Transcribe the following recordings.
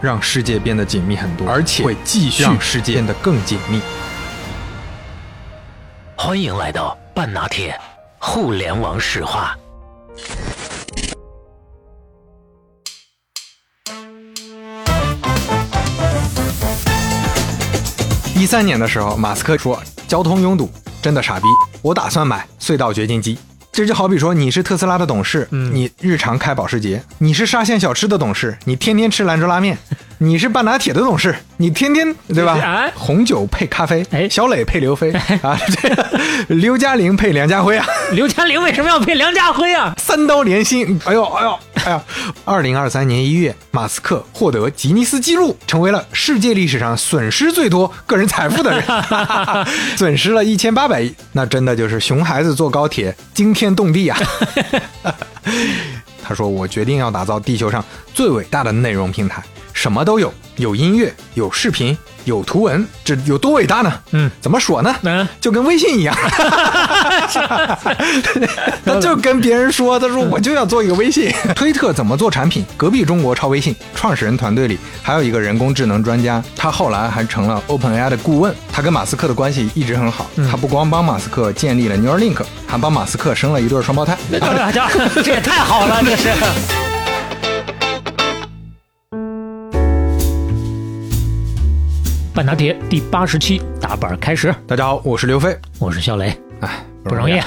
让世界变得紧密很多，而且会继续让世界变得更紧密。欢迎来到半拿铁互联网史话。一三年的时候，马斯克说交通拥堵真的傻逼，我打算买隧道掘进机。这就好比说你是特斯拉的董事，你日常开保时捷；你是沙县小吃的董事，你天天吃兰州拉面；你是半拿铁的董事，你天天对吧？红酒配咖啡，哎，小磊配刘飞啊，刘嘉玲配梁家辉啊，刘嘉玲为什么要配梁家辉啊？三刀连心，哎呦哎呦哎呀！二零二三年一月，马斯克获得吉尼斯纪录，成为了世界历史上损失最多个人财富的人，损失了一千八百亿，那真的就是熊孩子坐高铁惊天动地啊！他说：“我决定要打造地球上最伟大的内容平台，什么都有，有音乐，有视频。”有图文，这有多伟大呢？嗯，怎么说呢？嗯，就跟微信一样，他就跟别人说，他说我就要做一个微信。推特怎么做产品？隔壁中国抄微信。创始人团队里还有一个人工智能专家，他后来还成了 OpenAI 的顾问。他跟马斯克的关系一直很好，他不光帮马斯克建立了 Neuralink，还帮马斯克生了一对双胞胎。这也太好了，这是。半拿铁第八十期打板开始。大家好，我是刘飞，我是肖雷。哎，不容易。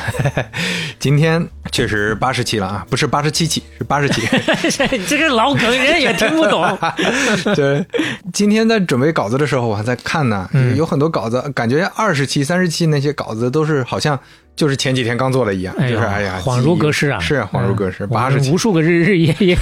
今天确实八十期了啊，不是八十七期，是八十期。这个老梗人也听不懂。对，今天在准备稿子的时候，我还在看呢，有很多稿子，感觉二十期、三十期那些稿子都是好像。就是前几天刚做的一样，就是哎呀，恍如隔世啊！是恍如隔世，八十无数个日日夜夜，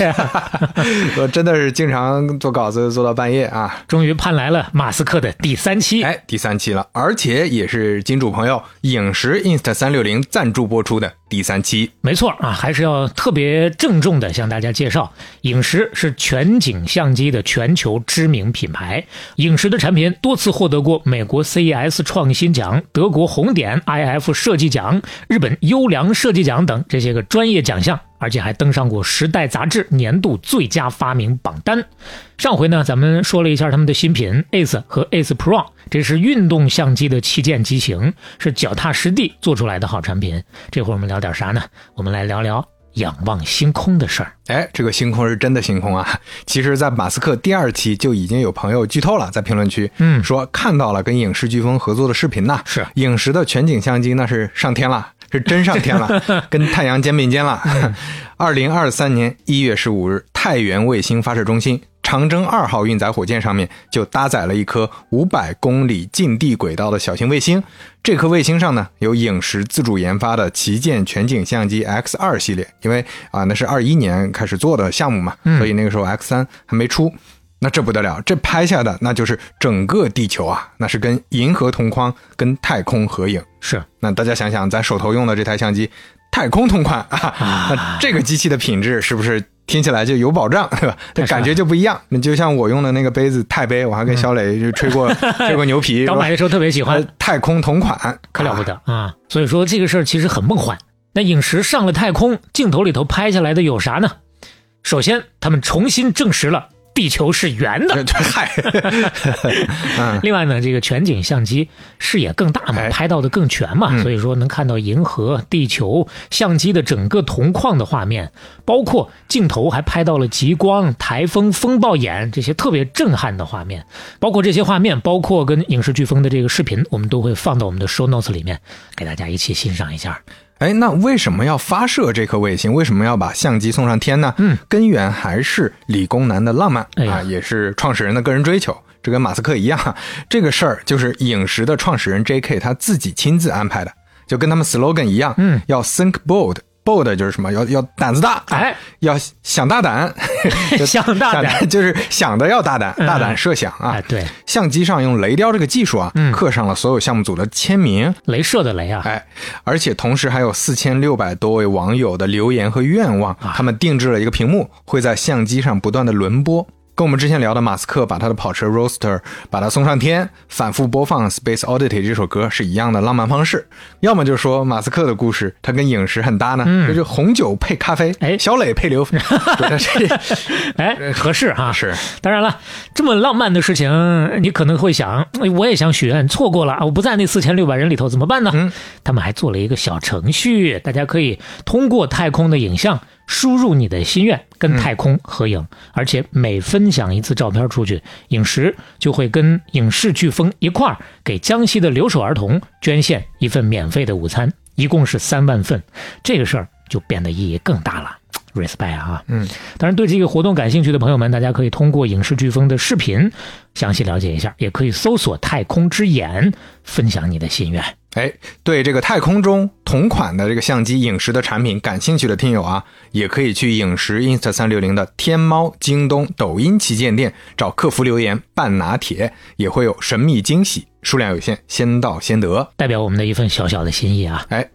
我真的是经常做稿子做到半夜啊！终于盼来了马斯克的第三期，哎，第三期了，而且也是金主朋友影石 Inst 三六零赞助播出的。第三期，没错啊，还是要特别郑重的向大家介绍，影石是全景相机的全球知名品牌。影石的产品多次获得过美国 CES 创新奖、德国红点 IF 设计奖、奖日本优良设计奖等这些个专业奖项。而且还登上过《时代》杂志年度最佳发明榜单。上回呢，咱们说了一下他们的新品 Ace 和 Ace Pro，这是运动相机的旗舰机型，是脚踏实地做出来的好产品。这会儿我们聊点啥呢？我们来聊聊仰望星空的事儿。哎，这个星空是真的星空啊！其实，在马斯克第二期就已经有朋友剧透了，在评论区，嗯，说看到了跟影视飓风合作的视频呐，是影视的全景相机那是上天了。是真上天了，跟太阳肩并肩了。二零二三年一月十五日，太原卫星发射中心长征二号运载火箭上面就搭载了一颗五百公里近地轨道的小型卫星。这颗卫星上呢，有影石自主研发的旗舰全景相机 X 二系列，因为啊，那是二一年开始做的项目嘛，所以那个时候 X 三还没出。那这不得了，这拍下的那就是整个地球啊，那是跟银河同框，跟太空合影。是，那大家想想，咱手头用的这台相机，太空同款啊，那这个机器的品质是不是听起来就有保障，对吧？这感觉就不一样。那就像我用的那个杯子钛杯，我还跟小磊就吹过 吹过牛皮。刚买的时候特别喜欢，太空同款可了不得啊！所以说这个事儿其实很梦幻。那影石上了太空，镜头里头拍下来的有啥呢？首先，他们重新证实了。地球是圆的，嗨。另外呢，这个全景相机视野更大嘛，拍到的更全嘛，所以说能看到银河、地球、相机的整个同框的画面，包括镜头还拍到了极光、台风、风暴眼这些特别震撼的画面。包括这些画面，包括跟影视飓风的这个视频，我们都会放到我们的 show notes 里面，给大家一起欣赏一下。哎，那为什么要发射这颗卫星？为什么要把相机送上天呢？嗯，根源还是理工男的浪漫啊，也是创始人的个人追求。这跟马斯克一样，这个事儿就是影石的创始人 J.K. 他自己亲自安排的，就跟他们 slogan 一样，嗯，要 think bold。Bold 就是什么，要要胆子大，啊哎，要想大胆，想大胆。就是想的要大胆，嗯。大胆设想啊。哎，对，相机上用雷雕这个技术啊，嗯。刻上了所有项目组的签名，镭射的镭啊，哎，而且同时还有四千六百多位网友的留言和愿望，啊。他们定制了一个屏幕，会在相机上不断的轮播。跟我们之前聊的马斯克把他的跑车 Roadster 把它送上天，反复播放《Space Oddity》这首歌是一样的浪漫方式。要么就说马斯克的故事，它跟饮食很搭呢，这就红酒配咖啡，嗯哎小磊配刘 哎，合适哈。是当然了，这么浪漫的事情，你可能会想，哎我也想许愿，错过了啊，我不在那四千六百人里头怎么办呢？嗯他们还做了一个小程序，大家可以通过太空的影像输入你的心愿，跟太空合影，而且每分享一次照片出去，影视就会跟影视飓风一块儿给江西的留守儿童捐献一份免费的午餐，一共是三万份，这个事儿就变得意义更大了。respect 啊，嗯，当然对这个活动感兴趣的朋友们，大家可以通过影视飓风的视频详细了解一下，也可以搜索“太空之眼”，分享你的心愿。哎，对这个太空中同款的这个相机影视的产品感兴趣的听友啊，也可以去影石 Insta 三六零的天猫、京东、抖音旗舰店找客服留言“半拿铁”，也会有神秘惊喜，数量有限，先到先得。代表我们的一份小小的心意啊！哎，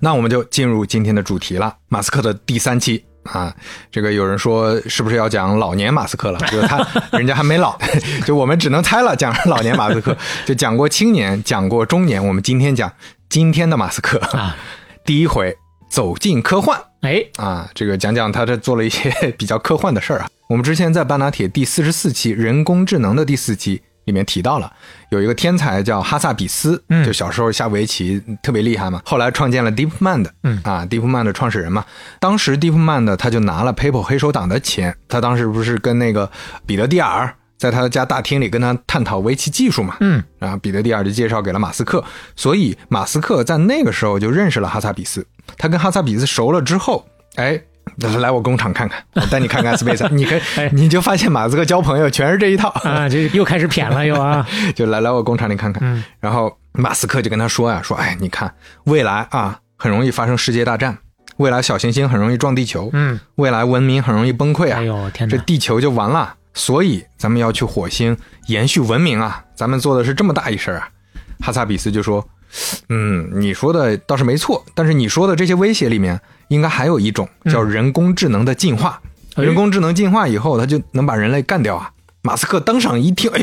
那我们就进入今天的主题了，马斯克的第三期。啊，这个有人说是不是要讲老年马斯克了？就是他 人家还没老，就我们只能猜了。讲老年马斯克，就讲过青年，讲过中年，我们今天讲今天的马斯克啊，第一回走进科幻哎，啊，这个讲讲他这做了一些 比较科幻的事儿啊。我们之前在半拿铁第四十四期人工智能的第四期里面提到了，有一个天才叫哈萨比斯，嗯。就小时候下围棋特别厉害嘛，后来创建了 DeepMind，嗯。啊，DeepMind 的创始人嘛，当时 DeepMind 他就拿了 PayPal 黑手党的钱，他当时不是跟那个彼得蒂尔在他家大厅里跟他探讨围棋技术嘛，嗯，然后彼得蒂尔就介绍给了马斯克，所以马斯克在那个时候就认识了哈萨比斯。他跟哈萨比斯熟了之后，哎，来我工厂看看，我带你看看 Space，你可以哎你就发现马斯克交朋友全是这一套，啊，这又开始谝了又啊！就来来我工厂里看看。嗯然后马斯克就跟他说呀，说哎，你看未来啊，很容易发生世界大战，未来小行星很容易撞地球，嗯，未来文明很容易崩溃啊哎，呦天哪！这地球就完了。所以咱们要去火星延续文明啊！咱们做的是这么大一事儿啊！哈萨比斯就说：“嗯，你说的倒是没错，但是你说的这些威胁里面，应该还有一种叫人工智能的进化。哎人工智能进化以后，它就能把人类干掉啊！”马斯克当场一听，哎，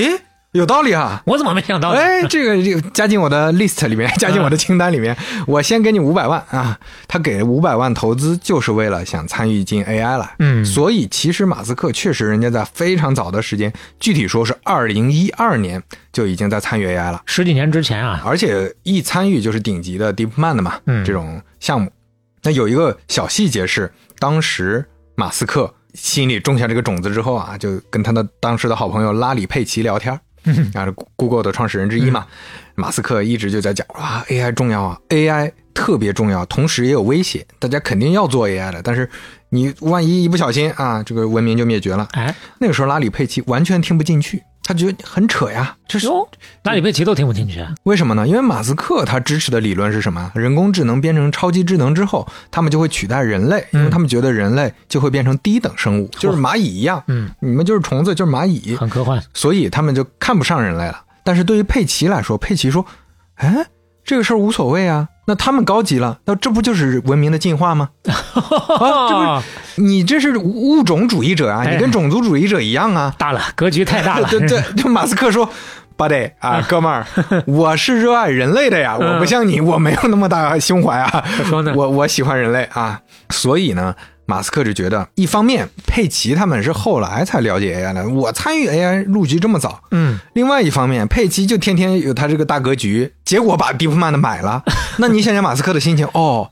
有道理啊！我怎么没想到？哎，这个这个加进我的 list 里面，加进我的清单里面，我先给你五百万啊！他给五百万投资，就是为了想参与进 AI 了。嗯所以其实马斯克确实人家在非常早的时间，具体说是二零一二年就已经在参与 AI 了，十几年之前啊，而且一参与就是顶级的 DeepMind 嘛，嗯这种项目。那有一个小细节是，当时马斯克心里种下这个种子之后啊，就跟他的当时的好朋友拉里佩奇聊天儿。啊是，Google 的创始人之一嘛，马斯克一直就在讲啊，AI 重要啊，AI 特别重要，同时也有威胁，大家肯定要做 AI 的，但是你万一一不小心啊，这个文明就灭绝了。哎那个时候拉里佩奇完全听不进去，他觉得很扯呀，这是哟，拉里佩奇都听不进去啊。为什么呢？因为马斯克他支持的理论是什么？人工智能变成超级智能之后，他们就会取代人类，因为他们觉得人类就会变成低等生物，就是蚂蚁一样。嗯，你们就是虫子，就是蚂蚁，很科幻。所以他们就看不上人类了。但是对于佩奇来说，佩奇说：“哎，这个事儿无所谓啊，那他们高级了，那这不就是文明的进化吗？啊，这不是你这是物种主义者啊，哎你跟种族主义者一样啊。”大了，格局太大了。对 对，就马斯克说。buddy 啊，哥们儿，我是热爱人类的呀，我不像你，我没有那么大胸怀啊。说呢我我喜欢人类啊，所以呢，马斯克就觉得，一方面佩奇他们是后来才了解 AI 的，我参与 AI 入局这么早，嗯，另外一方面，佩奇就天天有他这个大格局，结果把 DeepMind 买了。那你想想马斯克的心情，哦，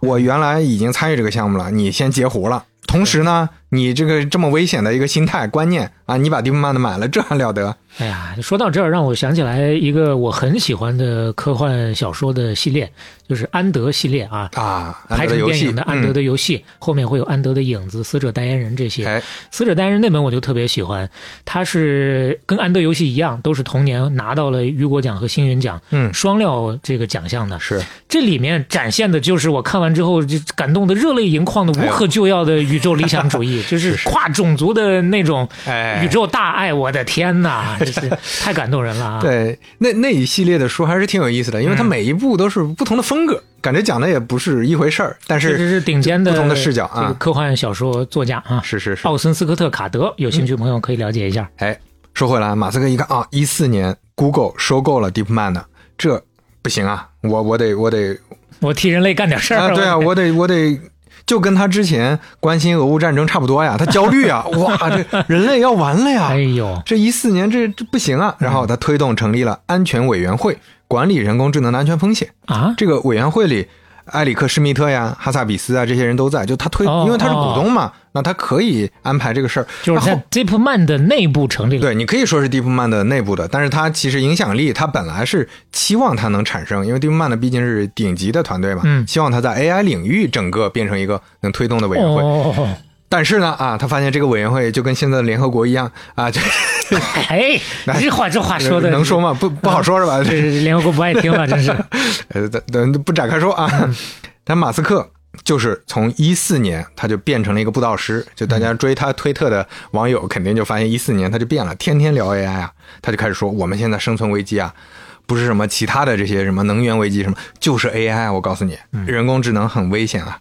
我原来已经参与这个项目了，你先截胡了。同时呢，你这个这么危险的一个心态观念啊，你把 DeepMind 买了，这还了得？哎呀，说到这儿，让我想起来一个我很喜欢的科幻小说的系列，就是安德系列啊。啊，拍成电影的《安德的的游戏》后面会有安德的影子、死者代言人这些。哎，死者代言人那本我就特别喜欢，它是跟安德游戏一样，都是同年拿到了雨果奖和星云奖嗯，双料这个奖项的。是这里面展现的就是我看完之后就感动的热泪盈眶的无可救药的宇宙理想主义，就是跨种族的那种哎宇宙大爱。我的天哪，这是太感动人了啊！对，那那一系列的书还是挺有意思的，因为它每一部都是不同的风格，感觉讲的也不是一回事儿，但是这是顶尖的不同的视角这个啊，科幻小说作家啊，是是是。奥森斯科特卡德，有兴趣朋友可以了解一下。哎，说回来，马斯克一看啊，一四年 Google 收购了 DeepMind，这不行啊，我我得我得我替人类干点事儿啊，对啊，我得我得。就跟他之前关心俄乌战争差不多呀，他焦虑啊，哇，这人类要完了呀！哎呦，这一四年这这不行啊，然后他推动成立了安全委员会，管理人工智能的安全风险。啊，这个委员会里，埃里克施密特呀、哈萨比斯啊这些人都在，就他推，哦因为他是股东嘛，那他可以安排这个事儿。就是在然后 DeepMind 的内部成立。对你可以说是 DeepMind 的内部的，但是它其实影响力，它本来是期望它能产生，因为 DeepMind 毕竟是顶级的团队嘛，嗯希望它在 AI 领域整个变成一个能推动的委员会。哦，但是呢，啊，他发现这个委员会就跟现在的联合国一样啊，这哎，这话这话说的能说？吗？不不好说是吧？这是联合国不爱听了，真是。呃，等等不展开说啊。但马斯克就是从一四年他就变成了一个布道师，就大家追他推特的网友肯定就发现一四年他就变了，天天聊 AI 啊，他就开始说我们现在生存危机啊。不是什么其他的这些什么能源危机什么，就是 AI 啊。我告诉你，人工智能很危险啊！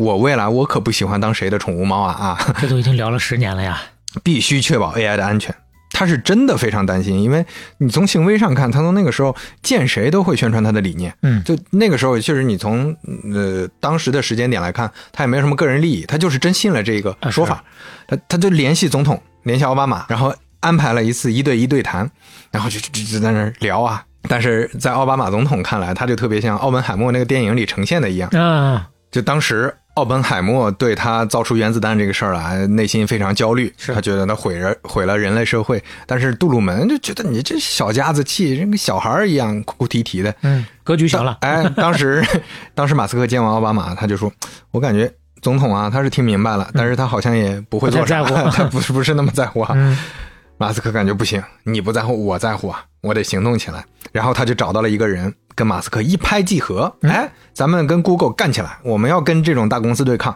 我未来我可不喜欢当谁的宠物猫啊啊！这都已经聊了十年了呀。必须确保 AI 的安全。他是真的非常担心，因为你从行为上看，他从那个时候见谁都会宣传他的理念。嗯，就那个时候，确实你从呃当时的时间点来看，他也没有什么个人利益，他就是真信了这个说法。他他就联系总统，联系奥巴马，然后安排了一次一对一对谈，然后就就就在那儿聊啊。但是在奥巴马总统看来，他就特别像奥本海默那个电影里呈现的一样，啊，就当时奥本海默对他造出原子弹这个事儿来，内心非常焦虑，他觉得他毁人毁了人类社会。但是杜鲁门就觉得你这小家子气，跟个小孩儿一样哭哭啼啼的。嗯，格局小了。哎，当时 当时马斯克见完奥巴马，他就说：“我感觉总统啊，他是听明白了，但是他好像也不会做啥，不在乎 他不是不是那么在乎啊。嗯，马斯克感觉不行，你不在乎，我在乎啊，我得行动起来。然后他就找到了一个人，跟马斯克一拍即合，嗯哎，咱们跟 Google 干起来，我们要跟这种大公司对抗。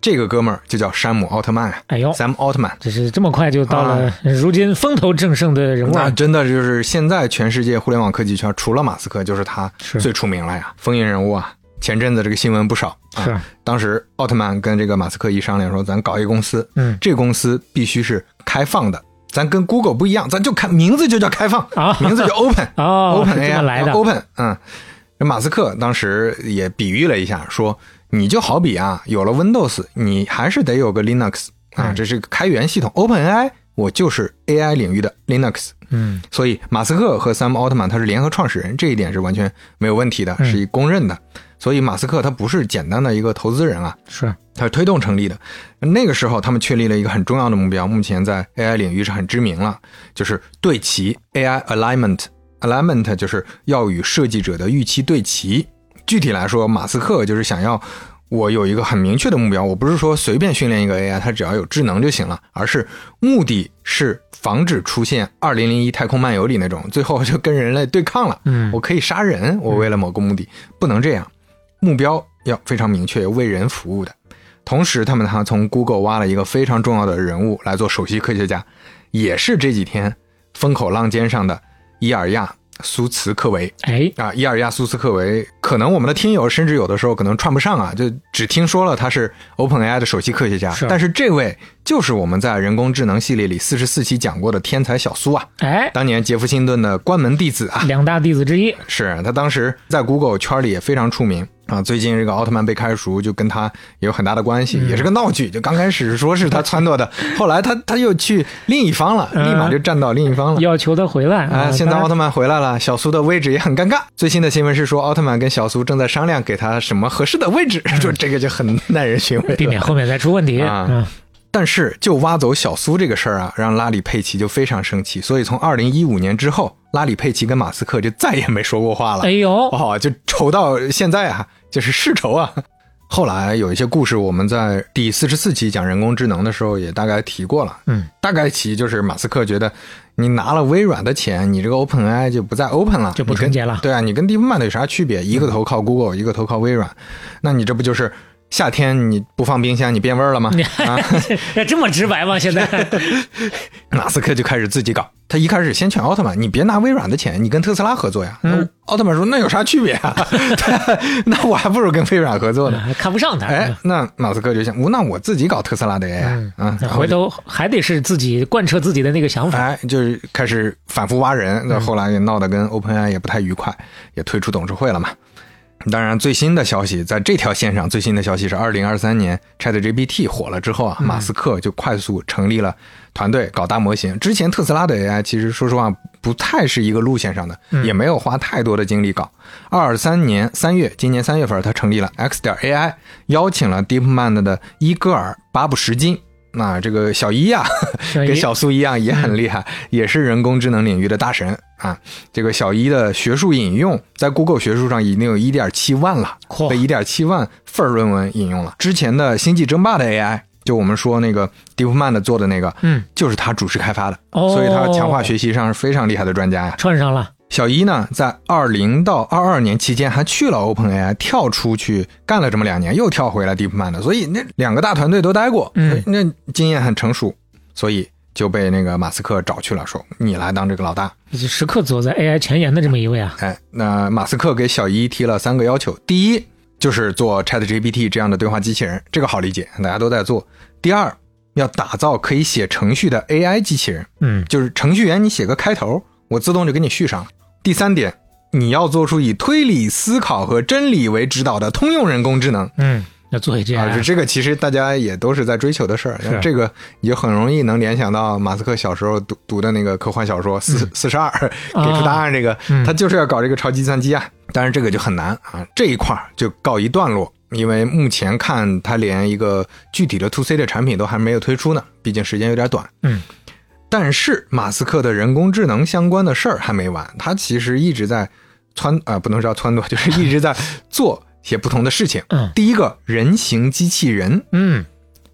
这个哥们儿就叫山姆奥特曼啊哎呦，，Sam Altman。这是这么快就到了 如今风头正盛的人物啊。那真的就是现在全世界互联网科技圈，除了马斯克，就是他最出名了呀，风云人物啊。前阵子这个新闻不少啊，是，当时奥特曼跟这个马斯克一商量说，咱搞一个公司，嗯这个公司必须是开放的，咱跟 Google 不一样，咱就开名字就叫开放，啊名字叫 Open，哦，，Open AI 来的。Open，嗯，这马斯克当时也比喻了一下，说你就好比啊，有了 Windows，你还是得有个 Linux 啊，嗯这是个开源系统。Open AI 我就是 AI 领域的 Linux，嗯，所以马斯克和 Sam 奥特曼他是联合创始人，这一点是完全没有问题的，是一公认的。所以马斯克他不是简单的一个投资人啊，是，他是推动成立的。那个时候，他们确立了一个很重要的目标，目前在 AI 领域是很知名了，就是对齐 AI alignment。alignment 就是要与设计者的预期对齐。具体来说，马斯克就是想要我有一个很明确的目标，我不是说随便训练一个 AI，它只要有智能就行了，而是目的是防止出现《二零零一太空漫游》里那种最后就跟人类对抗了。嗯我可以杀人，我为了某个目的，不能这样。目标要非常明确，为人服务的。同时，他们还从 Google 挖了一个非常重要的人物来做首席科学家，也是这几天风口浪尖上的伊尔亚苏茨克维哎，啊。伊尔亚苏茨克维，可能我们的听友甚至有的时候可能串不上啊，就只听说了他是 OpenAI 的首席科学家，是但是这位就是我们在人工智能系列里四十四期讲过的天才小苏啊，哎，当年杰夫辛顿的关门弟子啊。两大弟子之一。是他当时在 Google 圈里也非常出名啊。最近这个奥特曼被开除，就跟他也有很大的关系，也是个闹剧。就刚开始说是他撺掇的，后来他他又去另一方了，立马就站到另一方了。要求他回来啊，现在奥特曼回来了，小苏的位置也很尴尬。最新的新闻是说，奥特曼跟小苏正在商量给他什么合适的位置，说这个就很耐人寻味。避免后面再出问题。啊嗯，但是就挖走小苏这个事儿啊，让拉里·佩奇就非常生气，所以从二零一五年之后，拉里·佩奇跟马斯克就再也没说过话了。哎呦，哦，就愁到现在啊，就是世仇啊。后来有一些故事，我们在第四十四期讲人工智能的时候也大概提过了。嗯，大概其就是马斯克觉得你拿了微软的钱，你这个 OpenAI 就不再 Open 了，就不跟纯洁了对啊，你跟 DeepMind 有啥区别？一个投靠 Google，一个投靠微软，那你这不就是夏天你不放冰箱你变味儿了吗？啊，这么直白吗？现在 马斯克就开始自己搞。他一开始先劝奥特曼，你别拿微软的钱，你跟特斯拉合作呀。嗯，奥特曼说那有啥区别啊？那我还不如跟微软合作呢。还看不上他。哎，那马斯克就想，那我自己搞特斯拉的 AI 嗯啊，然后回头还得是自己贯彻自己的那个想法。哎，就是开始反复挖人，嗯那后来也闹得跟 OpenAI 也不太愉快，也退出董事会了嘛。当然，最新的消息在这条线上，最新的消息是，二零二三年 ChatGPT 火了之后啊，马斯克就快速成立了团队搞大模型。之前特斯拉的 AI 其实说实话不太是一个路线上的，也没有花太多的精力搞。二三年三月，今年三月份，他成立了 X 点 AI，邀请了 DeepMind 的伊戈尔·巴布什金。那这个小一呀、跟小苏一样也很厉害，也是人工智能领域的大神啊。这个小一的学术引用在 Google 学术上已经有一点七万了，被一点七万份儿论文引用了。之前的《星际争霸》的 AI，就我们说那个 DeepMind 做的那个，嗯，就是他主持开发的，哦所以他强化学习上是非常厉害的专家呀。串上了。小伊呢，在二零到二二年期间还去了 OpenAI，跳出去干了这么两年，又跳回来 DeepMind，所以那两个大团队都待过，嗯。那经验很成熟，所以就被那个马斯克找去了，说你来当这个老大。时刻走在 AI 前沿的这么一位啊，哎，那马斯克给小伊提了三个要求：第一，就是做 ChatGPT 这样的对话机器人，这个好理解，大家都在做；第二，要打造可以写程序的 AI 机器人，嗯，就是程序员，你写个开头，我自动就给你续上。第三点，你要做出以推理思考和真理为指导的通用人工智能嗯，要做一件啊，这这个其实大家也都是在追求的事儿。这个你就很容易能联想到马斯克小时候读读的那个科幻小说《四四十二》，给出答案这个，嗯他就是要搞这个超级计算机啊。但是这个就很难啊，这一块儿就告一段落。因为目前看，他连一个具体的 to C 的产品都还没有推出呢，毕竟时间有点短。嗯，但是马斯克的人工智能相关的事儿还没完，他其实一直在撺啊、不能叫撺掇，就是一直在做些不同的事情。嗯。第一个人形机器人，嗯，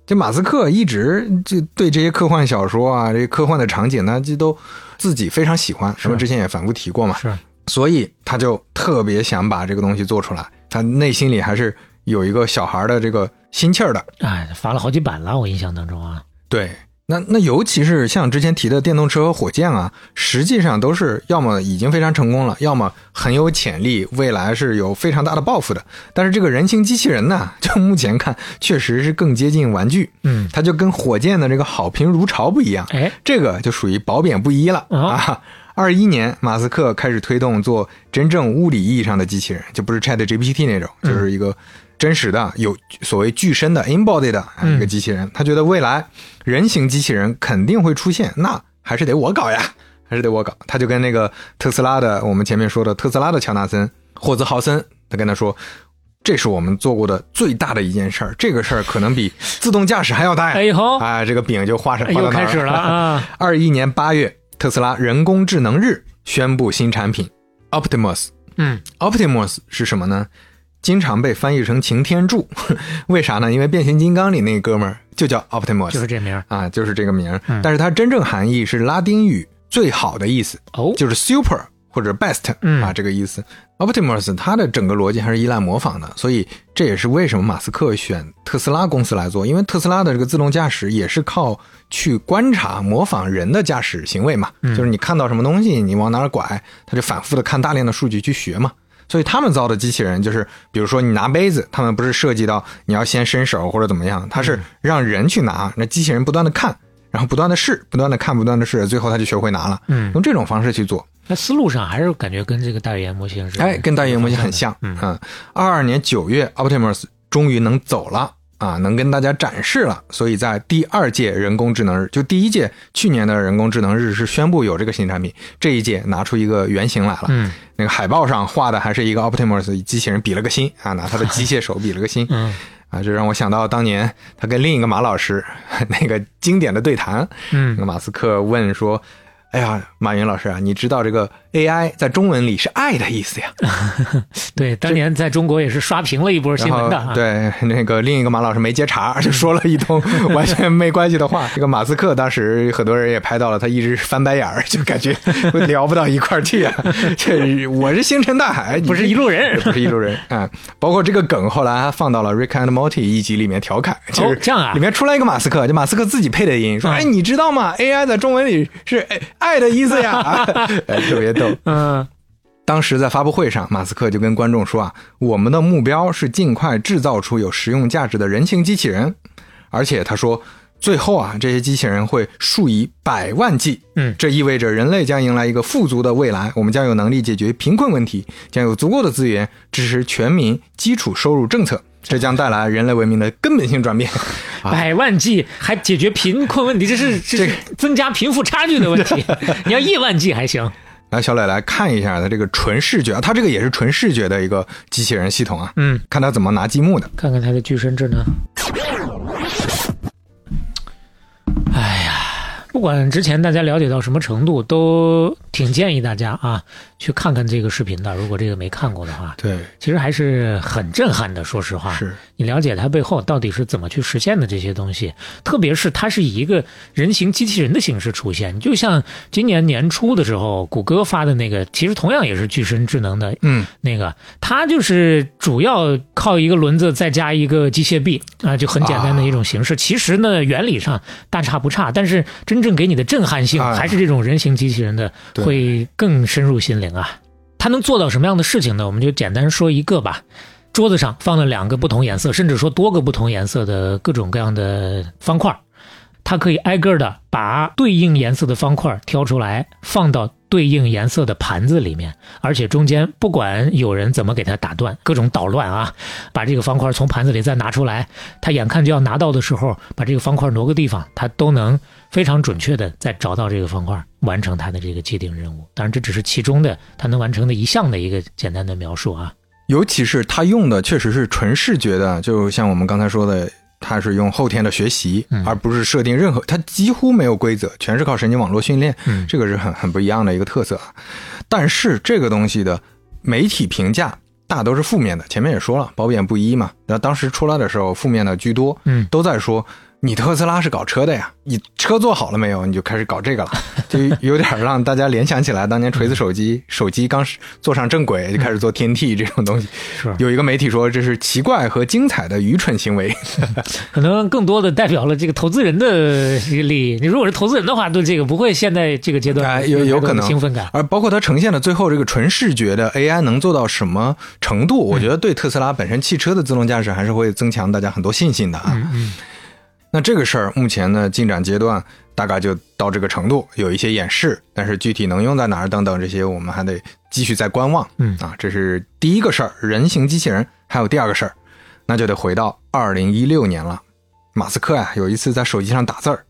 这马斯克一直就对这些科幻小说啊，这些科幻的场景呢，这都自己非常喜欢，是。咱们之前也反复提过嘛，是，所以他就特别想把这个东西做出来，他内心里还是有一个小孩的这个心气儿的。哎，发了好几版了，我印象当中啊，对，那那尤其是像之前提的电动车和火箭啊，实际上都是要么已经非常成功了，要么很有潜力，未来是有非常大的抱负的。但是这个人形机器人呢，就目前看确实是更接近玩具，嗯，它就跟火箭的这个好评如潮不一样，哎，这个就属于褒贬不一了啊啊。二一年，马斯克开始推动做真正物理意义上的机器人，就不是 Chat GPT 那种，嗯就是一个真实的有所谓具身的 embodied 的一个机器人。他觉得未来人形机器人肯定会出现，那还是得我搞呀，还是得我搞。他就跟那个特斯拉的，我们前面说的特斯拉的乔纳森霍兹豪森，他跟他说。这是我们做过的最大的一件事儿，这个事儿可能比自动驾驶还要大呀！哎呦啊，这个饼就画上，哎画到又开始了啊，二一年八月，特斯拉人工智能日宣布新产品 Optimus。嗯，Optimus 是什么呢？经常被翻译成擎天柱，为啥呢？因为变形金刚里那哥们儿就叫 Optimus，就是这名儿啊，就是这个名儿。嗯但是它真正含义是拉丁语最好的意思，哦，就是 super 或者 best 嗯啊，这个意思。Optimus 它的整个逻辑还是依赖模仿的，所以这也是为什么马斯克选特斯拉公司来做，因为特斯拉的这个自动驾驶也是靠去观察、模仿人的驾驶行为嘛，嗯就是你看到什么东西，你往哪儿拐，它就反复的看大量的数据去学嘛。所以他们造的机器人就是，比如说你拿杯子，他们不是涉及到你要先伸手或者怎么样，它是让人去拿，那机器人不断的看，然后不断的试，不断的看，不断的试，最后他就学会拿了。嗯，用这种方式去做，那思路上还是感觉跟这个大语言模型是，哎，跟大语言模型很像。嗯。嗯，二二年九月，Optimus 终于能走了啊，能跟大家展示了。所以在第二届人工智能日，就第一届去年的人工智能日是宣布有这个新产品，这一届拿出一个原型来了。嗯那个海报上画的还是一个 Optimus 机器人比了个心啊，拿他的机械手比了个心。嗯啊，这让我想到当年他跟另一个马老师 那个经典的对谈。嗯那个马斯克问说：“哎呀，马云老师啊，你知道这个 AI 在中文里是爱的意思呀？” 对，当年在中国也是刷屏了一波新闻的啊。对那个另一个马老师没接茬，就说了一通完全没关系的话。这个马斯克当时很多人也拍到了，他一直翻白眼儿，就感觉聊不到一块儿去啊。这我是星辰大海，不是一路人不是一路人啊、包括这个梗后来还放到了《Rick and Morty》一集里面调侃，就是哦这样啊里面出来一个马斯克，就马斯克自己配的音，说：“嗯哎，你知道吗？AI 在中文里是哎爱的意思呀。”哎，特别逗。嗯当时在发布会上，马斯克就跟观众说啊，我们的目标是尽快制造出有实用价值的人形机器人，而且他说，最后啊，这些机器人会数以百万计，嗯这意味着人类将迎来一个富足的未来，我们将有能力解决贫困问题，将有足够的资源支持全民基础收入政策，这将带来人类文明的根本性转变。啊百万计还解决贫困问题，这是这是增加贫富差距的问题。你要亿万计还行。来，小磊来看一下它这个纯视觉，啊它这个也是纯视觉的一个机器人系统啊，嗯，看它怎么拿积木的。看看它的具身智能。哎呀，不管之前大家了解到什么程度，都挺建议大家啊去看看这个视频的。如果这个没看过的话，对，其实还是很震撼的。说实话，是你了解它背后到底是怎么去实现的这些东西，特别是它是以一个人形机器人的形式出现，就像今年年初的时候，谷歌发的那个，其实同样也是具身智能的嗯，那个，它就是主要靠一个轮子再加一个机械臂啊，就很简单的一种形式。其实呢，原理上大差不差，但是真正给你的震撼性哎还是这种人形机器人的对会更深入心灵啊。它能做到什么样的事情呢？我们就简单说一个吧。桌子上放了两个不同颜色，甚至说多个不同颜色的各种各样的方块儿，它可以挨个的把对应颜色的方块挑出来，放到对应颜色的盘子里面，而且中间不管有人怎么给它打断，各种捣乱啊，把这个方块从盘子里再拿出来，他眼看就要拿到的时候，把这个方块挪个地方，他都能非常准确的再找到这个方块，完成他的这个既定任务。当然，这只是其中的他能完成的一项的一个简单的描述啊。尤其是它用的确实是纯视觉的，就像我们刚才说的，它是用后天的学习，嗯而不是设定任何，它几乎没有规则，全是靠神经网络训练，嗯这个是很很不一样的一个特色啊。但是这个东西的媒体评价大都是负面的，前面也说了，褒贬不一嘛。然后当时出来的时候，负面的居多，嗯都在说。你特斯拉是搞车的呀，你车做好了没有？你就开始搞这个了，就有点让大家联想起来当年锤子手机，手机刚坐上正轨就开始做天梯这种东西。是有一个媒体说这是奇怪和精彩的愚蠢行为。可能更多的代表了这个投资人的这个利益。你如果是投资人的话，对这个不会现在这个阶段哎有有可能兴奋感。而包括它呈现的最后这个纯视觉的 AI 能做到什么程度，我觉得对特斯拉本身汽车的自动驾驶还是会增强大家很多信心的啊。嗯嗯 那这个事儿目前呢进展阶段大概就到这个程度，有一些演示，但是具体能用在哪儿等等这些，我们还得继续再观望。嗯啊，这是第一个事儿，人形机器人。还有第二个事儿，那就得回到二零一六年了。马斯克呀、有一次在手机上打字儿，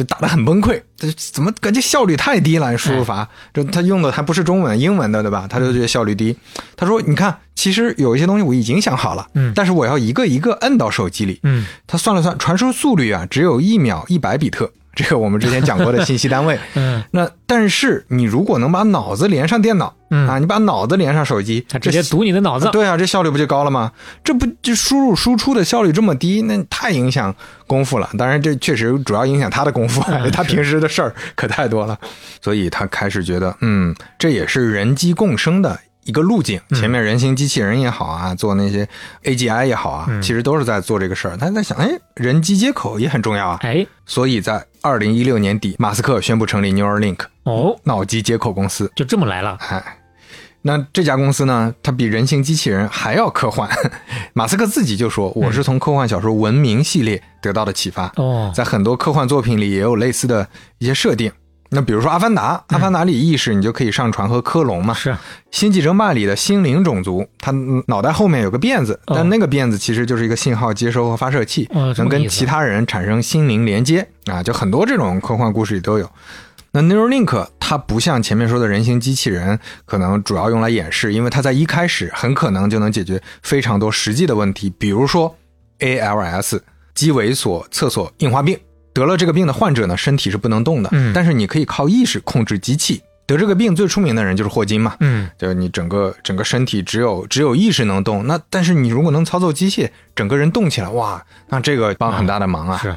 就打得很崩溃，这怎么感觉效率太低了？输入法，这他用的还不是中文，英文的，对吧？他就觉得效率低。他说：“你看，其实有一些东西我已经想好了，嗯但是我要一个一个摁到手机里。嗯他算了算，传输速率啊，只有一秒一百比特，这个我们之前讲过的信息单位。嗯，那但是你如果能把脑子连上电脑，嗯啊，你把脑子连上手机，他直接读你的脑子。对啊，这效率不就高了吗？这不就输入输出的效率这么低，那太影响功夫了。当然，这确实主要影响他的功夫，嗯他平时的事儿可太多了，所以他开始觉得，嗯，这也是人机共生的。一个路径，嗯前面人形机器人也好啊，做那些 AGI 也好啊，嗯其实都是在做这个事儿。他在想，哎，人机接口也很重要啊，哎，所以在二零一六年底，马斯克宣布成立 Neuralink 哦，脑机接口公司。就这么来了。哎，那这家公司呢，它比人形机器人还要科幻。马斯克自己就说：“我是从科幻小说《文明》系列得到的启发，哦，在很多科幻作品里也有类似的一些设定。那比如说《阿凡达》，《阿凡达》里意识你就可以上传和克隆嘛。是《星际争霸》里的心灵种族，它脑袋后面有个辫子，哦但那个辫子其实就是一个信号接收和发射器，能跟其他人产生心灵连接啊，就很多这种科幻故事里都有。那 Neuralink 它不像前面说的人形机器人，可能主要用来演示，因为它在一开始很可能就能解决非常多实际的问题，比如说 ALS 肌萎缩厕所硬化病。得了这个病的患者呢，身体是不能动的，嗯但是你可以靠意识控制机器。得这个病最出名的人就是霍金嘛，嗯，就是你整个整个身体只有只有意识能动，那但是你如果能操作机械，整个人动起来，哇，那这个帮很大的忙啊。是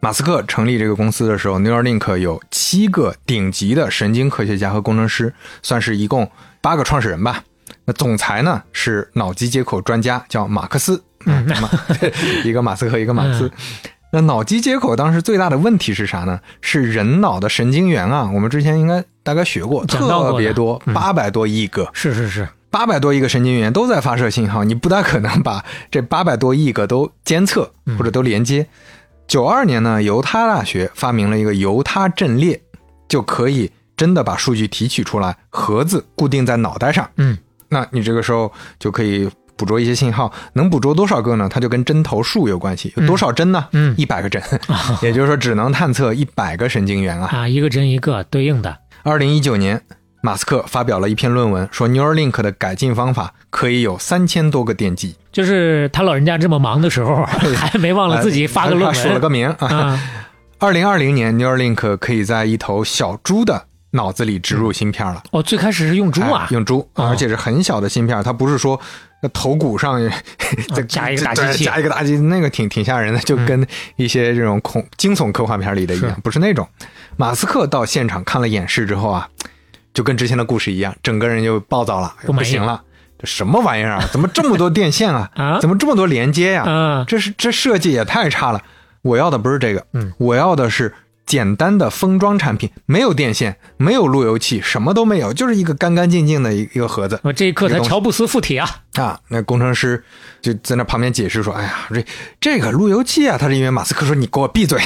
马斯克成立这个公司的时候，Neuralink 有七个顶级的神经科学家和工程师，算是一共八个创始人吧。那总裁呢是脑机接口专家，叫马克思，嗯马 一个马斯克，一个马斯。那脑机接口当时最大的问题是啥呢？是人脑的神经元啊，我们之前应该大概学过，讲到过的特别多，嗯八百多亿个。是是是，八百多亿个神经元都在发射信号，你不大可能把这八百多亿个都监测或者都连接。九二年呢，犹他大学发明了一个犹他阵列，就可以真的把数据提取出来，盒子固定在脑袋上。嗯，那你这个时候就可以捕捉一些信号，能捕捉多少个呢？它就跟针头数有关系，有多少针呢？嗯一百个针，也就是说只能探测一百个神经元啊。啊，一个针一个对应的，二零一九年，马斯克发表了一篇论文，说 Neuralink 的改进方法可以有三千多个电极。就是他老人家这么忙的时候，还没忘了自己发个论他说了个名啊。啊，二零二零年，Neuralink 可以在一头小猪的脑子里植入芯片了。哦，最开始是用猪啊哎，用猪，哦而且是很小的芯片，它不是说头骨上再加一个大机器加一个大机，那个挺挺吓人的，就跟一些这种恐惊悚科幻片里的一样，不是那种。马斯克到现场看了演示之后啊，就跟之前的故事一样，整个人就暴躁了，不行了，这什么玩意儿啊？怎么这么多电线啊？啊怎么这么多连接呀、啊，这是这设计也太差了。我要的不是这个，嗯，我要的是简单的封装产品，没有电线，没有路由器，什么都没有，就是一个干干净净的一一个盒子。我这一刻才乔布斯附体啊，啊。那工程师就在那旁边解释说：“哎呀，这这个路由器啊，他是因为马斯克说你给我闭嘴，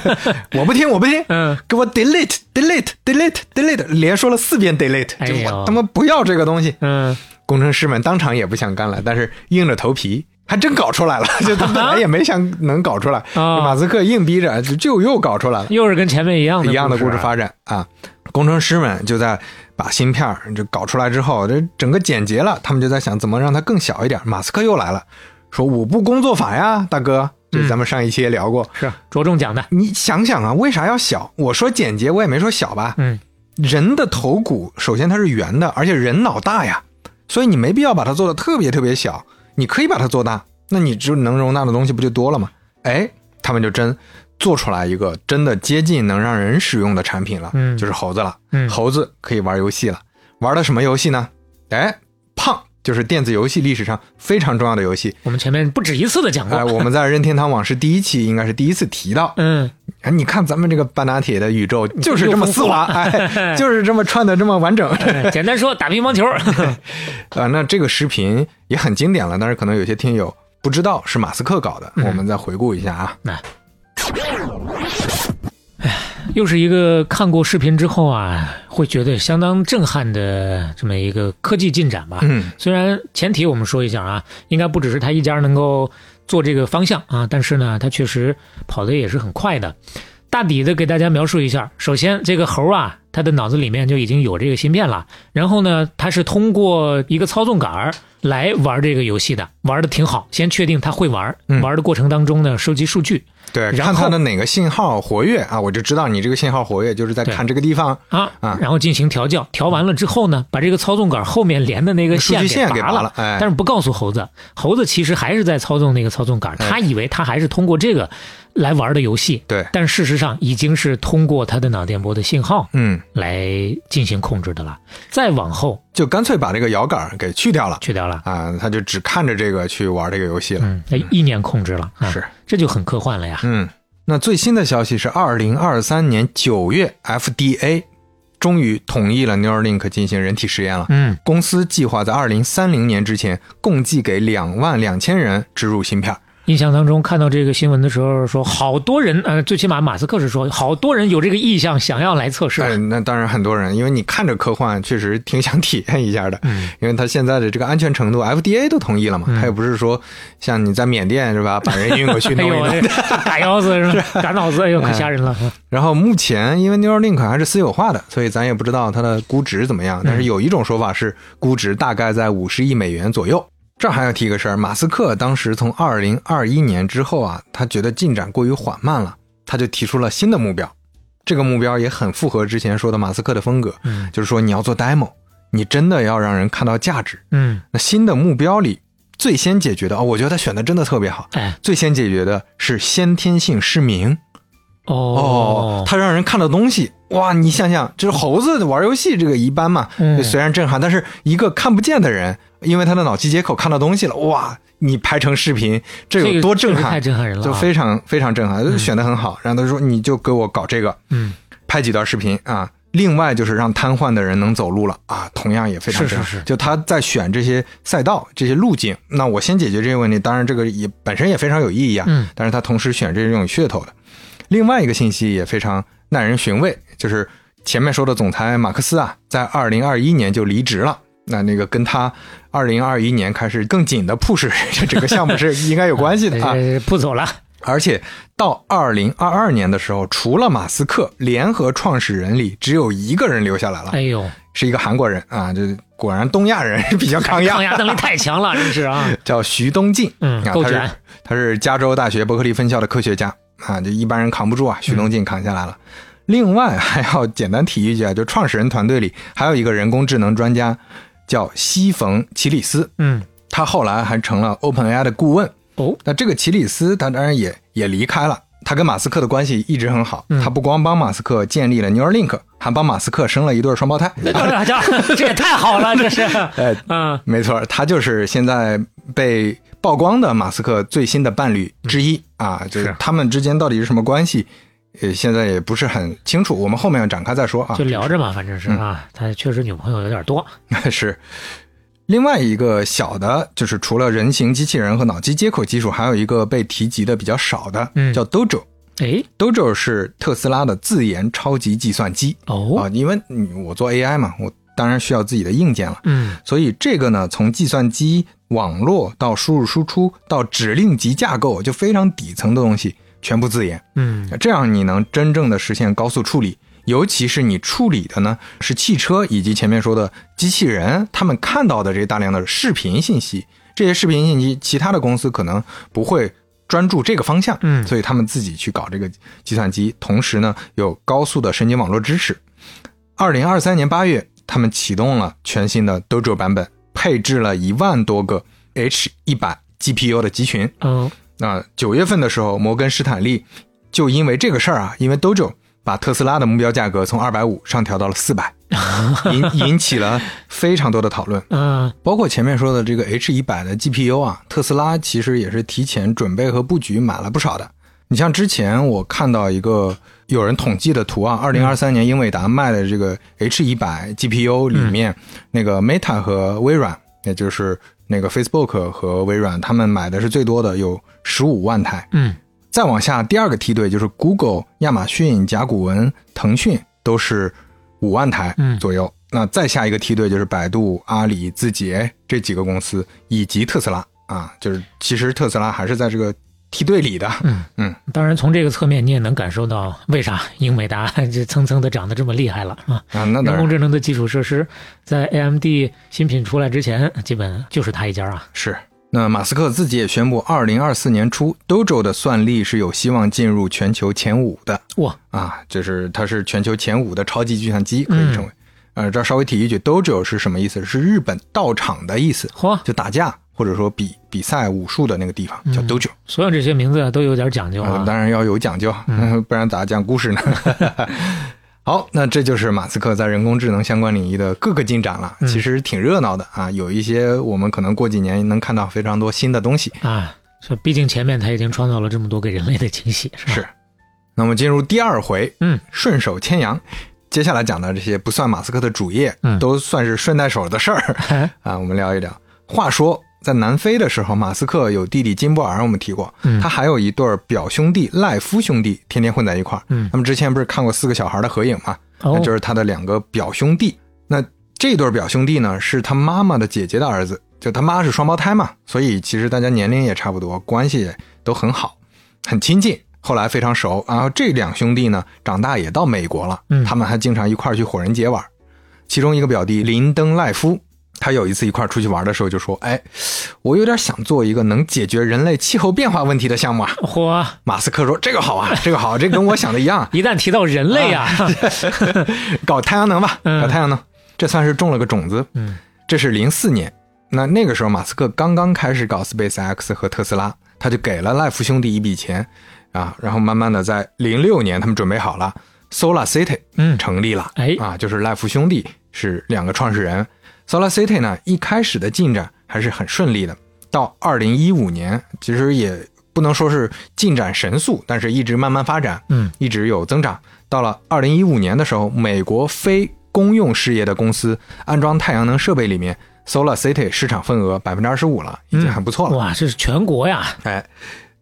我不听，我不听，嗯，给我 delete delete delete delete，连说了四遍 delete，就我他妈不要这个东西。嗯，工程师们当场也不想干了，但是硬着头皮，还真搞出来了。就他 本来也没想能搞出来，啊马斯克硬逼着，就就又搞出来了，又是跟前面一样的一样的故事啊发展啊。工程师们就在把芯片就搞出来之后，这整个简洁了，他们就在想怎么让它更小一点。马斯克又来了，说五步工作法呀，大哥，这咱们上一期也聊过。是着重讲的，你想想啊，为啥要小？我说简洁，我也没说小吧。嗯，人的头骨首先它是圆的，而且人脑大呀，所以你没必要把它做的特别特别小，你可以把它做大，那你就能容纳的东西不就多了吗？哎，他们就真做出来一个真的接近能让人使用的产品了，嗯就是猴子了。嗯猴子可以玩游戏了，玩的什么游戏呢？哎，胖就是电子游戏历史上非常重要的游戏。我们前面不止一次的讲过哎，，我们在任天堂往事第一期应该是第一次提到，嗯，哎，你看咱们这个半拿铁的宇宙就是这么丝滑，哎，就是这么串的这么完整。哎简单说打乒乓球，啊，那这个视频也很经典了，但是可能有些听友不知道是马斯克搞的，我们再回顾一下啊。那，哎，又是一个看过视频之后啊，会觉得相当震撼的这么一个科技进展吧。嗯，虽然前提我们说一下啊，应该不只是他一家能够做这个方向啊，但是呢，它确实跑的也是很快的。大体的给大家描述一下，首先这个猴啊，它的脑子里面就已经有这个芯片了，然后呢，它是通过一个操纵杆儿来玩这个游戏的，玩的挺好。先确定它会玩，嗯玩的过程当中呢，收集数据对，然后看它的哪个信号活跃啊，我就知道你这个信号活跃，就是在看这个地方啊啊，然后进行调教。调完了之后呢，把这个操纵杆后面连的那个线给拔拔了哎但是不告诉猴子，猴子其实还是在操纵那个操纵杆，哎他以为他还是通过这个来玩的游戏，对，但事实上已经是通过他的脑电波的信号嗯，来进行控制的了。再往后就干脆把这个摇杆给去掉了去掉了，啊，他就只看着这个去玩这个游戏了。嗯，那意念控制了，啊是，这就很科幻了呀。嗯，那最新的消息是，二零二三年九月，FDA 终于同意了 Neuralink 进行人体实验了。嗯，公司计划在二零三零年之前，共计给两万两千人植入芯片。印象当中看到这个新闻的时候，说好多人，呃，最起码马斯克是说，好多人有这个意向想要来测试。哎，那当然很多人，因为你看着科幻，确实挺想体验一下的。嗯，因为它现在的这个安全程度，FDA 都同意了嘛，嗯它又不是说像你在缅甸是吧，把人运过去弄一弄。哎打腰子是吧？打脑子，哎呦，可吓人了。然后目前因为 Neuralink 还是私有化的，所以咱也不知道它的估值怎么样。但是有一种说法是估值大概在五十亿美元左右。这儿还要提个事儿，马斯克当时从二零二一年之后啊，他觉得进展过于缓慢了，他就提出了新的目标。这个目标也很符合之前说的马斯克的风格，嗯就是说你要做 demo，你真的要让人看到价值。嗯，那新的目标里，最先解决的哦，我觉得他选的真的特别好。哎，最先解决的是先天性失明哦，他让人看到东西，哇！你想想，就是猴子玩游戏这个一般嘛，嗯虽然震撼，但是一个看不见的人，因为他的脑机接口看到东西了，哇！你拍成视频，这有多震撼这个太？震撼人了啊，就非常非常震撼，选的很好。然后他说，你就给我搞这个，嗯，拍几段视频啊。另外就是让瘫痪的人能走路了啊，同样也非常震撼。是是是就他在选这些赛道、这些路径，那我先解决这些问题，当然这个也本身也非常有意义啊。嗯，但是他同时选这种噱头的。另外一个信息也非常耐人寻味，就是前面说的总裁马克思啊，在二零二一年就离职了。那那个跟他二零二一年开始更紧的 push 这整个项目是应该有关系的 啊。呃不走了，而且到二零二二年的时候，除了马斯克，联合创始人里只有一个人留下来了，哎呦，是一个韩国人啊，这果然东亚人比较抗压，抗压能力太强了，真是啊，叫徐东进，嗯够卷。他是加州大学伯克利分校的科学家啊，就一般人扛不住啊，徐东进扛下来了。另外还要简单提一句啊，就创始人团队里还有一个人工智能专家叫西冯奇里斯，嗯，他后来还成了 OpenAI 的顾问。哦，那这个奇里斯他当然也也离开了，他跟马斯克的关系一直很好，嗯。他不光帮马斯克建立了 Neuralink，还帮马斯克生了一对双胞胎。大家 这也太好了，这是，哎，嗯。没错，他就是现在被曝光的马斯克最新的伴侣之一、啊，就是是。他们之间到底是什么关系，呃，现在也不是很清楚，我们后面展开再说啊。就聊着嘛，反正是啊，他确实女朋友有点多，是。另外一个小的，就是除了人形机器人和脑机接口技术，还有一个被提及的比较少的，嗯叫 Dojo。哎，Dojo 是特斯拉的自研超级计算机啊、哦，因为你我做 AI 嘛，我当然需要自己的硬件了。嗯，所以这个呢，从计算机网络到输入输出到指令集架构，就非常底层的东西全部自研。嗯，这样你能真正的实现高速处理，尤其是你处理的呢是汽车以及前面说的机器人，他们看到的这些大量的视频信息，这些视频信息，其他的公司可能不会专注这个方向，嗯。所以他们自己去搞这个计算机，同时呢有高速的神经网络支持。二零二三年八月，他们启动了全新的 Dojo 版本，配置了一万多个 H 一百 GPU 的集群，嗯，那九月份的时候，摩根士坦利就因为这个事儿啊，因为 Dojo 把特斯拉的目标价格从二百五上调到了四百，引 引起了非常多的讨论。嗯，包括前面说的这个 H 一百的 GPU 啊，特斯拉其实也是提前准备和布局买了不少的。你像之前我看到一个有人统计的图啊，二零二三年英伟达卖的这个 H 一百 GPU 里面，那个 Meta 和微软，也就是那个 Facebook 和微软，他们买的是最多的，有十五万台。嗯，再往下，第二个梯队就是 Google、亚马逊、甲骨文、腾讯都是五万台嗯左右。那再下一个梯队就是百度、阿里、字节这几个公司，以及特斯拉啊，就是其实特斯拉还是在这个梯队里的。嗯嗯，当然从这个侧面你也能感受到为啥英伟达 这蹭蹭的涨得这么厉害了啊。啊，那当人工智能的基础设施在 AMD 新品出来之前，基本就是他一家啊。是。那马斯克自己也宣布，二零二四年初，Dojo 的算力是有希望进入全球前五的。哇，啊，就是它是全球前五的超级计算机，可以称为。呃，这儿稍微提一句，dojo 是什么意思？是日本道场的意思，嚯，就打架或者说比比赛武术的那个地方叫 dojo。所有这些名字都有点讲究啊，啊。当然要有讲究，不然咋讲故事呢？好，那这就是马斯克在人工智能相关领域的各个进展了，其实挺热闹的啊。有一些我们可能过几年能看到非常多新的东西。啊，这毕竟前面他已经创造了这么多给人类的惊喜，是吧？是，那么进入第二回，嗯，顺手牵羊。接下来讲的这些不算马斯克的主业，嗯都算是顺带手的事儿哎 啊。我们聊一聊。话说，在南非的时候，马斯克有弟弟金波尔，我们提过，嗯他还有一对表兄弟赖夫兄弟，天天混在一块儿。嗯他们之前不是看过四个小孩的合影吗？哦那就是他的两个表兄弟。那这对表兄弟呢，是他妈妈的姐姐的儿子，就他妈是双胞胎嘛，所以其实大家年龄也差不多，关系也都很好，很亲近。后来非常熟，然后这两兄弟呢，长大也到美国了，嗯他们还经常一块儿去火人节玩。其中一个表弟林登赖夫，他有一次一块儿出去玩的时候就说：“哎，我有点想做一个能解决人类气候变化问题的项目啊。嚯，”马斯克说：“这个好啊，这个好，这跟我想的一样，一旦提到人类啊，搞太阳能吧，嗯。搞太阳能，这算是种了个种子。嗯，这是零四年，那那个时候马斯克刚刚开始搞 SpaceX 和特斯拉，他就给了赖夫兄弟一笔钱。啊，然后慢慢的在零六年他们准备好了，Solar City 嗯。成立了，哎。啊，就是赖夫兄弟是两个创始人，Solar City 呢一开始的进展还是很顺利的，到二零一五年其实也不能说是进展神速，但是一直慢慢发展，嗯，一直有增长。到了二零一五年的时候，美国非公用事业的公司安装太阳能设备里面，Solar City 市场份额百分之二十五了，已经很不错了。哇，这是全国呀，哎，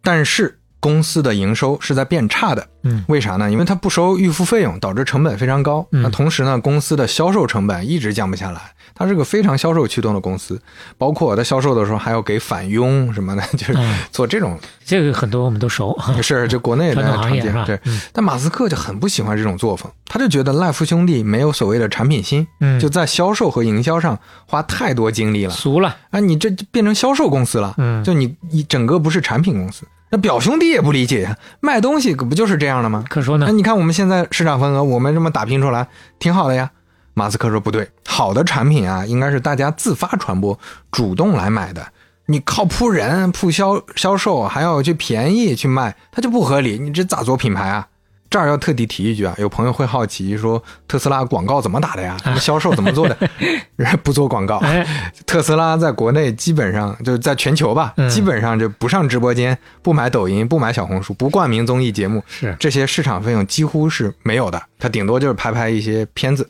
但是公司的营收是在变差的。嗯，为啥呢？因为它不收预付费用，导致成本非常高。嗯那同时呢，公司的销售成本一直降不下来。它是个非常销售驱动的公司，包括它销售的时候还要给返佣什么的，就是嗯做这种这个很多我们都熟，是就国内的行常见业。对，嗯但马斯克就很不喜欢这种作风，他就觉得赖夫兄弟没有所谓的产品心，嗯，就在销售和营销上花太多精力了。俗了，啊，你这变成销售公司了，嗯就你你整个不是产品公司。那表兄弟也不理解呀，卖东西可不就是这样的吗？那可说呢，那你看我们现在市场份额，我们这么打拼出来，挺好的呀。马斯克说不对，好的产品啊，应该是大家自发传播，主动来买的。你靠铺人、铺销销售，还要去便宜去卖，它就不合理。你这咋做品牌啊？这儿要特地提一句啊，有朋友会好奇说，特斯拉广告怎么打的呀？他们销售怎么做的？不做广告，哎，特斯拉在国内基本上就是在全球吧，嗯基本上就不上直播间，不买抖音，不买小红书，不冠名综艺节目，是这些市场费用几乎是没有的，它顶多就是拍拍一些片子。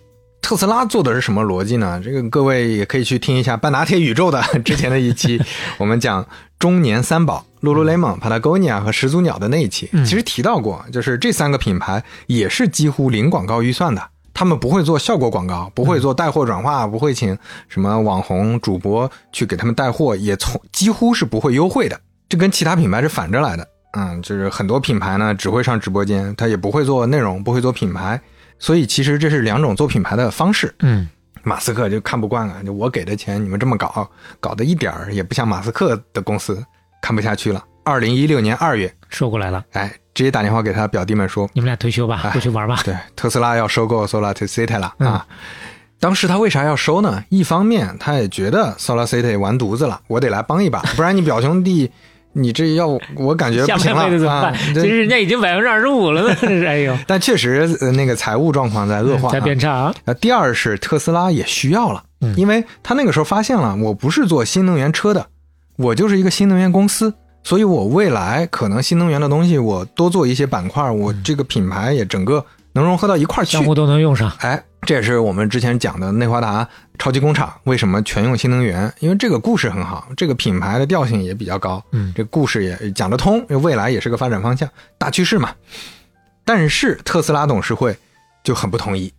特斯拉做的是什么逻辑呢？这个各位也可以去听一下半打铁宇宙的 之前的一期，我们讲中年三宝 Lululemon、Patagonia 和始祖鸟的那一期，嗯其实提到过，就是这三个品牌也是几乎零广告预算的。他们不会做效果广告，不会做带货转化，不会请什么网红主播去给他们带货，也从几乎是不会优惠的。这跟其他品牌是反着来的。嗯，就是很多品牌呢只会上直播间，他也不会做内容，不会做品牌，所以其实这是两种做品牌的方式。嗯，马斯克就看不惯了，就我给的钱你们这么搞，搞得一点儿也不像马斯克的公司，看不下去了。二零一六年二月，收过来了，哎，直接打电话给他表弟们说，你们俩退休吧，哎过去玩吧。对，特斯拉要收购 Solar City 了嗯啊。当时他为啥要收呢？一方面他也觉得 Solar City 完犊子了，我得来帮一把，不然你表兄弟，你这要我感觉下不行了怎么办？啊。其这实人家已经百分之二十五了呢，这是哎呦，但确实呃那个财务状况在恶化、啊，在变差啊。呃，第二是特斯拉也需要了，嗯因为他那个时候发现了，我不是做新能源车的，我就是一个新能源公司，所以我未来可能新能源的东西我多做一些板块，我这个品牌也整个能融合到一块儿去相。互都能用上。哎，这也是我们之前讲的内华达超级工厂为什么全用新能源，因为这个故事很好，这个品牌的调性也比较高，嗯这故事也讲得通，未来也是个发展方向，大趋势嘛。但是特斯拉董事会就很不同意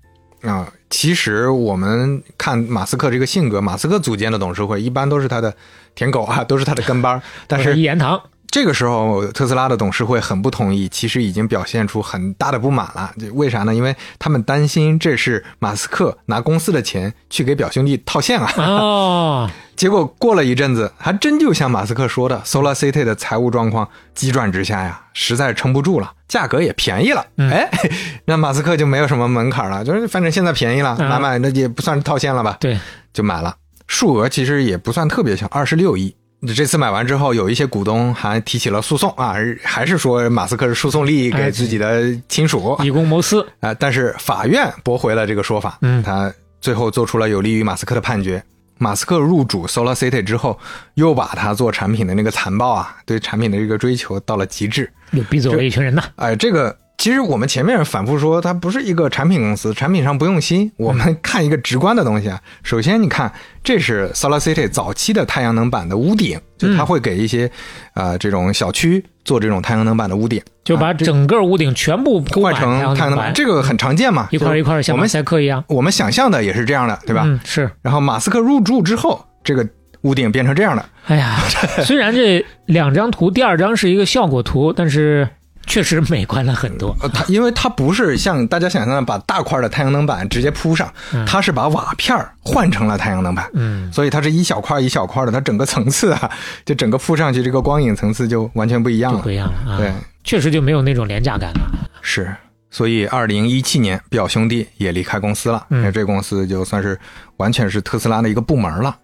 啊。其实我们看马斯克这个性格，马斯克组建的董事会一般都是他的舔狗啊，都是他的跟班儿。但是一言堂，这个时候，特斯拉的董事会很不同意，其实已经表现出很大的不满了。这为啥呢？因为他们担心这是马斯克拿公司的钱去给表兄弟套现啊。哦，结果过了一阵子，还真就像马斯克说的，Solar City 的财务状况急转直下呀，实在撑不住了，价格也便宜了。嗯哎，那马斯克就没有什么门槛了，就是反正现在便宜了，嗯买买那也不算是套现了吧？对，就买了，数额其实也不算特别小，二十六亿。这次买完之后，有一些股东还提起了诉讼啊，还是说马斯克是输送利益给自己的亲属啊、以公谋私啊。但是法院驳回了这个说法，嗯他最后做出了有利于马斯克的判决。马斯克入主 Solar City 之后，又把他做产品的那个残暴啊，对产品的这个追求到了极致。又逼走了一群人呐。哎，这个其实我们前面反复说，它不是一个产品公司，产品上不用心。我们看一个直观的东西啊，首先你看，这是 Solar City 早期的太阳能板的屋顶，就它会给一些、呃这种小区做这种太阳能板的屋顶，就把整个屋顶全部铺换成太阳能板，这个很常见嘛，一块一块儿像马我们赛克一样，我们想象的也是这样的，对吧？嗯，是。然后马斯克入驻之后，这个屋顶变成这样的，哎呀，虽然这两张图，第二张是一个效果图，但是确实美观了很多。呃，它因为它不是像大家想象的把大块的太阳能板直接铺上，它是把瓦片儿换成了太阳能板，嗯，所以它是一小块一小块的，它整个层次啊，就整个铺上去，这个光影层次就完全不一样了不。一样了啊。对，确实就没有那种廉价感了。是，所以二零一七年，表兄弟也离开公司了，嗯那这公司就算是完全是特斯拉的一个部门了。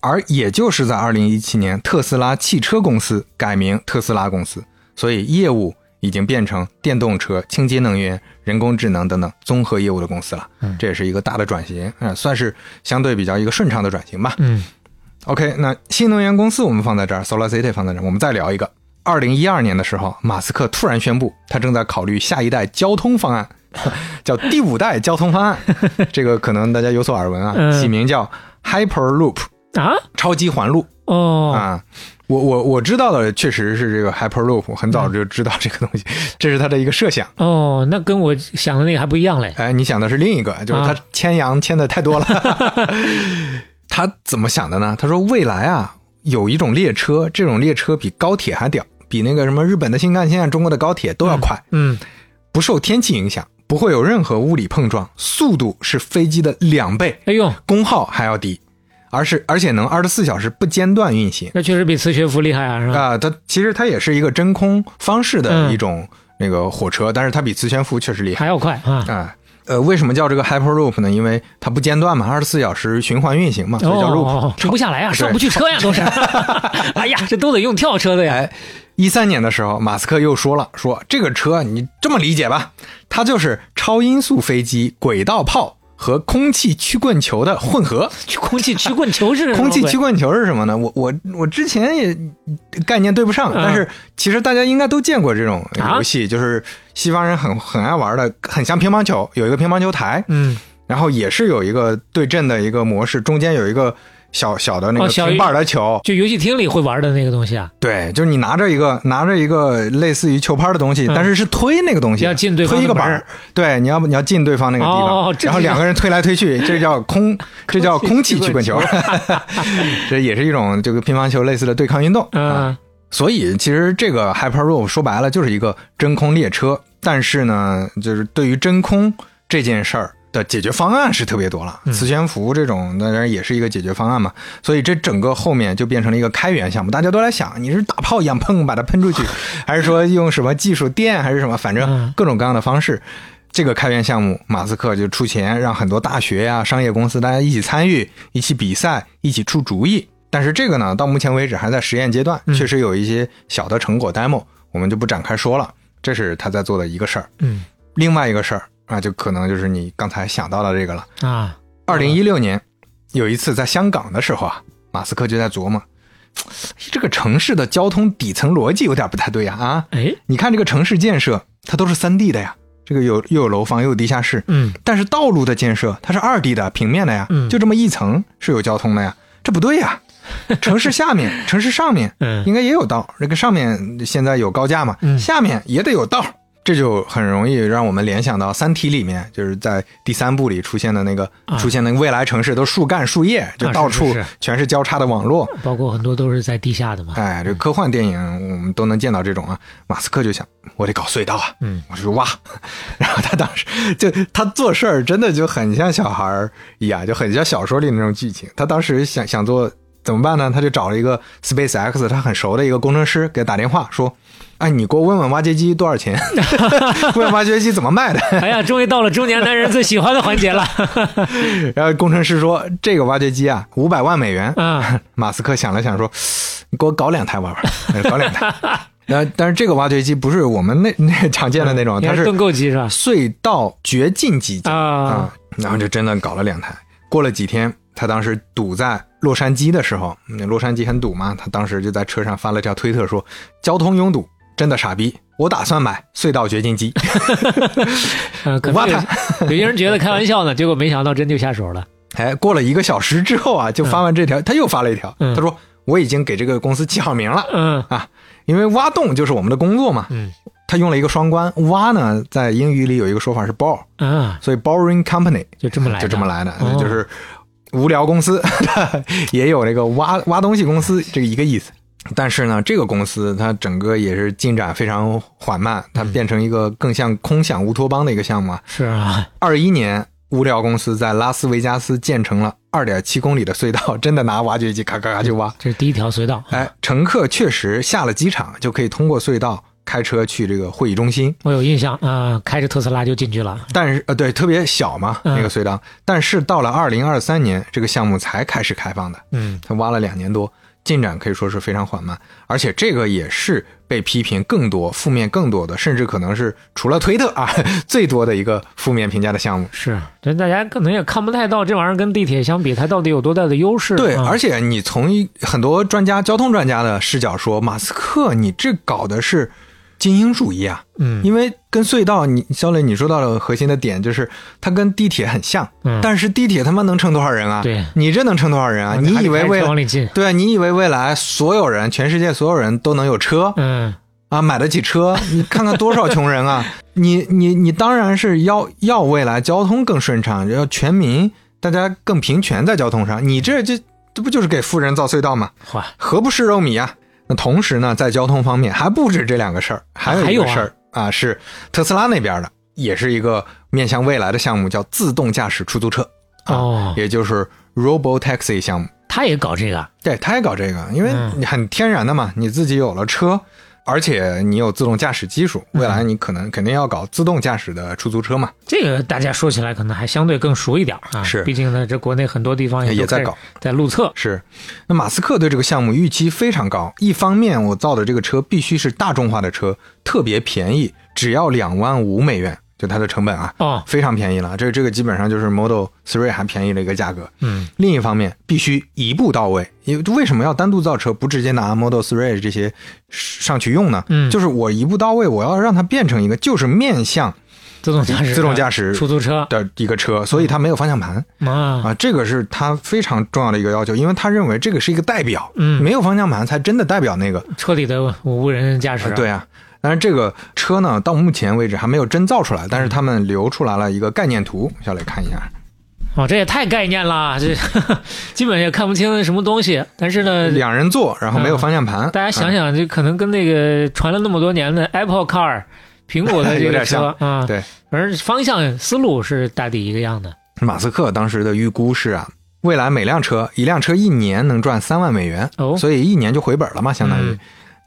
而也就是在二零一七年，特斯拉汽车公司改名特斯拉公司，所以业务已经变成电动车、清洁能源、人工智能等等综合业务的公司了。嗯这也是一个大的转型，嗯、算是相对比较一个顺畅的转型吧。嗯 OK，那新能源公司我们放在这儿，Solar City 放在这儿，我们再聊一个。二零一二年的时候，马斯克突然宣布，他正在考虑下一代交通方案，叫第五代交通方案。这个可能大家有所耳闻啊，嗯起名叫 Hyperloop 啊超级环路哦啊。我我我知道的确实是这个 Hyperloop，很早就知道这个东西，这是他的一个设想。哦，那跟我想的那个还不一样嘞。哎，你想的是另一个，就是他啊牵羊牵的太多了。他怎么想的呢？他说未来啊，有一种列车，这种列车比高铁还屌，比那个什么日本的新干线、中国的高铁都要快，嗯，不受天气影响，不会有任何物理碰撞，速度是飞机的两倍，哎呦，功耗还要低，而是而且能二十四小时不间断运行。那确实比磁悬浮厉害啊，是吧？啊、它其实它也是一个真空方式的嗯一种那个火车，但是它比磁悬浮确实厉害还要快啊！啊。呃，为什么叫这个 Hyperloop 呢？因为它不间断嘛，二十四小时循环运行嘛，所以叫 loop。哦，停不下来啊，上不去车呀，都是。哎呀，这都得用跳车的呀。哎，一三年的时候，马斯克又说了，说这个车你这么理解吧，它就是超音速飞机、轨道炮和空气曲棍球的混合。空气曲棍球是什么空气曲棍球是什么呢？我我我之前也概念对不上，嗯但是其实大家应该都见过这种啊游戏，就是西方人很很爱玩的，很像乒乓球，有一个乒乓球台，嗯，然后也是有一个对阵的一个模式，中间有一个小小的那个平板的球，就游戏厅里会玩的那个东西啊，对，就是你拿着一个拿着一个类似于球拍的东西，嗯。但是是推那个东西，要进对方推一个板对，你要你要进对方那个地方，然后两个人推来推去，这叫空，这叫空气曲棍球，这也是一种这个乒乓球类似的对抗运动啊。嗯所以其实这个 Hyperloop 说白了就是一个真空列车，但是呢，就是对于真空这件事儿。的解决方案是特别多了，嗯磁悬浮这种当然也是一个解决方案嘛，所以这整个后面就变成了一个开源项目，大家都来想，你是打炮一样砰把它喷出去，还是说用什么技术电，还是什么，反正嗯各种各样的方式。这个开源项目，马斯克就出钱，让很多大学呀、商业公司大家一起参与，一起比赛，一起出主意。但是这个呢，到目前为止还在实验阶段，嗯确实有一些小的成果 demo，我们就不展开说了。这是他在做的一个事儿。嗯另外一个事儿啊，就可能就是你刚才想到的这个了。啊，二零一六年有一次在香港的时候啊，马斯克就在琢磨，这个城市的交通底层逻辑有点不太对呀啊！哎，你看这个城市建设，它都是三 D 的呀，这个有又有楼房又有地下室，嗯但是道路的建设它是二 D 的平面的呀，嗯就这么一层是有交通的呀，这不对呀。城市下面、城市上面嗯应该也有道，这个上面现在有高架嘛，嗯下面也得有道，这就很容易让我们联想到《三体》里面，就是在第三部里出现的那个、啊出现的未来城市都树干树叶，就啊到处全是交叉的网络。包括很多都是在地下的嘛。哎，这科幻电影我们都能见到这种啊。马斯克就想，我得搞隧道啊，嗯，我就挖。然后他当时就他做事儿真的就很像小孩儿一样，就很像小说里那种剧情。他当时想想做怎么办呢？他就找了一个 SpaceX 他很熟的一个工程师给他打电话说：“哎，你给我问问挖掘机多少钱？问 问挖掘机怎么卖的？” 哎呀，终于到了中年男人最喜欢的环节了。然后工程师说：“这个挖掘机啊，五百万美元。”啊，马斯克想了想说：“你给我搞两台玩玩，哎搞两台。”呃，但是这个挖掘机不是我们那那常见的那种，它是盾构机是吧？隧道掘进机啊，啊，然后就真的搞了两台。过了几天，他当时堵在洛杉矶的时候，那洛杉矶很堵嘛，他当时就在车上发了条推特说：“交通拥堵，真的傻逼，我打算买隧道掘进机。挖能有些人觉得开玩笑呢，结果没想到真就下手了。”哎，过了一个小时之后啊，就发完这条，他又发了一条，嗯他说：“我已经给这个公司起好名了。”嗯啊，因为挖洞就是我们的工作嘛。嗯他用了一个双关，挖呢在英语里有一个说法是 bore，啊，所以 boring company 就这么来的，就这么来的，哦就是无聊公司，也有这个挖挖东西公司这个一个意思。但是呢，这个公司它整个也是进展非常缓慢，它变成一个更像空想乌托邦的一个项目啊。是啊，二一年，无聊公司在拉斯维加斯建成了二点七公里的隧道，真的拿挖掘机咔咔咔就挖。这是第一条隧道。哎，乘客确实下了机场就可以通过隧道开车去这个会议中心。我有印象啊、开着特斯拉就进去了。但是呃，对，特别小嘛，嗯那个隧道。但是到了二零二三年，这个项目才开始开放的，嗯，他挖了两年多，进展可以说是非常缓慢。而且这个也是被批评更多、负面更多的，甚至可能是除了推特啊 最多的一个负面评价的项目。是，但大家可能也看不太到这玩意儿跟地铁相比，它到底有多大的优势。对，啊而且你从一很多专家、交通专家的视角说，马斯克你这搞的是精英主义啊，嗯，因为跟隧道，你肖磊你说到了核心的点，就是它跟地铁很像，嗯但是地铁他妈能乘多少人啊？对你这能乘多少人啊？你以为未来往里进？对啊，你以为未来所有人，全世界所有人都能有车嗯，啊，买得起车？你看看多少穷人啊！你你你当然是要要未来交通更顺畅，要全民大家更平权在交通上。你这这这不就是给富人造隧道吗？哇，何不食肉糜啊？那同时呢，在交通方面还不止这两个事儿，还有一个事儿啊是特斯拉那边的，也是一个面向未来的项目，叫自动驾驶出租车啊，哦也就是 Robo Taxi 项目。他也搞这个。对，他也搞这个，因为嗯你很天然的嘛，你自己有了车，而且你有自动驾驶技术，嗯。未来你可能肯定要搞自动驾驶的出租车嘛。这个大家说起来可能还相对更熟一点啊，是。毕竟呢，这国内很多地方也在搞，在路测，是，那马斯克对这个项目预期非常高。一方面，我造的这个车必须是大众化的车，特别便宜，只要两万五美元，就它的成本啊，哦，非常便宜了。这这个基本上就是 Model Three 还便宜的一个价格。嗯，另一方面，必须一步到位。因为为什么要单独造车，不直接拿 Model Three 这些上去用呢？嗯就是我一步到位，我要让它变成一个就是面向自动驾驶，自动驾驶出租车的一个车，所以它没有方向盘啊，啊，这个是它非常重要的一个要求，因为他认为这个是一个代表，嗯没有方向盘才真的代表那个。车里的无人驾驶，啊对啊，但是这个车呢，到目前为止还没有真造出来，但是他们留出来了一个概念图，小磊看一下。哦，这也太概念了，这 基本也看不清什么东西。但是呢，两人座，然后没有方向盘。嗯大家想啊想，这可能跟那个传了那么多年的 Apple Car，苹果的 这有个车点像啊，对，而方向思路是大抵一个样的。马斯克当时的预估是啊，未来每辆车一辆车一年能赚三万美元，哦所以一年就回本了嘛，相当于。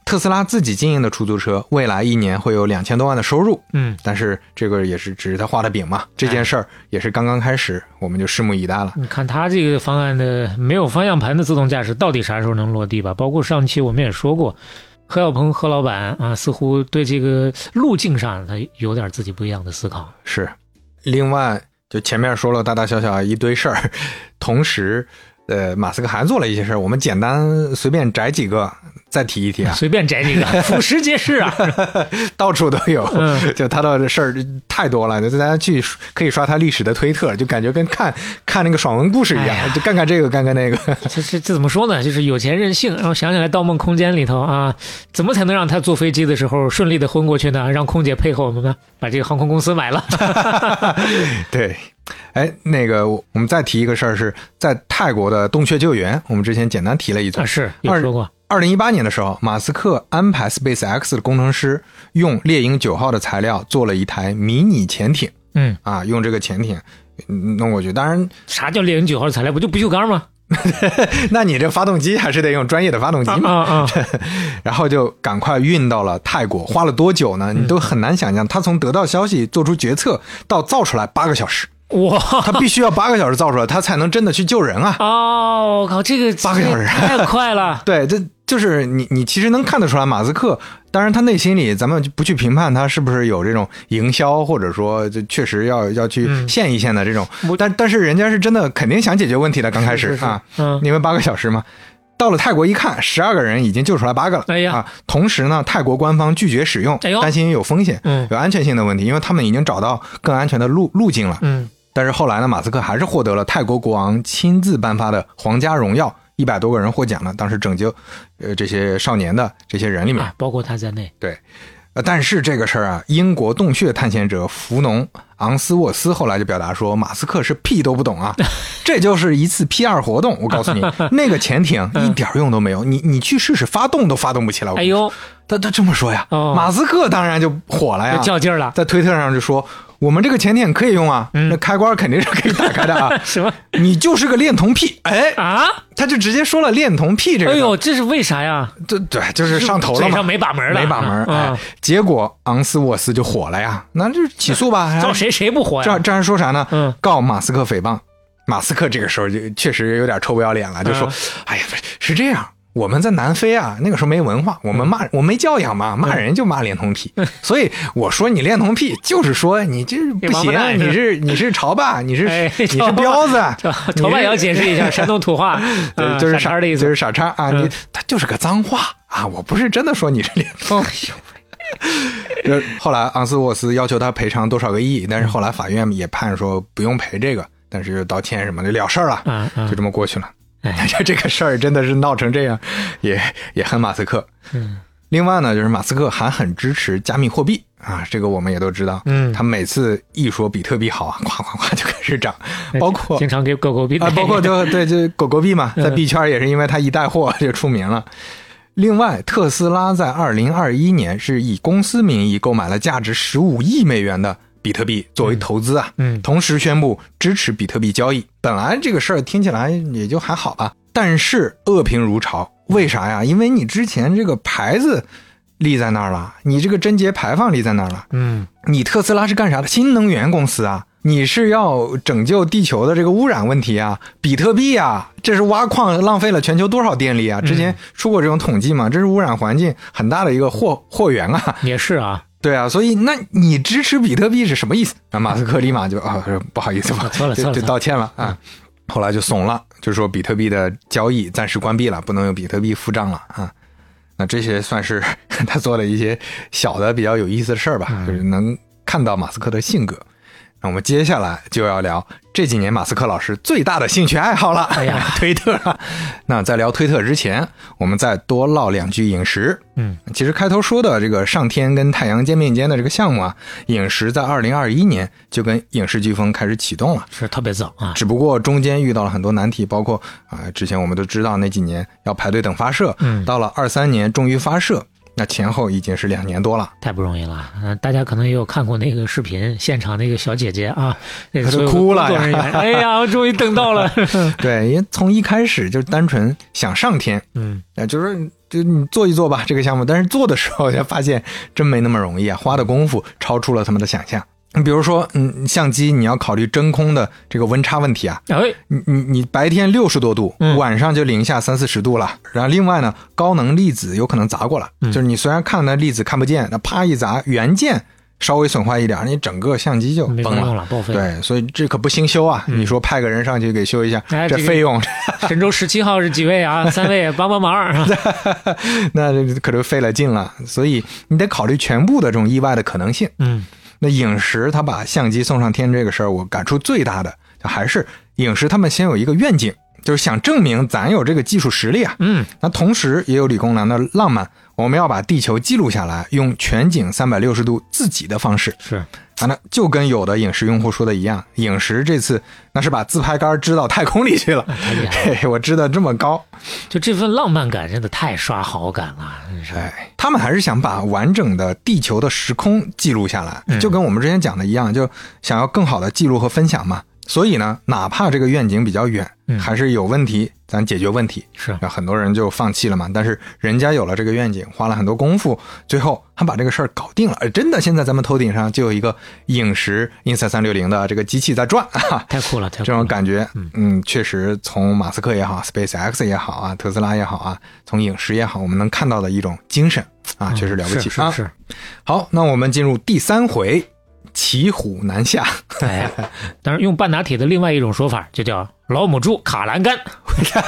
嗯特斯拉自己经营的出租车，未来一年会有两千多万的收入，嗯，但是这个也是只是他画的饼嘛，这件事儿也是刚刚开始，我们就拭目以待了。你看他这个方案的没有方向盘的自动驾驶到底啥时候能落地吧？包括上期我们也说过，何小鹏何老板啊，似乎对这个路径上他有点自己不一样的思考。是，另外就前面说了大大小小一堆事儿，同时，呃，马斯克还做了一些事儿，我们简单随便摘几个，再提一提啊，随便摘几个，俯拾皆是啊。到处都有，嗯就他的事儿太多了，就大家去可以刷他历史的推特，就感觉跟看看那个爽文故事一样，哎就干干这个干干那个，这这这怎么说呢？就是有钱任性。然后想起来《盗梦空间》里头啊，怎么才能让他坐飞机的时候顺利的昏过去呢？让空姐配合我们呢，把这个航空公司买了。对。哎，那个，我我们再提一个事儿，是在泰国的洞穴救援，我们之前简单提了一嘴啊，。是有说过。二零一八年的时候，马斯克安排 SpaceX 的工程师用猎鹰九号的材料做了一台迷你潜艇嗯，啊，用这个潜艇嗯弄过去。当然，啥叫猎鹰九号的材料？不就不锈钢吗？那你这发动机还是得用专业的发动机啊嘛。啊啊！然后就赶快运到了泰国，花了多久呢？你都很难想象，他从得到消息、做出决策到造出来八个小时，哇！他必须要八个小时造出来，他才能真的去救人啊！哦，我靠，这个八个小时太快了。对，这就是你，你其实能看得出来，马斯克，当然他内心里，咱们就不去评判他是不是有这种营销，或者说就确实要要去嗯献一献的这种，我但但是人家是真的肯定想解决问题的，刚开始啊，嗯，因为八个小时嘛。到了泰国一看，十二个人已经救出来八个了。哎呀啊！同时呢，泰国官方拒绝使用，哎担心有风险，嗯有安全性的问题，因为他们已经找到更安全的路路径了。嗯，但是后来呢，马斯克还是获得了泰国国王亲自颁发的皇家荣耀，一百多个人获奖了。当时拯救呃这些少年的这些人里面，啊，包括他在内。呃，但是这个事儿啊，英国洞穴探险者福农昂斯沃斯后来就表达说，马斯克是屁都不懂啊，这就是一次 PR 活动。我告诉你，那个潜艇一点用都没有，你你去试试，发动都发动不起来。哎呦，他他这么说呀，马斯克当然就火了呀，较劲儿了，在推特上就说。我们这个潜艇可以用啊，那开关肯定是可以打开的啊。什么？你就是个恋童癖？哎啊，他就直接说了恋童癖这个。哎呦，这是为啥呀？对对，就是上头了嘛，没把门了，没把门。哎，结果昂斯沃斯就火了呀，那就起诉吧。告谁谁不火呀？这这还说啥呢？嗯，告马斯克诽谤。马斯克这个时候就确实有点臭不要脸了，就说：“哎呀，不是是这样。”我们在南非啊，那个时候没文化，我们骂我没教养嘛，骂人就骂恋童癖，所以我说你恋童癖，就是说你这不行，你是你是潮爸，你是你是彪子，潮爸也要解释一下山东土话，就是傻的意思，就是傻叉啊，你他就是个脏话啊，我不是真的说你是恋童。后来昂斯沃斯要求他赔偿多少个亿，但是后来法院也判说不用赔这个，但是道歉什么的了事儿了，就这么过去了。哎，这 这个事儿真的是闹成这样，也也很马斯克。嗯，另外呢，就是马斯克还很支持加密货币啊，这个我们也都知道。嗯，他每次一说比特币好啊，咵咵咵就开始涨，包括经常给狗狗币啊，包括就对就狗狗币嘛，在币圈也是因为他一带货就出名了。另外，特斯拉在二零二一年是以公司名义购买了价值十五亿美元的。比特币作为投资啊，嗯，同时宣布支持比特币交易。本来这个事儿听起来也就还好吧，但是恶评如潮。为啥呀？因为你之前这个牌子立在那儿了，你这个贞洁牌坊立在那儿了，嗯，你特斯拉是干啥的？新能源公司啊，你是要拯救地球的这个污染问题啊？比特币啊，这是挖矿浪费了全球多少电力啊？之前出过这种统计嘛？这是污染环境很大的一个货货源啊。也是啊。对啊，所以那你支持比特币是什么意思？啊，马斯克立马就啊，不好意思，错了，错了，就道歉了啊。后来就怂了，就说比特币的交易暂时关闭了，不能用比特币付账了啊。那这些算是 他做了一些小的比较有意思的事儿吧，就是能看到马斯克的性格。那我们接下来就要聊这几年马斯克老师最大的兴趣爱好了。哎呀，推特。那在聊推特之前，我们再多唠两句饮食。嗯，其实开头说的这个上天跟太阳肩并肩的这个项目啊，饮食在二零二一年就跟影视飓风开始启动了，是特别早啊。只不过中间遇到了很多难题，包括啊，之前我们都知道那几年要排队等发射，嗯，到了二三年终于发射。那前后已经是两年多了，太不容易了。嗯，大家可能也有看过那个视频，现场那个小姐姐啊，那个都哭了呀。哎呀，我终于等到了。对，因为从一开始就单纯想上天，嗯，就是就你做一做吧这个项目，但是做的时候才发现真没那么容易啊，花的功夫超出了他们的想象。你比如说，嗯，相机你要考虑真空的这个温差问题啊。哎，你你你白天六十多度，晚上就零下三四十度了。然后另外呢，高能粒子有可能砸过来，就是你虽然看那粒子看不见，那啪一砸，原件稍微损坏一点，你整个相机就崩了，报废。对，所以这可不兴修啊。你说派个人上去给修一下，这费用。神舟十七号是几位啊？三位，帮帮忙。那可就费了劲了。所以你得考虑全部的这种意外的可能性。嗯。那影石他把相机送上天这个事儿，我感触最大的还是影石他们先有一个愿景，就是想证明咱有这个技术实力啊。嗯，那同时也有理工男的浪漫，我们要把地球记录下来，用全景三百六十度自己的方式。是。啊，那就跟有的影视用户说的一样，影视这次那是把自拍杆支到太空里去了，我支的这么高，就这份浪漫感真的太刷好感了。哎，他们还是想把完整的地球的时空记录下来，就跟我们之前讲的一样，就想要更好的记录和分享嘛。所以呢，哪怕这个愿景比较远，还是有问题，咱解决问题是。那很多人就放弃了嘛。但是人家有了这个愿景，花了很多功夫，最后还把这个事儿搞定了。真的，现在咱们头顶上就有一个影石 Insight 三六零的这个机器在转，太酷了！这种 感觉，嗯，确实从马斯克也好，Space X 也好啊，特斯拉也好啊，从影石也好，我们能看到的一种精神啊，确实了不起啊。是。好，那我们进入第三回。骑虎难下，哎，当然用半打铁的另外一种说法，就叫老母猪卡栏杆，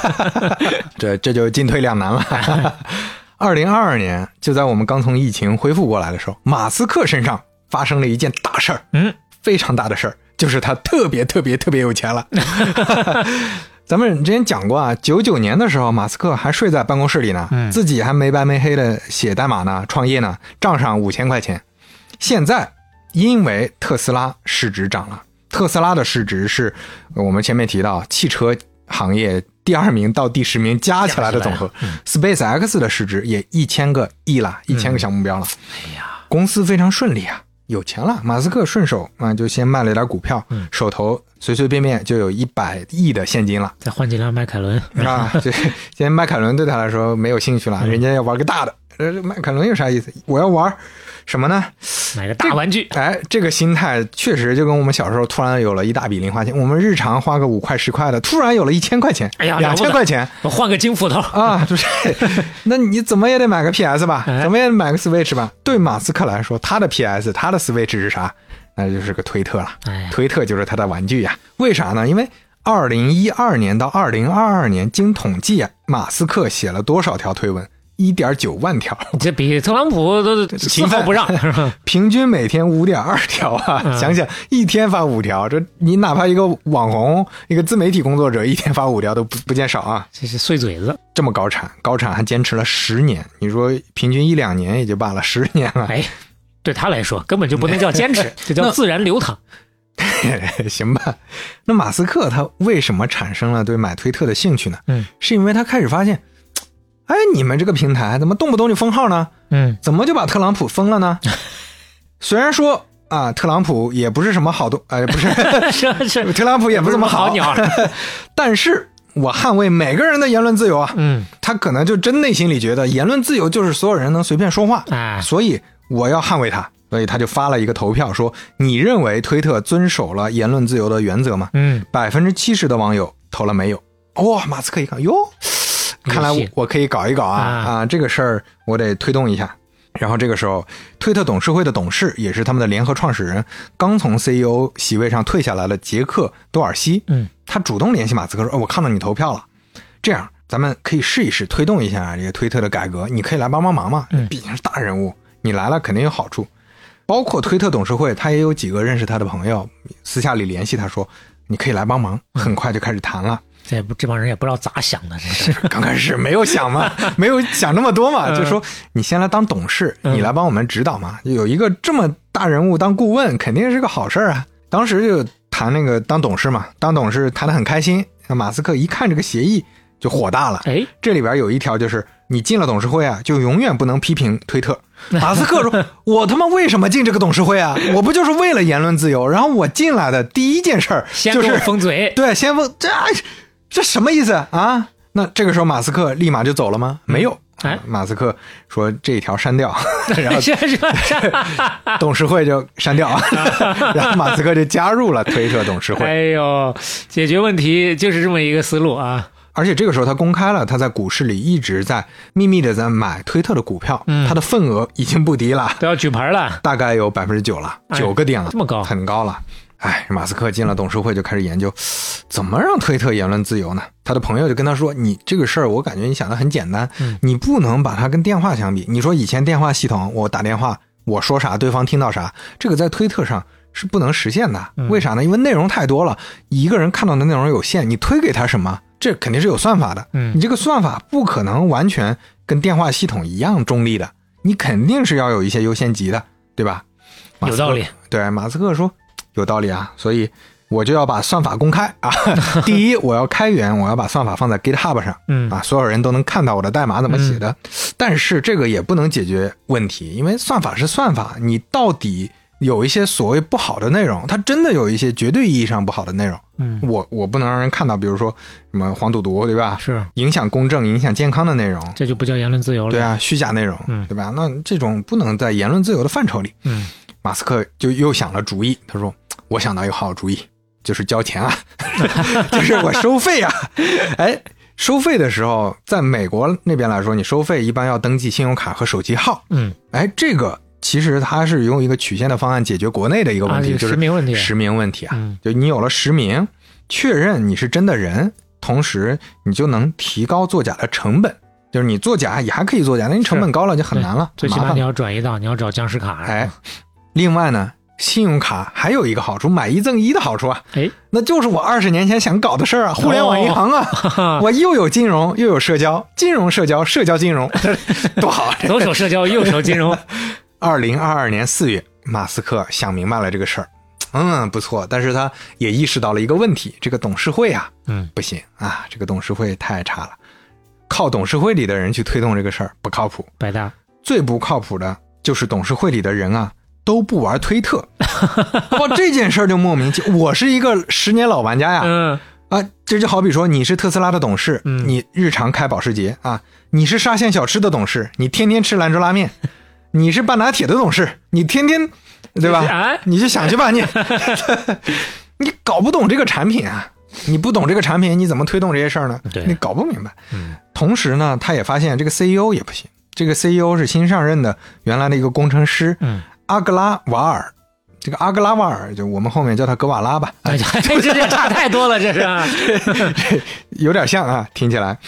这这就进退两难了。二零二二年，就在我们刚从疫情恢复过来的时候，马斯克身上发生了一件大事儿，嗯，非常大的事儿，就是他特别特别特别有钱了。咱们之前讲过啊，九九年的时候，马斯克还睡在办公室里呢，自己还没白没黑的写代码呢，创业呢，账上五千块钱，现在。因为特斯拉市值涨了，特斯拉的市值是呃我们前面提到汽车行业第二名到第十名加起来的总和。SpaceX 的市值也一千个亿了，一千个小目标了。哎呀，公司非常顺利啊，有钱了。马斯克顺手啊就先卖了点股票，手头随随便便就有一百亿的现金了。再换几辆迈凯伦，啊，这现在迈凯伦对他来说没有兴趣了，人家要玩个大的。呃，迈凯伦有啥意思？我要玩什么呢？买个大玩具，哎，这个心态确实就跟我们小时候突然有了一大笔零花钱，我们日常花个五块十块的，突然有了一千块钱，哎呀两千块钱我换个金斧头。啊，就是，那你怎么也得买个 PS 吧，哎怎么也得买个 Switch 吧。对马斯克来说，他的 PS，他的 Switch 是啥？那就是个推特了。哎，推特就是他的玩具呀。为啥呢？因为二零一二年到二零二二年，经统计啊，马斯克写了多少条推文？一点九万条，这比特朗普都丝毫不让，是吧？平均每天五点二条啊！嗯想想一天发五条，这你哪怕一个网红、一个自媒体工作者，一天发五条都不不见少啊！这是碎嘴子。这么高产，高产还坚持了十年，你说平均一两年也就罢了，十年了，哎，对他来说根本就不能叫坚持，这叫自然流淌。行吧？那马斯克他为什么产生了对买推特的兴趣呢？嗯，是因为他开始发现，哎，你们这个平台怎么动不动就封号呢？嗯，怎么就把特朗普封了呢？虽然说啊，特朗普也不是什么好东，哎，不是，是是，特朗普也不怎么好好鸟。但是我捍卫每个人的言论自由啊。嗯，他可能就真内心里觉得言论自由就是所有人能随便说话，哎，所以我要捍卫他。所以他就发了一个投票，说你认为推特遵守了言论自由的原则吗？嗯，百分之七十的网友投了没有。哇，马斯克一看，哟，看来我我可以搞一搞啊啊啊，这个事儿我得推动一下。然后这个时候，推特董事会的董事也是他们的联合创始人，刚从 CEO 席位上退下来的杰克多尔西，嗯，他主动联系马斯克说：“哦，我看到你投票了，这样咱们可以试一试推动一下这个推特的改革，你可以来帮帮忙嘛，嗯毕竟是大人物，你来了肯定有好处。”包括推特董事会，他也有几个认识他的朋友，私下里联系他说：“你可以来帮忙。”很快就开始谈了。这不这帮人也不知道咋想的，这是。刚开始没有想嘛，没有想那么多嘛，嗯就说你先来当董事，嗯你来帮我们指导嘛。有一个这么大人物当顾问，肯定是个好事儿啊。当时就谈那个当董事嘛，当董事谈得很开心。那马斯克一看这个协议就火大了，哎，这里边有一条就是你进了董事会啊，就永远不能批评推特。马斯克说：“我他妈为什么进这个董事会啊？我不就是为了言论自由？然后我进来的第一件事儿先就是封嘴。对，先封这这什么意思啊？那这个时候马斯克立马就走了吗？没有。哎马斯克说这一条删掉，然后 董事会就删掉，然后马斯克就加入了推特董事会。哎呦，解决问题就是这么一个思路啊。而且这个时候他公开了，他在股市里一直在秘密的在买推特的股票，嗯他的份额已经不低了，都要举牌了，大概有百分之九了，哎九个点了，这么高很高了。哎，马斯克进了董事会就开始研究，怎么让推特言论自由呢？他的朋友就跟他说：“你这个事儿，我感觉你想的很简单，嗯你不能把它跟电话相比。你说以前电话系统，我打电话，我说啥，对方听到啥，这个在推特上是不能实现的。嗯为啥呢？因为内容太多了，一个人看到的内容有限，你推给他什么，这肯定是有算法的。嗯你这个算法不可能完全跟电话系统一样中立的，你肯定是要有一些优先级的，对吧？有道理。对，马斯克说有道理啊，所以我就要把算法公开啊。第一，我要开源，我要把算法放在 GitHub 上，嗯啊，所有人都能看到我的代码怎么写的。但是这个也不能解决问题，因为算法是算法，你到底有一些所谓不好的内容，它真的有一些绝对意义上不好的内容，嗯，我我不能让人看到，比如说什么黄赌毒，对吧？是，影响公正、影响健康的内容，这就不叫言论自由了。对，啊，虚假内容，嗯对吧？那这种不能在言论自由的范畴里。嗯，马斯克就又想了主意，他说：“我想到一个好主意，就是交钱啊，就是我收费啊。哎，收费的时候，在美国那边来说，你收费一般要登记信用卡和手机号。嗯，哎，这个其实它是用一个曲线的方案解决国内的一个问题，啊就是实名问题实名问题啊。嗯就你有了实名，确认你是真的人，同时你就能提高作假的成本。就是你作假也还可以作假，那你成本高了就很难了。最起码你要转移到，你要找僵尸卡。哎，另外呢，信用卡还有一个好处，买一赠一的好处啊，哎，那就是我二十年前想搞的事儿啊，互联网银行啊，哈 我又有金融又有社交，金融社交社交金融，多好啊！左手社交，右手金融。二零二二年四月，马斯克想明白了这个事儿，嗯，不错。但是他也意识到了一个问题，这个董事会啊，嗯，不行啊，这个董事会太差了，靠董事会里的人去推动这个事儿不靠谱。白搭，最不靠谱的就是董事会里的人啊，都不玩推特。哇，这件事儿就莫名其我是一个十年老玩家呀，嗯，啊，这就好比说你是特斯拉的董事，嗯你日常开保时捷啊；你是沙县小吃的董事，你天天吃兰州拉面；你是半拿铁的董事，你天天，对吧？哎你就想去吧，你 你搞不懂这个产品啊，你不懂这个产品，你怎么推动这些事儿呢？对你搞不明白。嗯同时呢，他也发现这个 CEO 也不行，这个 CEO 是新上任的原来的一个工程师，嗯，阿格拉瓦尔。这个阿格拉瓦尔，就我们后面叫他格瓦拉吧，哎呀，这这差太多了，这是啊。有点像啊，听起来。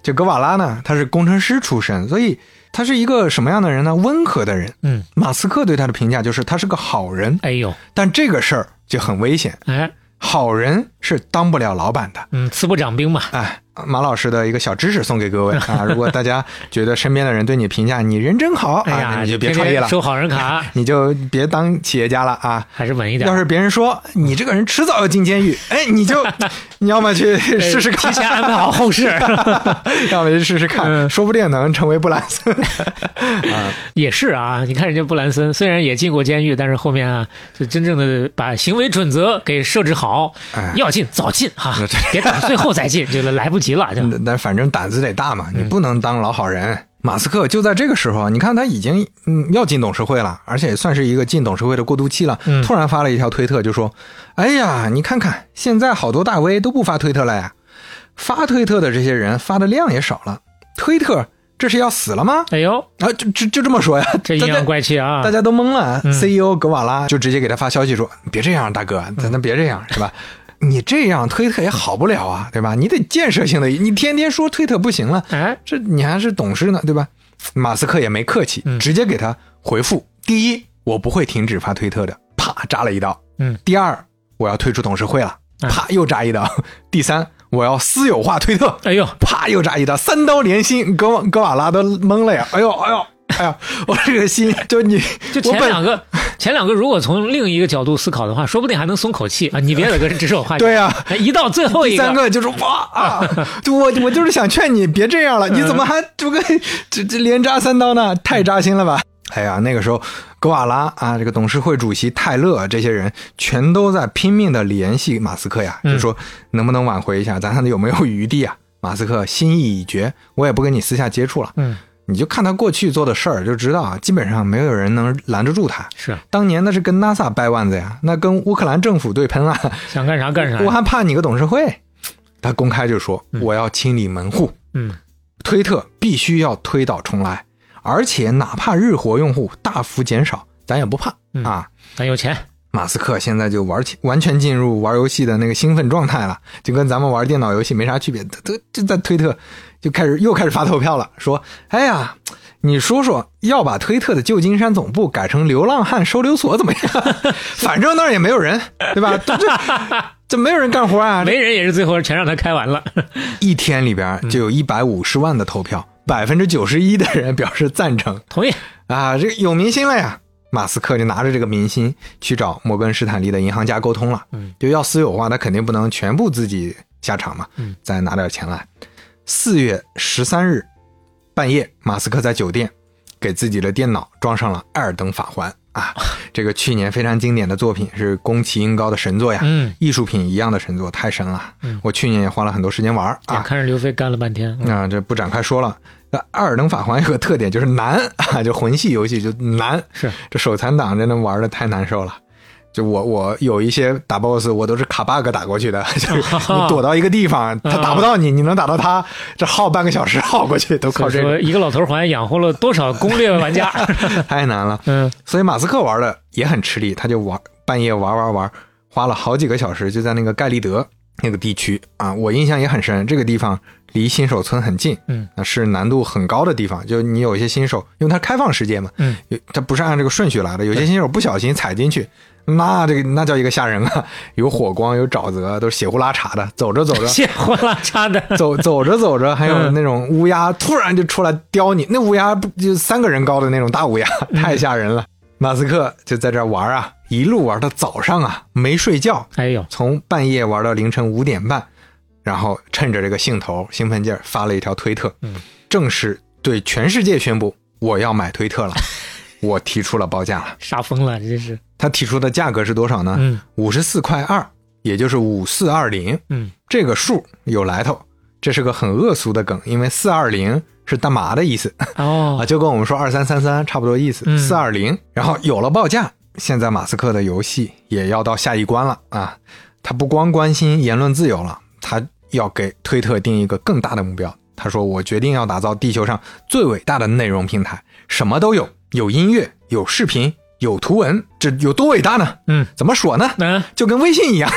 这格瓦拉呢，他是工程师出身，所以他是一个什么样的人呢？温和的人。嗯，马斯克对他的评价就是他是个好人，哎呦，但这个事儿就很危险，哎，好人是当不了老板的。嗯，慈不掌兵嘛。哎，马老师的一个小知识送给各位 啊！如果大家觉得身边的人对你评价你人真好啊，哎呀，那你就别天创业了，天收好人卡，你就别当企业家了啊！还是稳一点。要是别人说你这个人迟早要进监狱，哎，你就 你要么去试试看，提前安排好后事，要么去试试看，嗯说不定能成为布兰森。也是啊。你看人家布兰森虽然也进过监狱，但是后面啊，就真正的把行为准则给设置好，哎要进早进哈，别等最后再进，就来不及了。就但反正胆子得大嘛，你不能当老好人。马斯克就在这个时候，你看他已经嗯要进董事会了，而且也算是一个进董事会的过渡期了。嗯突然发了一条推特，就说：“哎呀，你看看现在好多大 V 都不发推特了呀，发推特的这些人发的量也少了，推特这是要死了吗？哎呦，啊，就就就这么说呀，这阴阳怪气啊！大家都懵了。嗯 CEO 格瓦拉就直接给他发消息说：“别这样，大哥，咱咱别这样，是吧？你这样推特也好不了啊，对吧？你得建设性的，你天天说推特不行了，哎，这你还是董事呢，对吧？”马斯克也没客气嗯，直接给他回复：第一，我不会停止发推特的，啪扎了一刀；嗯，第二，我要退出董事会了，哎。啪又扎一刀；第三，我要私有化推特，哎呦，啪又扎一刀，三刀连心，格瓦格瓦拉都懵了呀！哎呦哎呦哎呀，我这个心就你就前两个，前两个如果从另一个角度思考的话，说不定还能松口气啊！你别在这指手画脚。对呀、一到最后一个三个就是哇啊！就我我就是想劝你别这样了，你怎么还就跟这这连扎三刀呢？太扎心了吧！哎呀，那个时候格瓦拉啊，这个董事会主席泰勒这些人全都在拼命的联系马斯克呀，嗯就说能不能挽回一下，咱看有没有余地啊？马斯克心意已决，我也不跟你私下接触了。嗯，你就看他过去做的事儿，就知道啊，基本上没有人能拦得住他。是当年那是跟 NASA 掰腕子呀，那跟乌克兰政府对喷了，想干啥干啥。我还怕你个董事会？他公开就说嗯我要清理门户，嗯，推特必须要推倒重来，而且哪怕日活用户大幅减少，咱也不怕嗯啊。咱有钱。马斯克现在就玩起，完全进入玩游戏的那个兴奋状态了，就跟咱们玩电脑游戏没啥区别。他他就在推特就开始又开始发投票了，说：“哎呀，你说说要把推特的旧金山总部改成流浪汉收留所怎么样？反正那儿也没有人，对吧？这这这没有人干活啊！没人也是最后全让他开完了。一天里边就有一百五十万的投票，百分之九十一的人表示赞成同意。啊，这个有明星了呀。马斯克就拿着这个民心去找摩根士坦利的银行家沟通了，嗯，就要私有化，他肯定不能全部自己下场嘛，嗯，再拿点钱来。四月十三日半夜，马斯克在酒店给自己的电脑装上了《艾尔登法环》啊，这个去年非常经典的作品是宫崎英高的神作呀，嗯，艺术品一样的神作，太神了。嗯我去年也花了很多时间玩啊。看着刘飞干了半天。嗯啊，这不展开说了。那《艾尔登法环》有个特点就是难啊，就魂系游戏就难。是这手残党真的玩的太难受了。就我我有一些打 BOSS，我都是卡 bug 打过去的，就是你躲到一个地方，他打不到你，你能打到他，这耗半个小时耗过去，都靠这个，一个老头环养活了多少攻略玩家？太难了。嗯所以马斯克玩的也很吃力，他就玩半夜玩玩玩，花了好几个小时，就在那个盖利德那个地区啊，我印象也很深。这个地方离新手村很近，嗯，那是难度很高的地方。就你有一些新手，因为它开放世界嘛，嗯，它不是按这个顺序来的，有些新手不小心踩进去。那这个那叫一个吓人啊！有火光，有沼泽，都是血呼啦嚓的。走着走着，血呼啦嚓的。走走着走着，还有嗯那种乌鸦突然就出来叼你，那乌鸦不就三个人高的那种大乌鸦，太吓人了。马斯克就在这玩啊，一路玩到早上啊，没睡觉，哎呦，从半夜玩到凌晨五点半，然后趁着这个兴头、兴奋劲儿发了一条推特，嗯，正式对全世界宣布我要买推特了，我提出了报价了。杀疯了，这是，他提出的价格是多少呢？嗯五十四块二，也就是五四二零。嗯，这个数有来头，这是个很恶俗的梗，因为四二零是大麻的意思 啊，哦，就跟我们说二三三三差不多意思。嗯四二零，然后有了报价，现在马斯克的游戏也要到下一关了啊！他不光关心言论自由了，他要给推特定一个更大的目标。他说：“我决定要打造地球上最伟大的内容平台，什么都有，有音乐，有视频，有图文，这有多伟大呢？嗯，怎么说呢？嗯，就跟微信一样，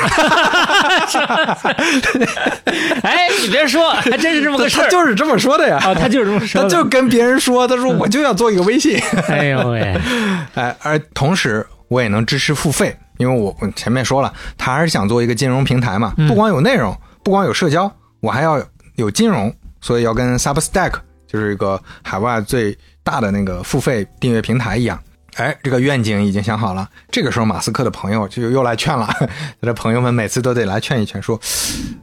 哎，你别说，还真是这么个事儿，他就是这么说的呀。哦，他就是这么说的，他就跟别人说，他说我就要做一个微信，哎呦喂，哎，而同时我也能支持付费，因为我我前面说了，他还是想做一个金融平台嘛，嗯不光有内容，不光有社交，我还要有金融，所以要跟 Substack 就是一个海外最大的那个付费订阅平台一样。哎，这个愿景已经想好了。这个时候，马斯克的朋友就又来劝了。他的朋友们每次都得来劝一劝，说：“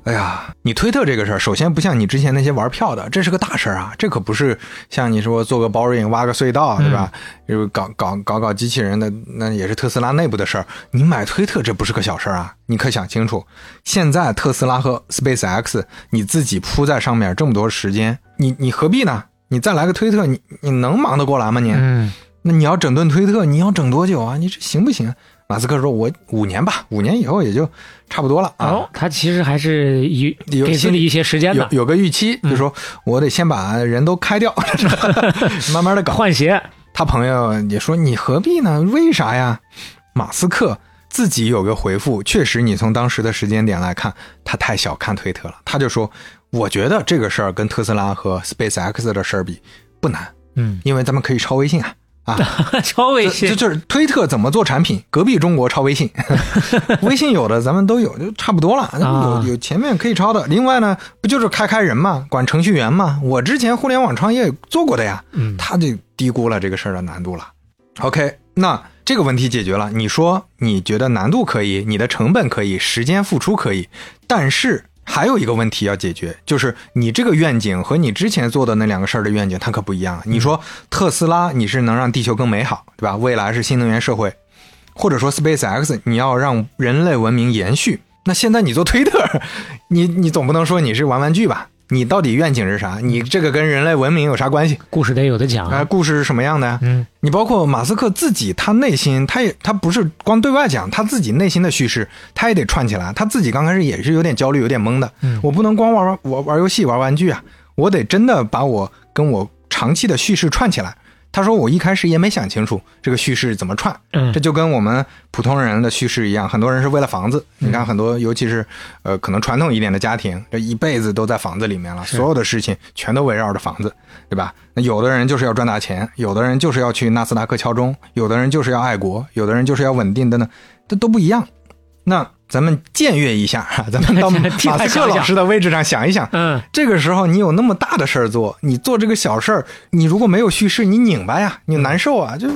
哎呀，你推特这个事儿，首先不像你之前那些玩票的，这是个大事儿啊！这可不是像你说做个 boring 挖个隧道，对吧？就搞搞搞搞机器人的，那也是特斯拉内部的事儿。你买推特，这不是个小事儿啊！你可想清楚，现在特斯拉和 SpaceX 你自己扑在上面这么多时间，你你何必呢？你再来个推特，你你能忙得过来吗？你？嗯，那你要整顿推特，你要整多久啊？你这行不行？马斯克说：“我五年吧，五年以后也就差不多了啊。哦，他其实还是有有给心里一些时间的，有有个预期，就说我得先把人都开掉，慢慢的搞。换鞋，他朋友也说：“你何必呢？为啥呀？”马斯克自己有个回复，确实，你从当时的时间点来看，他太小看推特了。他就说：“我觉得这个事儿跟特斯拉和 SpaceX 的事儿比不难，嗯，因为咱们可以抄微信啊。”啊，超微信这，就是推特怎么做产品，隔壁中国抄微信，微信有的咱们都有，就差不多了。啊有有前面可以抄的，另外呢，不就是开开人嘛，管程序员嘛。我之前互联网创业做过的呀，嗯他就低估了这个事儿的难度了。OK，那这个问题解决了。你说你觉得难度可以，你的成本可以，时间付出可以，但是还有一个问题要解决，就是你这个愿景和你之前做的那两个事儿的愿景，它可不一样。你说特斯拉，你是能让地球更美好，对吧？未来是新能源社会，或者说 SpaceX，你要让人类文明延续。那现在你做推特，你你总不能说你是玩玩具吧？你到底愿景是啥？你这个跟人类文明有啥关系？故事得有的讲啊、啊，故事是什么样的呀？嗯你包括马斯克自己，他内心他也他不是光对外讲，他自己内心的叙事，他也得串起来。他自己刚开始也是有点焦虑，有点懵的。嗯我不能光玩玩玩玩游戏玩玩具啊，我得真的把我跟我长期的叙事串起来。他说我一开始也没想清楚这个叙事怎么串，嗯这就跟我们普通人的叙事一样，很多人是为了房子。你看很多，尤其是呃可能传统一点的家庭，这一辈子都在房子里面了，所有的事情全都围绕着房子，对吧？那有的人就是要赚大钱，有的人就是要去纳斯达克敲钟，有的人就是要爱国，有的人就是要稳定等等，这都不一样。那咱们僭越一下，咱们到 马斯克老师的位置上想一想，嗯，这个时候你有那么大的事儿做，你做这个小事儿，你如果没有叙事，你拧巴呀，你难受啊，就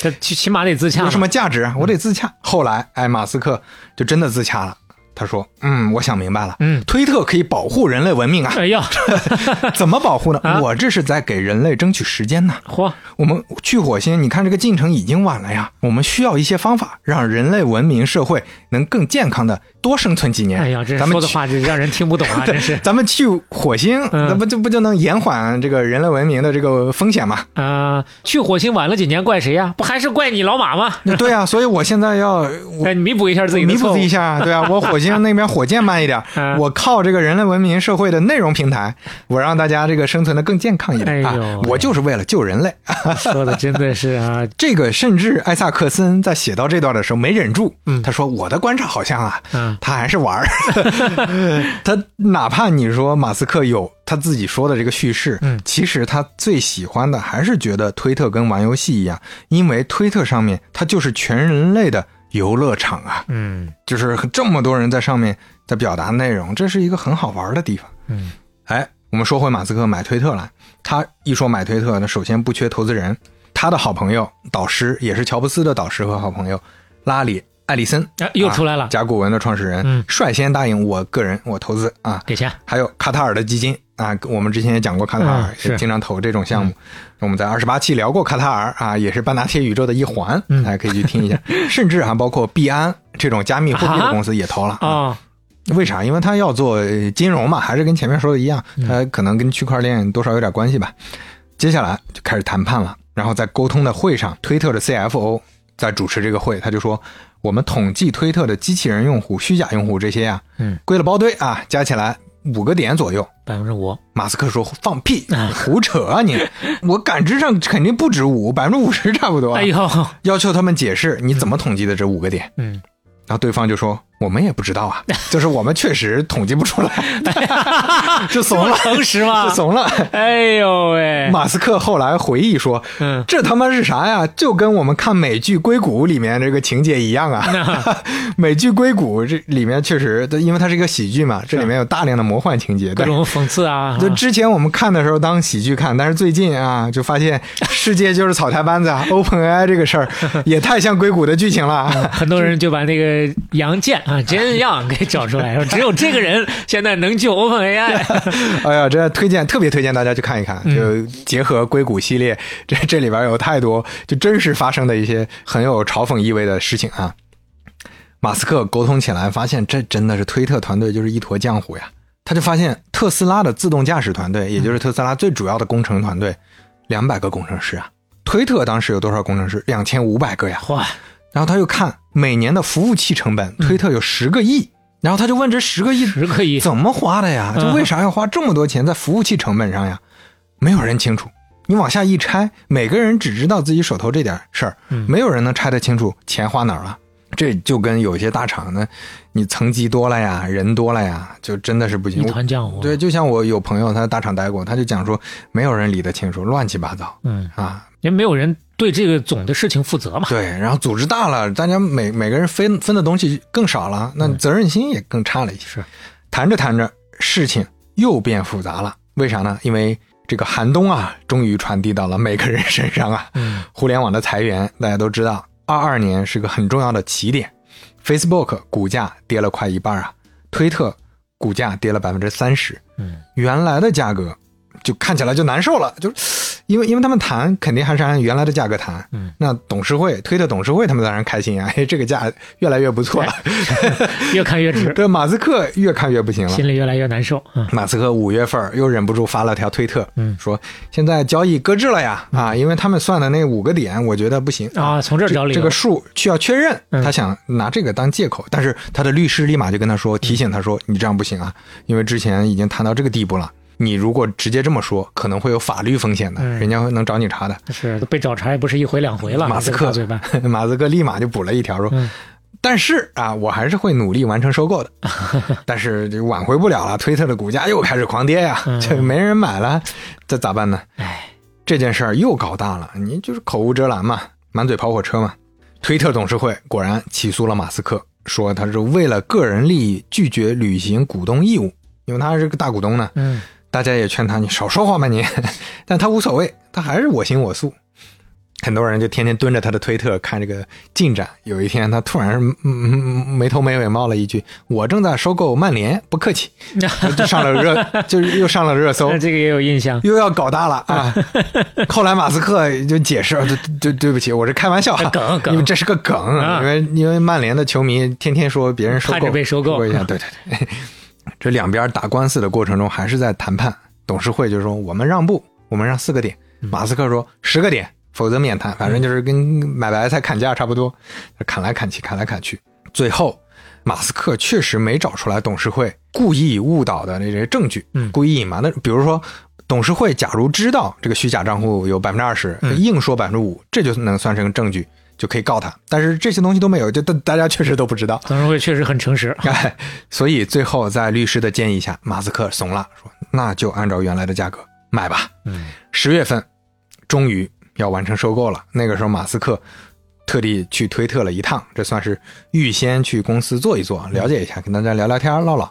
这起起码得自洽，有什么价值啊？我得自洽。后来，哎，马斯克就真的自洽了。他说：“嗯，我想明白了，嗯推特可以保护人类文明啊，哎呀，怎么保护呢？啊我这是在给人类争取时间呢。嚯，我们去火星，你看这个进程已经晚了呀，我们需要一些方法，让人类文明社会能更健康的多生存几年。哎呀，这咱们说的话就让人听不懂啊，真是。咱们去火星，嗯那不就不就能延缓这个人类文明的这个风险吗？啊、去火星晚了几年，怪谁呀？不还是怪你老马吗？对啊，所以我现在要我 哎，弥补一下自己的弥补一。下，对啊，我火星那边火箭慢一点嗯，我靠这个人类文明社会的内容平台，我让大家这个生存的更健康一点哎呦。啊！我就是为了救人类。说的真的是啊，这个甚至艾萨克森在写到这段的时候没忍住，嗯。他说我的观察好像啊，嗯。他还是玩儿，他哪怕你说马斯克有他自己说的这个叙事，嗯。其实他最喜欢的还是觉得推特跟玩游戏一样，因为推特上面它就是全人类的游乐场啊，嗯就是这么多人在上面在表达内容，这是一个很好玩的地方。嗯哎，我们说回马斯克买推特来，他一说买推特，那首先不缺投资人，他的好朋友、导师，也是乔布斯的导师和好朋友拉里·艾利森，啊，又出来了，甲骨文的创始人，嗯率先答应我个人我投资啊，给钱。还有卡塔尔的基金啊，我们之前也讲过卡塔尔嗯，是也经常投这种项目。我们在二十八期聊过卡塔尔啊，也是半导体宇宙的一环，嗯大家可以去听一下。甚至还包括币安这种加密货币的公司也投了。啊，为啥？因为他要做呃金融嘛，还是跟前面说的一样，嗯它可能跟区块链多少有点关系吧。接下来就开始谈判了，然后在沟通的会上，推特的 CFO 在主持这个会，他就说。我们统计推特的机器人用户、虚假用户这些呀、嗯，归了包堆啊，加起来五个点左右。百分之五，马斯克说：“放屁哎，胡扯啊你！我感知上肯定不止五，百分之五十差不多、啊。哎呦，要求他们解释你怎么统计的这五个点。嗯，然后对方就说：“我们也不知道啊，就是我们确实统计不出来，就怂了，诚实吗就？怂了。哎呦喂，马斯克后来回忆说：“嗯，这他妈是啥呀？就跟我们看美剧《硅谷》里面这个情节一样啊！美剧《硅谷》这里面确实，因为它是一个喜剧嘛，这里面有大量的魔幻情节，各种讽刺啊，就之前我们看的时候当喜剧看，但是最近啊，就发现世界就是草台班子啊，Open AI 这个事儿也太像硅谷的剧情了。很多人就把那个杨建啊，真样给找出来，说只有这个人现在能救 OpenAI。哎呀，这推荐特别推荐大家去看一看，就结合硅谷系列，这这里边有太多就真实发生的一些很有嘲讽意味的事情啊。马斯克沟通起来，发现这真的是推特团队就是一坨浆糊呀。他就发现特斯拉的自动驾驶团队，也就是特斯拉最主要的工程团队，两百个工程师啊。推特当时有多少工程师？两千五百个呀。哇，然后他又看每年的服务器成本，推特有十个亿，然后他就问这十个亿十个亿，怎么花的呀？嗯就为啥要花这么多钱在服务器成本上呀？没有人清楚。你往下一拆，每个人只知道自己手头这点事儿，嗯没有人能拆得清楚钱花哪儿了。这就跟有些大厂呢，你层级多了呀，人多了呀，就真的是不行。一团浆糊。对，，就像我有朋友他在大厂待过，他就讲说，没有人理得清楚，乱七八糟嗯，啊。因为没有人对这个总的事情负责嘛。对，然后组织大了，大家每每个人分分的东西更少了，那责任心也更差了一些。是，谈着谈着，事情又变复杂了。为啥呢？因为这个寒冬啊，终于传递到了每个人身上啊。嗯，互联网的裁员，大家都知道，二二年是个很重要的起点。Facebook 股价跌了快一半啊，推特股价跌了百分之三十。嗯，原来的价格就看起来就难受了，就是因为因为他们谈肯定还是按原来的价格谈。嗯，那董事会推特董事会他们当然开心啊，哎，这个价越来越不错了。越看越值，对，马斯克越看越不行了。心里越来越难受。嗯马斯克五月份又忍不住发了条推特，嗯说现在交易搁置了呀，啊，因为他们算的那五个点，我觉得不行啊，从这儿找理由。这个数需要确认，嗯他想拿这个当借口，但是他的律师立马就跟他说，提醒他说，你这样不行啊，因为之前已经谈到这个地步了，你如果直接这么说，可能会有法律风险的，嗯人家会能找你查的。是被找查也不是一回两回了。马斯克这个大嘴巴，马斯克立马就补了一条说，嗯但是啊，我还是会努力完成收购的，但是这挽回不了了，推特的股价又开始狂跌呀，嗯 这没人买了，这咋办呢？哎，这件事儿又搞大了，你就是口无遮拦嘛，满嘴跑火车嘛。推特董事会果然起诉了马斯克，说他是为了个人利益拒绝履行股东义务，因为他是个大股东呢。嗯，大家也劝他你少说话吧你，但他无所谓，他还是我行我素。很多人就天天蹲着他的推特看这个进展。有一天，他突然没头没尾冒了一句：“我正在收购曼联，不客气。”就上了热，就是又上了热搜那。这个也有印象。又要搞大了啊！后来马斯克就解释，对对对不起，我是开玩笑啊，梗梗因为这是个梗，啊因为因为曼联的球迷天天说别人收购着被收购一下，对对对，这两边打官司的过程中还是在谈判。董事会就说我们让步，我们让四个点，嗯马斯克说十个点，否则免谈，反正就是跟买白菜砍价差不多，砍来砍去，砍来砍去，最后。马斯克确实没找出来董事会故意误导的那些证据，嗯故意隐瞒的，比如说董事会假如知道这个虚假账户有百分之二十，嗯硬说百分之五，这就能算成证据，就可以告他。但是这些东西都没有，就大大家确实都不知道。董事会确实很诚实。哎，所以最后在律师的建议下，马斯克怂了，说那就按照原来的价格买吧。嗯，十月份终于要完成收购了。那个时候，马斯克特地去推特了一趟，这算是预先去公司坐一坐，了解一下，跟大家聊聊天、唠唠，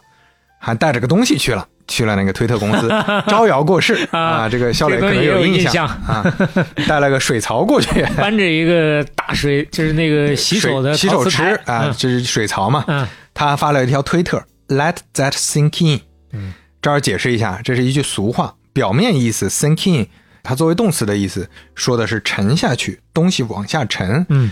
还带着个东西去了。去了那个推特公司 招摇过市啊，这个肖磊可能这个有印印象啊，带了个水槽过去，搬着一个大水，就是那个洗手的洗手池啊，就是水槽嘛。嗯他发了一条推特，Let that sink in。嗯，这儿解释一下，这是一句俗话，表面意思 sink in，它作为动词的意思，说的是沉下去，东西往下沉。嗯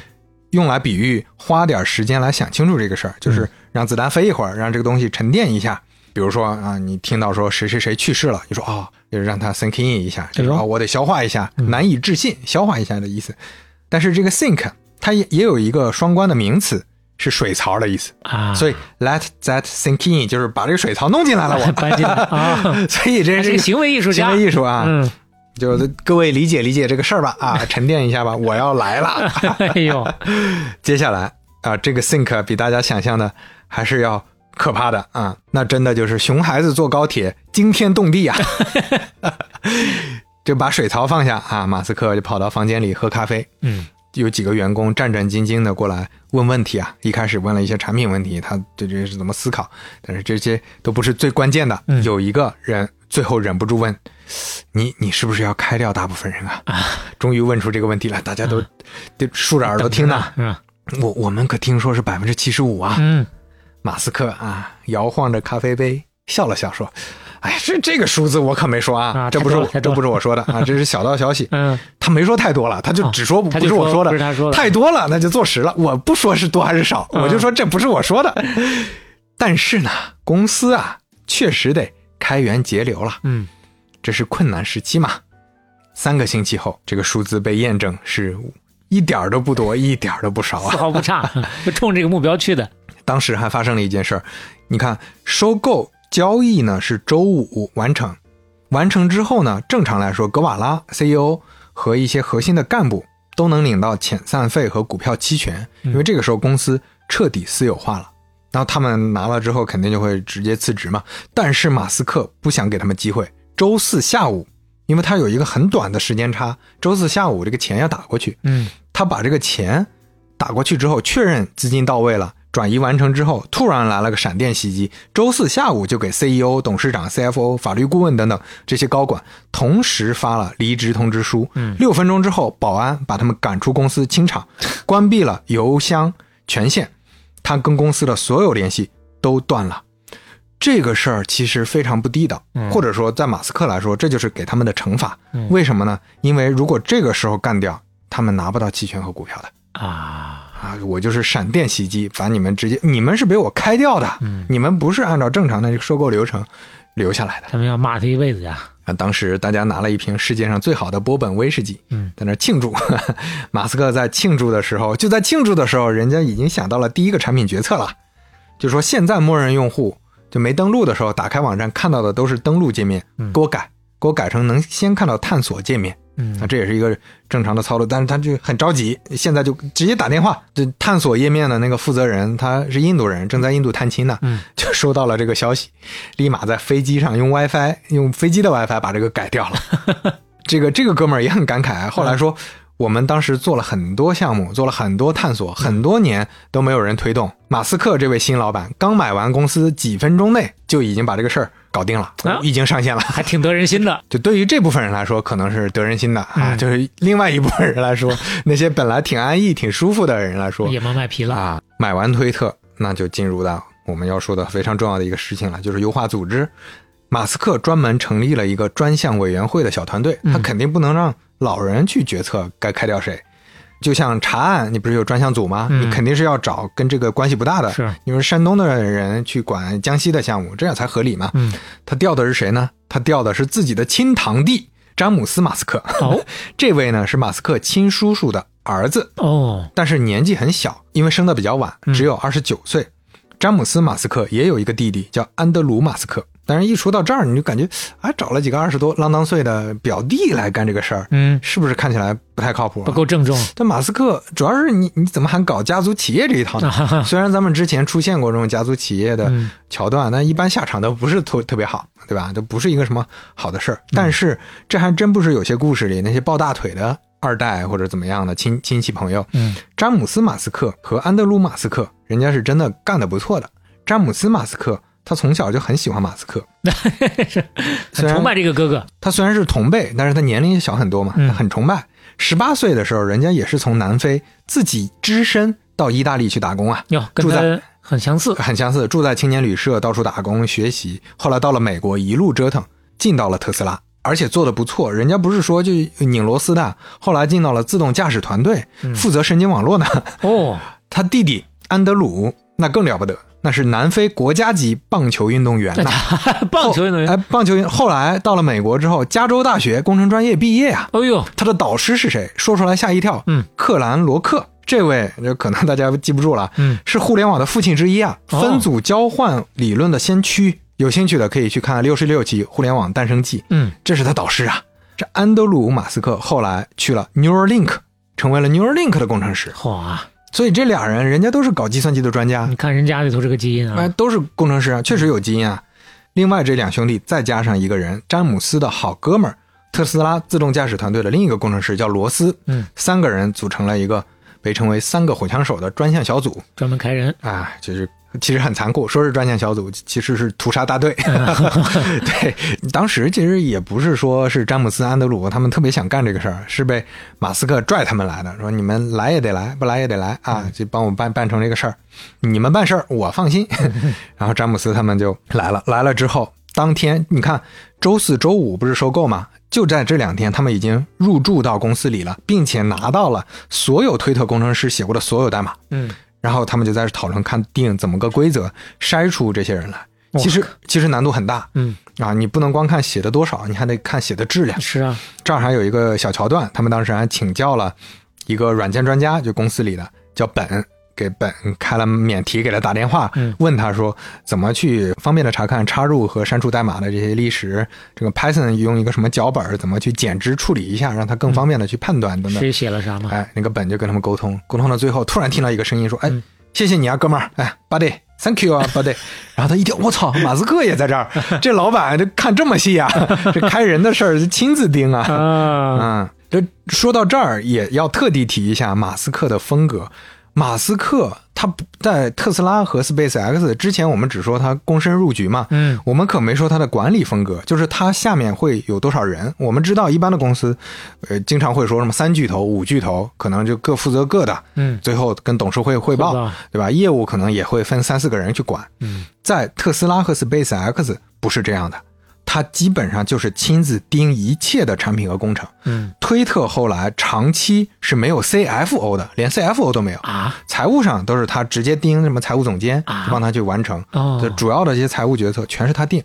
用来比喻花点时间来想清楚这个事儿，就是让子弹飞一会儿，让这个东西沉淀一下。比如说啊，你听到说谁谁谁去世了，你说啊，就是让他 think in 一下，就是啊，我得消化一下，难以置信，消化一下的意思。但是这个 think 它也也有一个双关的名词，是水槽的意思，啊，所以 let that sink in 就是把这个水槽弄进来了，我。搬进来啊，所以这是个行为艺术家。行，为艺术啊，嗯，就各位理解理解这个事儿吧啊，沉淀一下吧，我要来了。哎呦，接下来啊，这个 think 比大家想象的还是要可怕的啊！那真的就是熊孩子坐高铁，惊天动地啊！就把水槽放下啊，马斯克就跑到房间里喝咖啡。嗯有几个员工战战兢兢的过来问问题啊，一开始问了一些产品问题，他对这是怎么思考，但是这些都不是最关键的。嗯有一个人最后忍不住问：“你你是不是要开掉大部分人啊？”终于问出这个问题了，大家都都竖着耳朵听呢。嗯我我们可听说是百分之七十五啊！嗯，马斯克啊，摇晃着咖啡杯笑了笑说：“哎，这这个数字我可没说啊，啊这不是这不是我说的啊，这是小道消息。嗯，他没说太多了，他就只说不,、是我说的，不是他说的太多了那就坐实了。我不说是多还是少，嗯我就说这不是我说的。但是呢，公司啊确实得开源节流了，嗯，这是困难时期嘛。三个星期后，这个数字被验证是一点儿都不多，一点儿都不少啊丝。毫不差，就 冲这个目标去的。当时还发生了一件事儿，你看，收购交易呢是周五完成，完成之后呢，正常来说，格瓦拉 CEO 和一些核心的干部都能领到遣散费和股票期权，因为这个时候公司彻底私有化了。然后他们拿了之后，肯定就会直接辞职嘛。但是马斯克不想给他们机会，周四下午，因为他有一个很短的时间差，周四下午这个钱要打过去，嗯。他把这个钱打过去之后，确认资金到位了，转移完成之后，突然来了个闪电袭击，周四下午就给 CEO、董事长、CFO、法律顾问等等这些高管同时发了离职通知书。嗯六分钟之后，保安把他们赶出公司清场，关闭了邮箱权限，他跟公司的所有联系都断了。这个事儿其实非常不地道，嗯或者说在马斯克来说，这就是给他们的惩罚。嗯为什么呢？因为如果这个时候干掉，他们拿不到期权和股票的啊，啊！我就是闪电袭击，把你们直接，你们是被我开掉的，嗯你们不是按照正常的这个收购流程留下来的他们要骂他一辈子呀。啊！当时大家拿了一瓶世界上最好的波本威士忌，嗯，在那庆祝。马斯克在庆祝的时候，就在庆祝的时候，人家已经想到了第一个产品决策了，就说现在默认用户就没登录的时候，打开网站看到的都是登录界面，嗯给我改，给我改成能先看到探索界面。嗯啊，这也是一个正常的操作，但是他就很着急，现在就直接打电话，就探索页面的那个负责人他是印度人，正在印度探亲呢，嗯，就收到了这个消息，立马在飞机上用 WiFi，用飞机的 WiFi 把这个改掉了。这个这个哥们儿也很感慨，后来说。我们当时做了很多项目，做了很多探索，很多年都没有人推动。马斯克这位新老板刚买完公司，几分钟内就已经把这个事儿搞定了，啊已经上线了。还挺得人心的。就对于这部分人来说，可能是得人心的啊；嗯就是另外一部分人来说，那些本来挺安逸、挺舒服的人来说 野猫卖皮了。啊，买完推特，那就进入到我们要说的非常重要的一个事情了，就是优化组织。马斯克专门成立了一个专项委员会的小团队，他嗯肯定不能让老人去决策该开掉谁。就像查案，你不是有专项组吗？嗯你肯定是要找跟这个关系不大的，是，因为山东的人去管江西的项目，这样才合理嘛。嗯，他调的是谁呢？他调的是自己的亲堂弟詹姆斯·马斯克。哦 这位呢是马斯克亲叔叔的儿子，哦，但是年纪很小，因为生的比较晚，嗯只有二十九岁。詹姆斯·马斯克也有一个弟弟叫安德鲁·马斯克。但是，一说到这儿，你就感觉啊，找了几个二十多、啷当岁的表弟来干这个事儿，嗯，是不是看起来不太靠谱、啊？不够郑重。但马斯克主要是你你怎么还搞家族企业这一套呢？虽然咱们之前出现过这种家族企业的嗯桥段，但一般下场都不是特特别好，对吧？都不是一个什么好的事儿。但是这还真不是有些故事里那些抱大腿的二代或者怎么样的亲亲戚朋友。嗯詹姆斯·马斯克和安德鲁·马斯克，人家是真的干得不错的。詹姆斯·马斯克他从小就很喜欢马斯克，很崇拜这个哥哥。他虽然是同辈，但是他年龄小很多嘛，很崇拜。十八岁的时候，人家也是从南非自己只身到意大利去打工啊，哟，跟住在他很相似。很相似，住在青年旅社，到处打工学习。后来到了美国，一路折腾，进到了特斯拉，而且做的不错。人家不是说就拧螺丝的，后来进到了自动驾驶团队，负责神经网络呢。哦，他弟弟安德鲁那更了不得，那是南非国家级棒球运动员呐。棒球运动员。哎，棒球运后来到了美国之后，加州大学工程专业毕业啊。哎呦，他的导师是谁？说出来吓一跳。嗯，克兰罗克这位，这可能大家记不住了。嗯，是互联网的父亲之一啊，哦分组交换理论的先驱。有兴趣的可以去看六十六期《互联网诞生记》，嗯，这是他导师啊。这安德鲁·马斯克后来去了 Neuralink，成为了 Neuralink 的工程师。嚯啊！所以这俩人，人家都是搞计算机的专家。你，看人家里头这个基因哎，啊，都是工程师啊，确实有基因啊。另外这两兄弟再加上一个人，詹姆斯的好哥们儿，特斯拉自动驾驶团队的另一个工程师叫罗斯，嗯，三个人组成了一个被称为“三个火枪手”的专项小组。专门开人。啊，就是其实很残酷，说是专项小组，其实是屠杀大队。对，当时其实也不是说是詹姆斯、安德鲁他们特别想干这个事儿，是被马斯克拽他们来的，说你们来也得来，不来也得来啊，就帮我办办成这个事儿。你们办事儿我放心。然后詹姆斯他们就来了，来了之后，当天你看周四周五不是收购嘛？就在这两天，他们已经入驻到公司里了，并且拿到了所有推特工程师写过的所有代码。嗯，然后他们就在这讨论看定怎么个规则筛出这些人来。其实其实难度很大，嗯啊，你不能光看写的多少，你还得看写的质量。是啊，这儿还有一个小桥段，他们当时还请教了一个软件专家，就公司里的叫本，给本开了免提，给他打电话，嗯问他说怎么去方便的查看插入和删除代码的这些历史，这个 Python 用一个什么脚本怎么去剪枝处理一下，让他更方便的去判断等等。谁写了啥嘛？哎，那个本就跟他们沟通，沟通到最后，突然听到一个声音说：“哎，嗯谢谢你啊，哥们儿，哎，buddy，thank you 啊，buddy。”然后他一听，我操，马斯克也在这儿，这老板这看这么细啊，这开人的事儿亲自盯啊。啊，嗯，这说到这儿也要特地提一下马斯克的风格。马斯克他不在特斯拉和 SpaceX 之前，我们只说他躬身入局嘛，嗯，我们可没说他的管理风格，就是他下面会有多少人。我们知道一般的公司，呃，经常会说什么三巨头、五巨头，可能就各负责各的，嗯最后跟董事会汇报，对吧？业务可能也会分三四个人去管。嗯，在特斯拉和 SpaceX 不是这样的，他基本上就是亲自盯一切的产品和工程。嗯。推特后来长期是没有 CFO 的，连 CFO 都没有，啊，财务上都是他直接盯什么财务总监，啊。帮他去完成。哦。这主要的这些财务决策全是他定，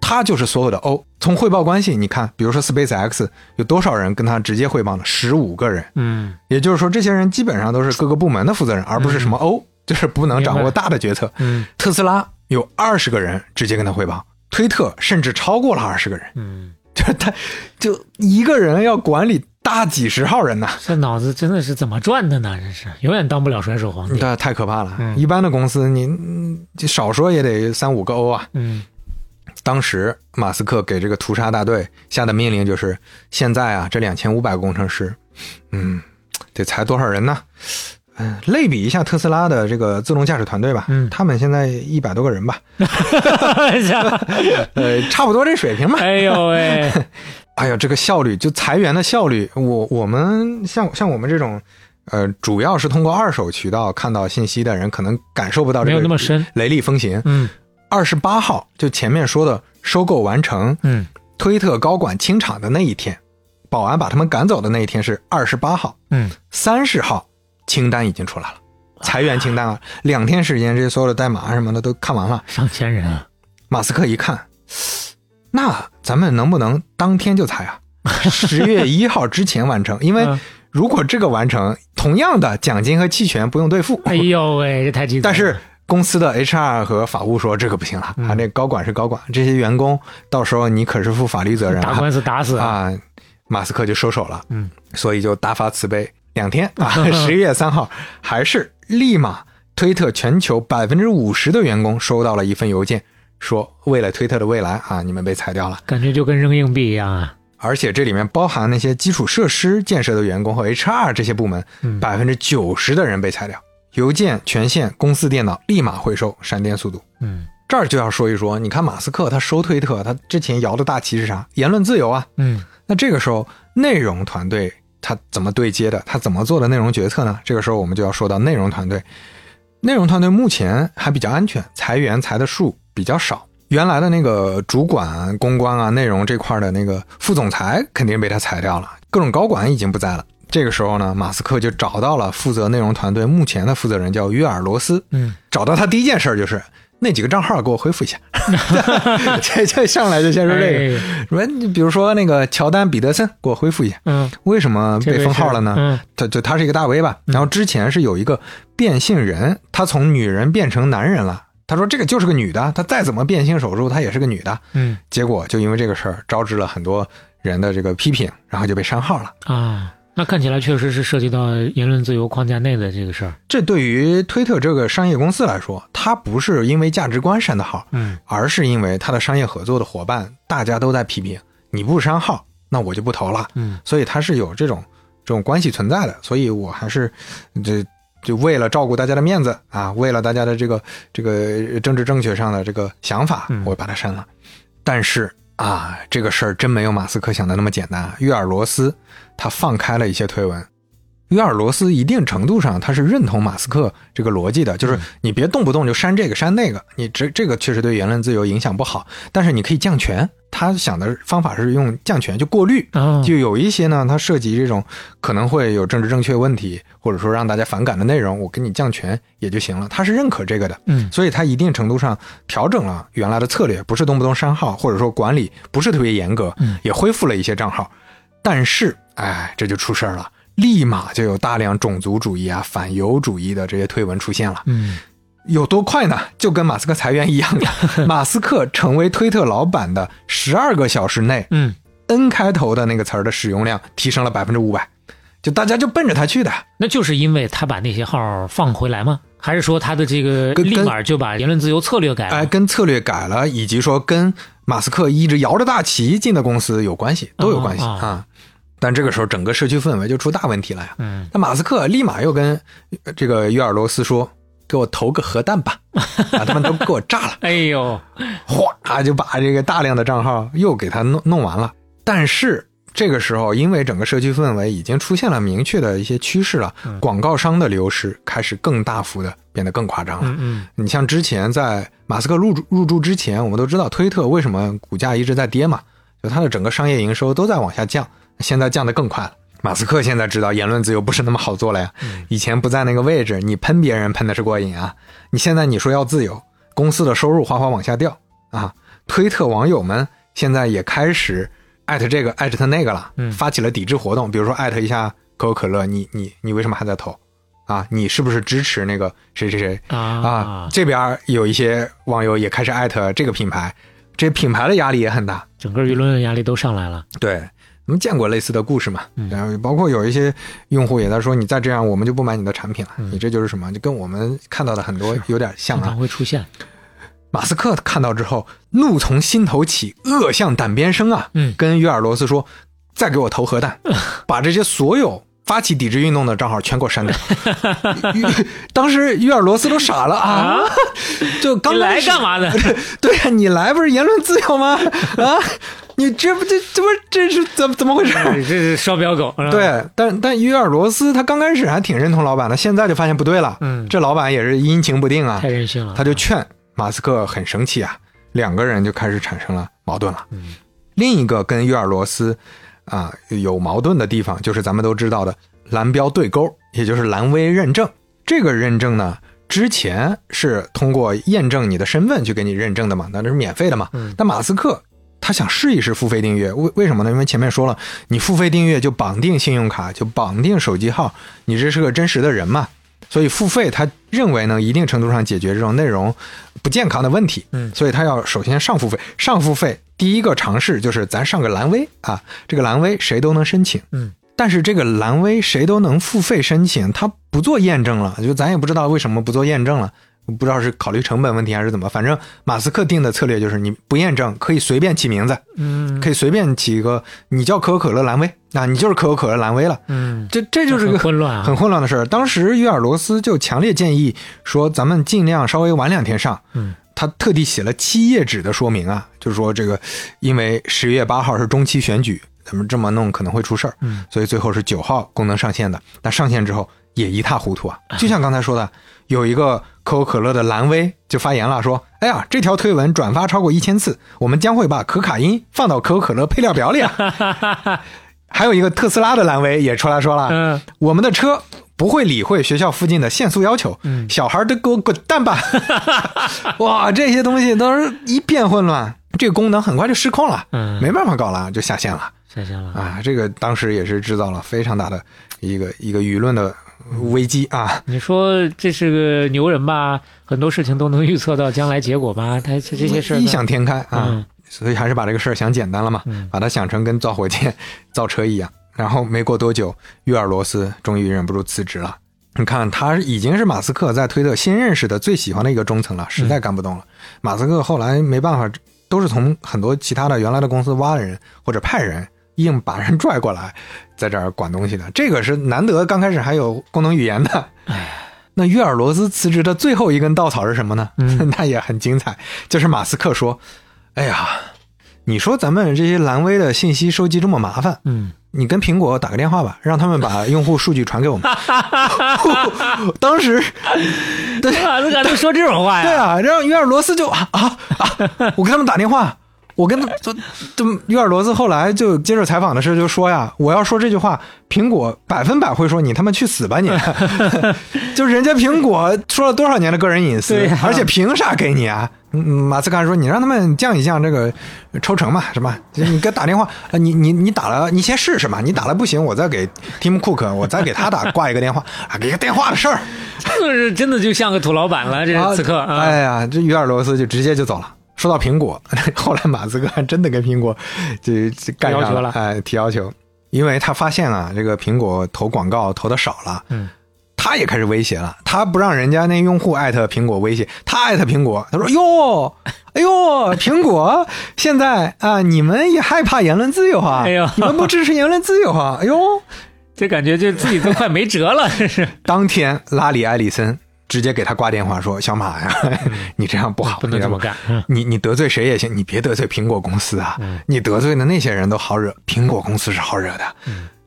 他就是所有的 O。从汇报关系，你看，比如说 SpaceX 有多少人跟他直接汇报呢？十五个人，嗯。也就是说，这些人基本上都是各个部门的负责人，而不是什么 O，、就是不能掌握大的决策。嗯。特斯拉有二十个人直接跟他汇报，推特甚至超过了二十个人，嗯，就 他就一个人要管理大几十号人呢。这脑子真的是怎么转的呢？真是永远当不了甩手皇帝。对，太可怕了。嗯一般的公司你，少说也得三五个欧啊。嗯当时马斯克给这个屠杀大队下的命令就是：现在啊，这两千五百个工程师，嗯，得裁多少人呢？嗯，类比一下特斯拉的这个自动驾驶团队吧，嗯他们现在一百多个人吧，哎 呀呃，差不多这水平吧。哎呦喂，哎呦，这个效率就裁员的效率，我我们像像我们这种，呃，主要是通过二手渠道看到信息的人，可能感受不到这没个有那么深。雷厉风行。嗯二十八号就前面说的收购完成，嗯推特高管清场的那一天，保安把他们赶走的那一天是二十八号，嗯，三十号清单已经出来了，裁员清单啊，两天时间，这些所有的代码什么的都看完了。上千人啊，马斯克一看，那咱们能不能当天就裁啊？十月一号之前完成，因为嗯如果这个完成，同样的奖金和期权不用兑付。哎呦喂，这太激动。但是公司的 HR 和法务说这个不行了，啊，那高管是高管，这些员工到时候你可是负法律责任啊打官司打死啊，啊！马斯克就收手了，嗯，所以就大发慈悲，两天啊，十一月三号还是立马推特全球百分之五十的员工收到了一份邮件，说为了推特的未来啊，你们被裁掉了。感觉就跟扔硬币一样啊。而且这里面包含那些基础设施建设的员工和 HR 这些部门，嗯百分之九十的人被裁掉。邮件权限公司电脑立马回收，闪电速度。嗯这儿就要说一说，你看马斯克他收推特，他之前摇的大旗是啥？言论自由啊。嗯那这个时候，内容团队他怎么对接的？他怎么做的内容决策呢？这个时候我们就要说到内容团队。内容团队目前还比较安全，裁员裁的数比较少。原来的那个主管公关啊、内容这块的那个副总裁肯定被他裁掉了，各种高管已经不在了。这个时候呢，马斯克就找到了负责内容团队目前的负责人，叫约尔罗斯。嗯，找到他第一件事儿就是那几个账号给我恢复一下，这这上来就先说这个。哎说你比如说那个乔丹·彼得森，给我恢复一下，嗯，为什么被封号了呢？嗯他就他是一个大 V 吧，然后之前是有一个变性人，他从女人变成男人了。他说这个就是个女的，他再怎么变性手术，她也是个女的。嗯结果就因为这个事儿，招致了很多人的这个批评，然后就被删号了。啊，那看起来确实是涉及到言论自由框架内的这个事儿。这对于推特这个商业公司来说，它不是因为价值观删的号，嗯而是因为它的商业合作的伙伴大家都在批评，你不删号，那我就不投了。嗯所以它是有这种这种关系存在的。所以我还是这就为了照顾大家的面子啊，为了大家的这个这个政治正确上的这个想法嗯，我把它删了。但是啊，这个事儿真没有马斯克想的那么简单啊。约尔罗斯他放开了一些推文。约尔罗斯一定程度上他是认同马斯克这个逻辑的，就是你别动不动就删这个删那个，你这这个确实对言论自由影响不好，但是你可以降权。他想的方法是用降权就过滤，啊，就有一些呢，它涉及这种可能会有政治正确问题，或者说让大家反感的内容，我给你降权也就行了。他是认可这个的，嗯所以他一定程度上调整了原来的策略，不是动不动删号，或者说管理不是特别严格，嗯也恢复了一些账号。但是，哎，这就出事儿了，立马就有大量种族主义啊、反犹主义的这些推文出现了。嗯有多快呢？就跟马斯克裁员一样的，马斯克成为推特老板的十二个小时内，嗯，N 开头的那个词儿的使用量提升了百分之五百，就大家就奔着他去的。那就是因为他把那些号放回来吗？还是说他的这个跟立马就把言论自由策略改了？哎，跟策略改了，以及说跟马斯克一直摇着大旗进的公司有关系，都有关系哦哦啊。但这个时候，整个社区氛围就出大问题了呀。嗯那马斯克立马又跟呃这个约尔罗斯说：“给我投个核弹吧，把他们都给我炸了。”哎呦，哗就把这个大量的账号又给他弄弄完了。但是这个时候，因为整个社区氛围已经出现了明确的一些趋势了，广告商的流失开始更大幅的变得更夸张了。嗯嗯你像之前在马斯克入驻入驻之前，我们都知道推特为什么股价一直在跌嘛，就它的整个商业营收都在往下降，现在降得更快了。马斯克现在知道言论自由不是那么好做了呀，以前不在那个位置，你喷别人喷的是过瘾啊，你现在你说要自由，公司的收入哗哗往下掉啊，推特网友们现在也开始艾特这个艾特那个了，嗯发起了抵制活动，比如说艾特一下可口可乐，你你你为什么还在投啊？你是不是支持那个谁谁谁？啊啊，，这边有一些网友也开始艾特这个品牌，这品牌的压力也很大。整个舆论的压力都上来了。对，我们见过类似的故事嘛？嗯然后包括有一些用户也在说，你再这样，我们就不买你的产品了。嗯你这就是什么？就跟我们看到的很多有点像啊。会出现。马斯克看到之后，怒从心头起，恶向胆边生啊！嗯跟约尔罗斯说：“再给我投核弹，把这些所有发起抵制运动的账号全给我删掉。”当时约尔罗斯都傻了啊！就刚来干嘛的？对呀，你来不是言论自由吗？啊，你这不这这不这是怎么怎么回事？这是双标狗。对，但但约尔罗斯他刚开始还挺认同老板的，现在就发现不对了。嗯这老板也是阴晴不定啊太，任性了。他就劝马斯克很生气啊，两个人就开始产生了矛盾了。嗯另一个跟约尔罗斯啊有矛盾的地方，就是咱们都知道的蓝标对勾，也就是蓝威认证。这个认证呢，之前是通过验证你的身份去给你认证的嘛，那这是免费的嘛。嗯但马斯克他想试一试付费订阅，为为什么呢？因为前面说了，你付费订阅就绑定信用卡，就绑定手机号，你这是个真实的人嘛。所以付费，他认为能一定程度上解决这种内容不健康的问题。嗯所以他要首先上付费，上付费第一个尝试就是咱上个蓝威啊，这个蓝威谁都能申请。嗯，但是这个蓝威谁都能付费申请，他不做验证了，就咱也不知道为什么不做验证了。不知道是考虑成本问题还是怎么，反正马斯克定的策略就是你不验证可以随便起名字，嗯可以随便起一个，你叫可口可乐蓝威啊，你就是可口可乐蓝威了。嗯，这这就是个很混乱啊。很混乱的事儿。当时约尔罗斯就强烈建议说，咱们尽量稍微晚两天上。嗯，他特地写了七页纸的说明啊，就是说这个因为十月八号是中期选举，咱们这么弄可能会出事儿，嗯，所以最后是九号功能上线的。但上线之后也一塌糊涂啊，就像刚才说的，有一个可口可乐的蓝威就发言了，说：“哎呀，这条推文转发超过一千次，我们将会把可卡因放到可口可乐配料表里啊。”还有一个特斯拉的蓝威也出来说了，嗯，我们的车不会理会学校附近的限速要求，嗯小孩都给我滚蛋吧！哇，这些东西都是一片混乱，这个功能很快就失控了，嗯没办法搞了，就下线了下线了。啊！这个当时也是制造了非常大的一个一个舆论的危机啊！你说这是个牛人吧？很多事情都能预测到将来结果吧？他这这些事儿异想天开啊！嗯所以还是把这个事儿想简单了嘛，嗯把它想成跟造火箭、造车一样。然后没过多久，约尔罗斯终于忍不住辞职了。你看，他已经是马斯克在推特新认识的最喜欢的一个中层了，实在干不动了。马斯克后来没办法，都是从很多其他的原来的公司挖人或者派人，硬把人拽过来，在这儿管东西的。这个是难得，刚开始还有功能语言的。那约尔罗斯辞职的最后一根稻草是什么呢？嗯 那也很精彩，就是马斯克说：“哎呀，你说咱们这些蓝威的信息收集这么麻烦，嗯，你跟苹果打个电话吧，让他们把用户数据传给我们。” 当时，对马斯克都说这种话呀？对啊，让约尔罗斯就啊啊啊！我跟他们打电话，我跟他说，这约尔罗斯后来就接受采访的时候就说呀，我要说这句话，苹果百分百会说你他妈去死吧你！就人家苹果说了多少年的个人隐私，而且凭啥给你啊？嗯，马斯克还说你让他们降一降这个抽成嘛，是吧？就是你给他打电话，呃你你你打了，你先试试嘛，你打了不行，我再给 Tim Cook，我再给他打挂一个电话啊，给个电话的事儿。这是真的就像个土老板了，这是此刻啊。哎呀，这约尔罗斯就直接就走了。说到苹果，后来马斯克还真的跟苹果就就干上了哎，提要求，因为他发现啊，这个苹果投广告投的少了，嗯，他也开始威胁了，他不让人家那用户艾特苹果威胁，他艾特苹果，他说哟。哎呦，苹果现在啊，你们也害怕言论自由啊？哎呦你们不支持言论自由啊？哎呦，这感觉就自己都快没辙了，这是当天拉里埃里森直接给他挂电话说：“小马呀，你这样不好，不能这么干。嗯你你得罪谁也行，你别得罪苹果公司啊！你得罪的那些人都好惹，苹果公司是好惹的。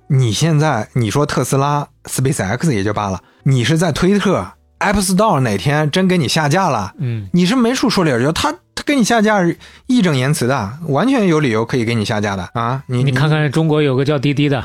你现在你说特斯拉、SpaceX 也就罢了，你是在推特、App Store 哪天真给你下架了，嗯，你是没处说理儿，就他他给你下架义正言辞的，完全有理由可以给你下架的啊！你你看看中国有个叫滴滴的，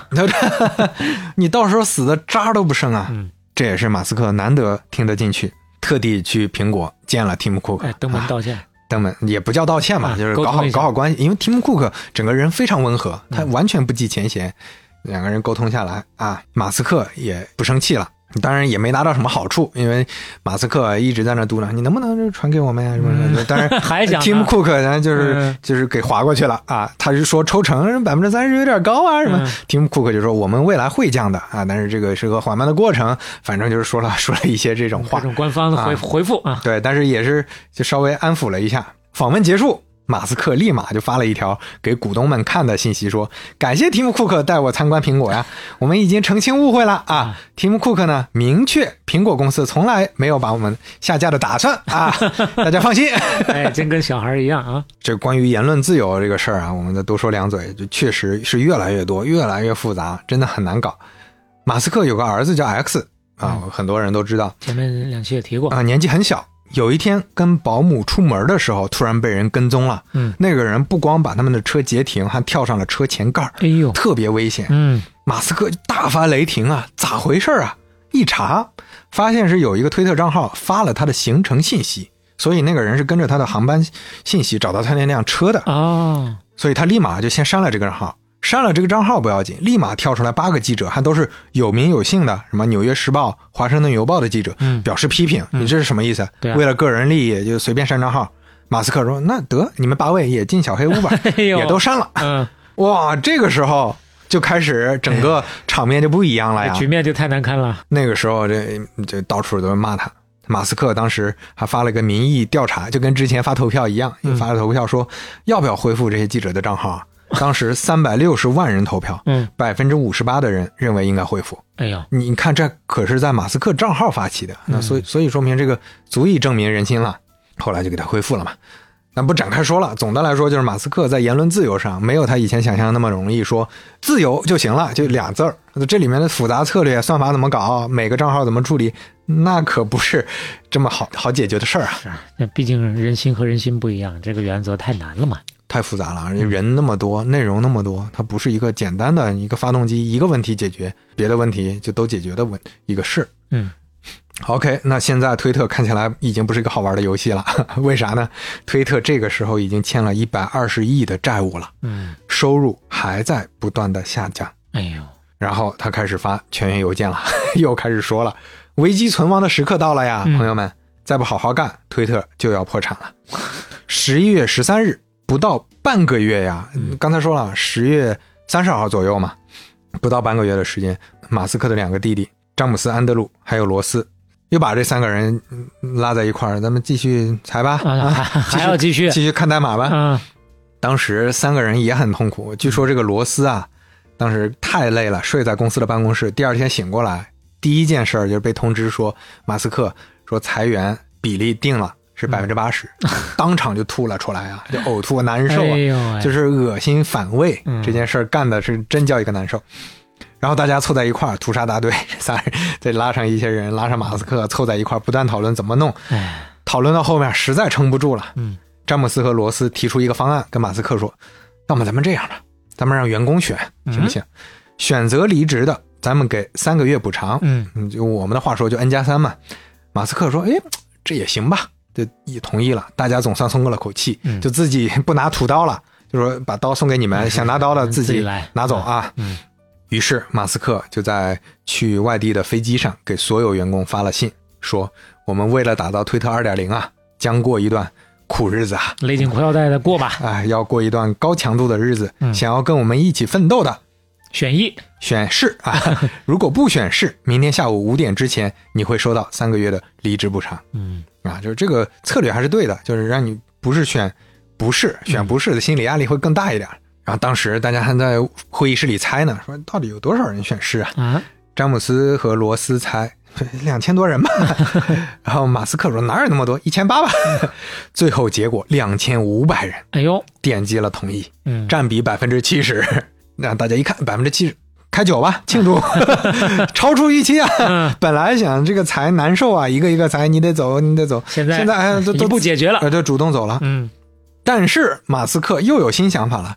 你到时候死的渣都不剩啊！嗯这也是马斯克难得听得进去，特地去苹果见了 Tim Cook，哎，登门啊道歉。登门也不叫道歉嘛，啊就是搞好搞好关系。因为 Tim Cook 整个人非常温和，他嗯完全不计前嫌，两个人沟通下来啊，马斯克也不生气了。当然也没拿到什么好处，因为马斯克一直在那嘟囔：“你能不能就传给我们呀？”什么什么的。当然嗯 还想 Tim Cook 呢，就是、嗯就是给划过去了啊。他是说抽成百分之三十有点高啊什么。嗯 Tim Cook 就说我们未来会降的啊，但是这个是个缓慢的过程。反正就是说了说了一些这种话这。种官方的回啊回复啊，对，但是也是就稍微安抚了一下。访问结束，马斯克立马就发了一条给股东们看的信息，说：“感谢提姆·库克带我参观苹果呀，我们已经澄清误会了啊。提姆·库克呢，明确苹果公司从来没有把我们下架的打算啊，大家放心。哎，真跟小孩一样啊。这关于言论自由这个事儿啊，我们再多说两嘴，就确实是越来越多，越来越复杂，真的很难搞。马斯克有个儿子叫 X 啊，很多人都知道。前面两期也提过，啊，年纪很小。有一天跟保姆出门的时候，突然被人跟踪了。嗯，那个人不光把他们的车截停，还跳上了车前盖儿，哎呦，特别危险。嗯，马斯克大发雷霆啊，咋回事啊？一查，发现是有一个推特账号发了他的行程信息，所以那个人是跟着他的航班信息找到他那辆车的，哦，所以他立马就先删了这个账号。删了这个账号不要紧，立马跳出来八个记者，还都是有名有姓的，什么《纽约时报》《华盛顿邮报》的记者，嗯表示批评。你这是什么意思？对啊为了个人利益就随便删账号。马斯克说：“那得你们八位也进小黑屋吧，也都删了。嗯，”哇，这个时候就开始整个场面就不一样了呀。局面就太难堪了。那个时候这这到处都是骂他。马斯克当时还发了个民意调查，就跟之前发投票一样，嗯发了投票说要不要恢复这些记者的账号啊。当时三百六十万人投票，嗯，百分之五十八的人认为应该恢复。哎呦，你看，这可是在马斯克账号发起的，那嗯所以所以说明这个足以证明人心了。后来就给他恢复了嘛。那不展开说了。总的来说，就是马斯克在言论自由上没有他以前想象的那么容易，说自由就行了，就俩字儿。这里面的复杂策略、算法怎么搞，每个账号怎么处理，那可不是这么好好解决的事儿啊。是啊，那毕竟人心和人心不一样，这个原则太难了嘛。太复杂了，人那么多，内容那么多，它不是一个简单的一个发动机一个问题解决，别的问题就都解决的问一个事。嗯。OK，那现在推特看起来已经不是一个好玩的游戏了，为啥呢？推特这个时候已经欠了一百二十亿的债务了，嗯，收入还在不断的下降。哎呦，然后他开始发全员邮件了，又开始说了，危机存亡的时刻到了呀，嗯朋友们，再不好好干，推特就要破产了。十一月十三日，不到半个月呀，刚才说了，十月三十号左右嘛，不到半个月的时间，马斯克的两个弟弟詹姆斯、安德鲁还有罗斯，又把这三个人嗯拉在一块儿，咱们继续裁吧，啊，啊，还还要继续继续看代码吧。嗯，当时三个人也很痛苦。据说这个罗斯啊，当时太累了，睡在公司的办公室。第二天醒过来，第一件事儿就是被通知说，马斯克说裁员比例定了是百分之八十，当场就吐了出来啊，就呕吐难受啊，就是恶心反胃。嗯这件事儿干的是真叫一个难受。然后大家凑在一块儿，屠杀大队仨人再拉上一些人，拉上马斯克，凑在一块儿不断讨论怎么弄。哎，讨论到后面实在撑不住了，嗯，詹姆斯和罗斯提出一个方案，跟马斯克说：“要么咱们这样吧，咱们让员工选，行不行？选择离职的，咱们给三个月补偿。嗯，嗯，就我们的话说，就 N 加三嘛。”马斯克说：“哎，这也行吧。”就也同意了，大家总算松过了口气，嗯。就自己不拿土刀了，就说把刀送给你们，想拿刀的 嗯自己来。拿走啊。嗯。于是马斯克就在去外地的飞机上给所有员工发了信，说：“我们为了打造推特二点零啊，将过一段苦日子啊，勒紧裤腰带的过吧，哎，要过一段高强度的日子。嗯。想要跟我们一起奋斗的，选一，选是啊。如果不选是，明天下午五点之前你会收到三个月的离职补偿嗯啊。就是这个策略还是对的，就是让你不是选不是，选不是的心理压力会更大一点。然后当时大家还在会议室里猜呢，说到底有多少人选是啊？啊，詹姆斯和罗斯猜两千多人吧，然后马斯克说哪有那么多，一千八吧。最后结果两千五百人哎呦，点击了同意，嗯，占比百分之七十。让大家一看百分之七十，开酒吧 庆祝，超出预期啊！嗯本来想这个裁难受啊，一个一个裁，你得走，你得走。现在现在哎，都一都不解决了，呃，就主动走了。嗯但是马斯克又有新想法了，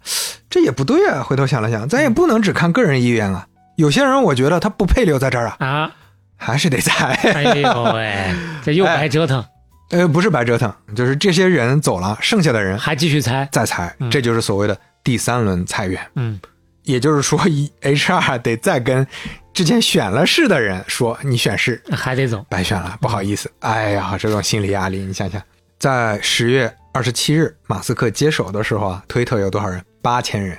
这也不对啊！回头想了想，咱也不能只看个人意愿啊。有些人我觉得他不配留在这儿啊，啊，还是得裁。哎呦喂，这又白折腾，呃，不是白折腾，就是这些人走了，剩下的人还继续裁，再裁，这就是所谓的第三轮裁员。嗯也就是说 一，HR 得再跟之前选了是的人说，你选是还得走，白选了，不好意思。哎呀，这种心理压力，你想想，在十月二十七日马斯克接手的时候啊，推特有多少人？八千人。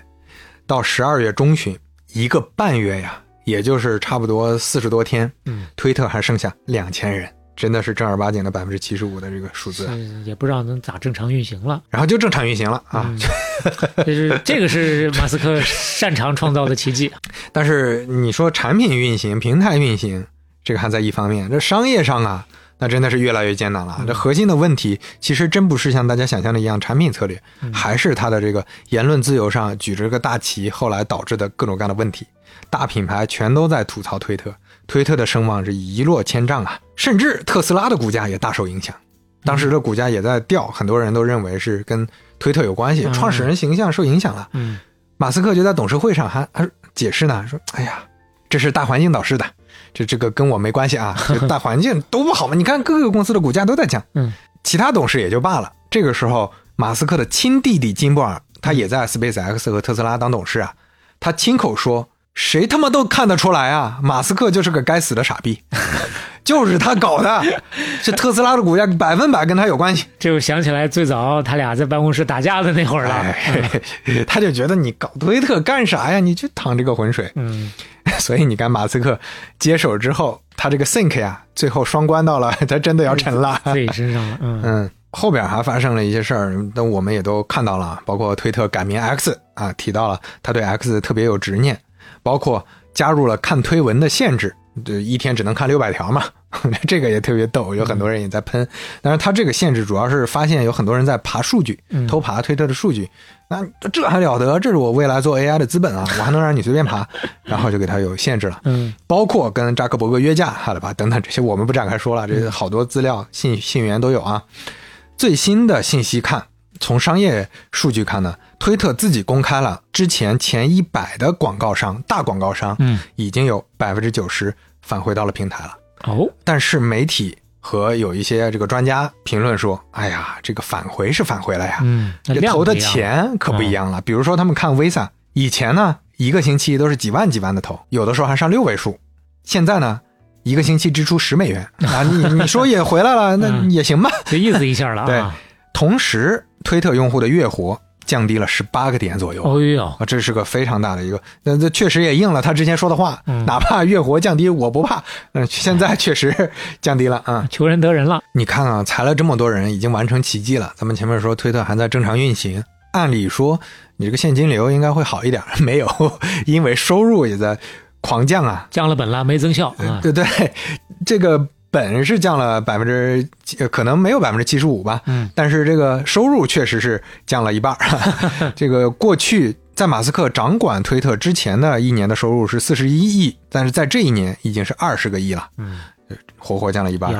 到十二月中旬，一个半月呀，也就是差不多四十多天，嗯，推特还剩下两千人，真的是正儿八经的百分之七十五的这个数字，也不知道能咋正常运行了。然后就正常运行了啊。嗯 这是这个是马斯克擅长创造的奇迹。但是你说产品运行、平台运行，这个还在一方面，这商业上啊，那真的是越来越艰难了。这核心的问题其实真不是像大家想象的一样产品策略，还是他的这个言论自由上举着个大旗，后来导致的各种各样的问题。大品牌全都在吐槽推特，推特的声望是一落千丈啊，甚至特斯拉的股价也大受影响。当时的股价也在掉，很多人都认为是跟推特有关系，嗯创始人形象受影响了。嗯马斯克就在董事会上还还解释呢，说：“哎呀，这是大环境导致的，这这个跟我没关系啊，这大环境都不好嘛。你看各个公司的股价都在降，嗯，其他董事也就罢了。这个时候，马斯克的亲弟弟金布尔，他也在 SpaceX 和特斯拉当董事啊，他亲口说。”谁他妈都看得出来啊！马斯克就是个该死的傻逼，就是他搞的。这特斯拉的股价百分百跟他有关系。这又想起来最早他俩在办公室打架的那会儿了。哎，他就觉得你搞推特干啥呀？你就淌这个浑水。嗯，所以你看，马斯克接手之后，他这个 Think 呀，最后双关到了，他真的要沉了。自己身上了。嗯嗯，后边还发生了一些事儿，那我们也都看到了，包括推特改名 X 啊，提到了他对 X 特别有执念，包括加入了看推文的限制，就一天只能看六百条嘛，这个也特别逗，有很多人也在喷。但是他这个限制主要是发现有很多人在爬数据，偷爬推特的数据，那这还了得？这是我未来做 AI 的资本啊，我还能让你随便爬？然后就给他有限制了。嗯，包括跟扎克伯格约架，哈了吧？等等这些我们不展开说了，这些好多资料信信源都有啊。最新的信息看。从商业数据看呢，推特自己公开了之前前一百的广告商，大广告商，嗯，已经有百分之九十返回到了平台了。哦，但是媒体和有一些这个专家评论说，哎呀，这个返回是返回了呀，嗯，这投的钱可不一样了。比如说他们看 Visa，以前呢一个星期都是几万几万的投，有的时候还上六位数，现在呢一个星期支出十美元啊，你你说也回来了，那也行吧，就意思一下了 啊。对，同时。推特用户的月活降低了十八个点左右，哦呦，啊，这是个非常大的一个，那这确实也应了他之前说的话，哪怕月活降低我不怕，嗯，现在确实降低了啊，求人得人了。你看啊，裁了这么多人，已经完成奇迹了。咱们前面说推特还在正常运行，按理说你这个现金流应该会好一点，没有，因为收入也在狂降啊，降了本了没增效啊，对对，这个。本是降了百分之，可能没有百分之七十五吧，嗯，但是这个收入确实是降了一半。这个过去在马斯克掌管推特之前的一年的收入是四十一亿，但是在这一年已经是二十个亿了，嗯，活活降了一半。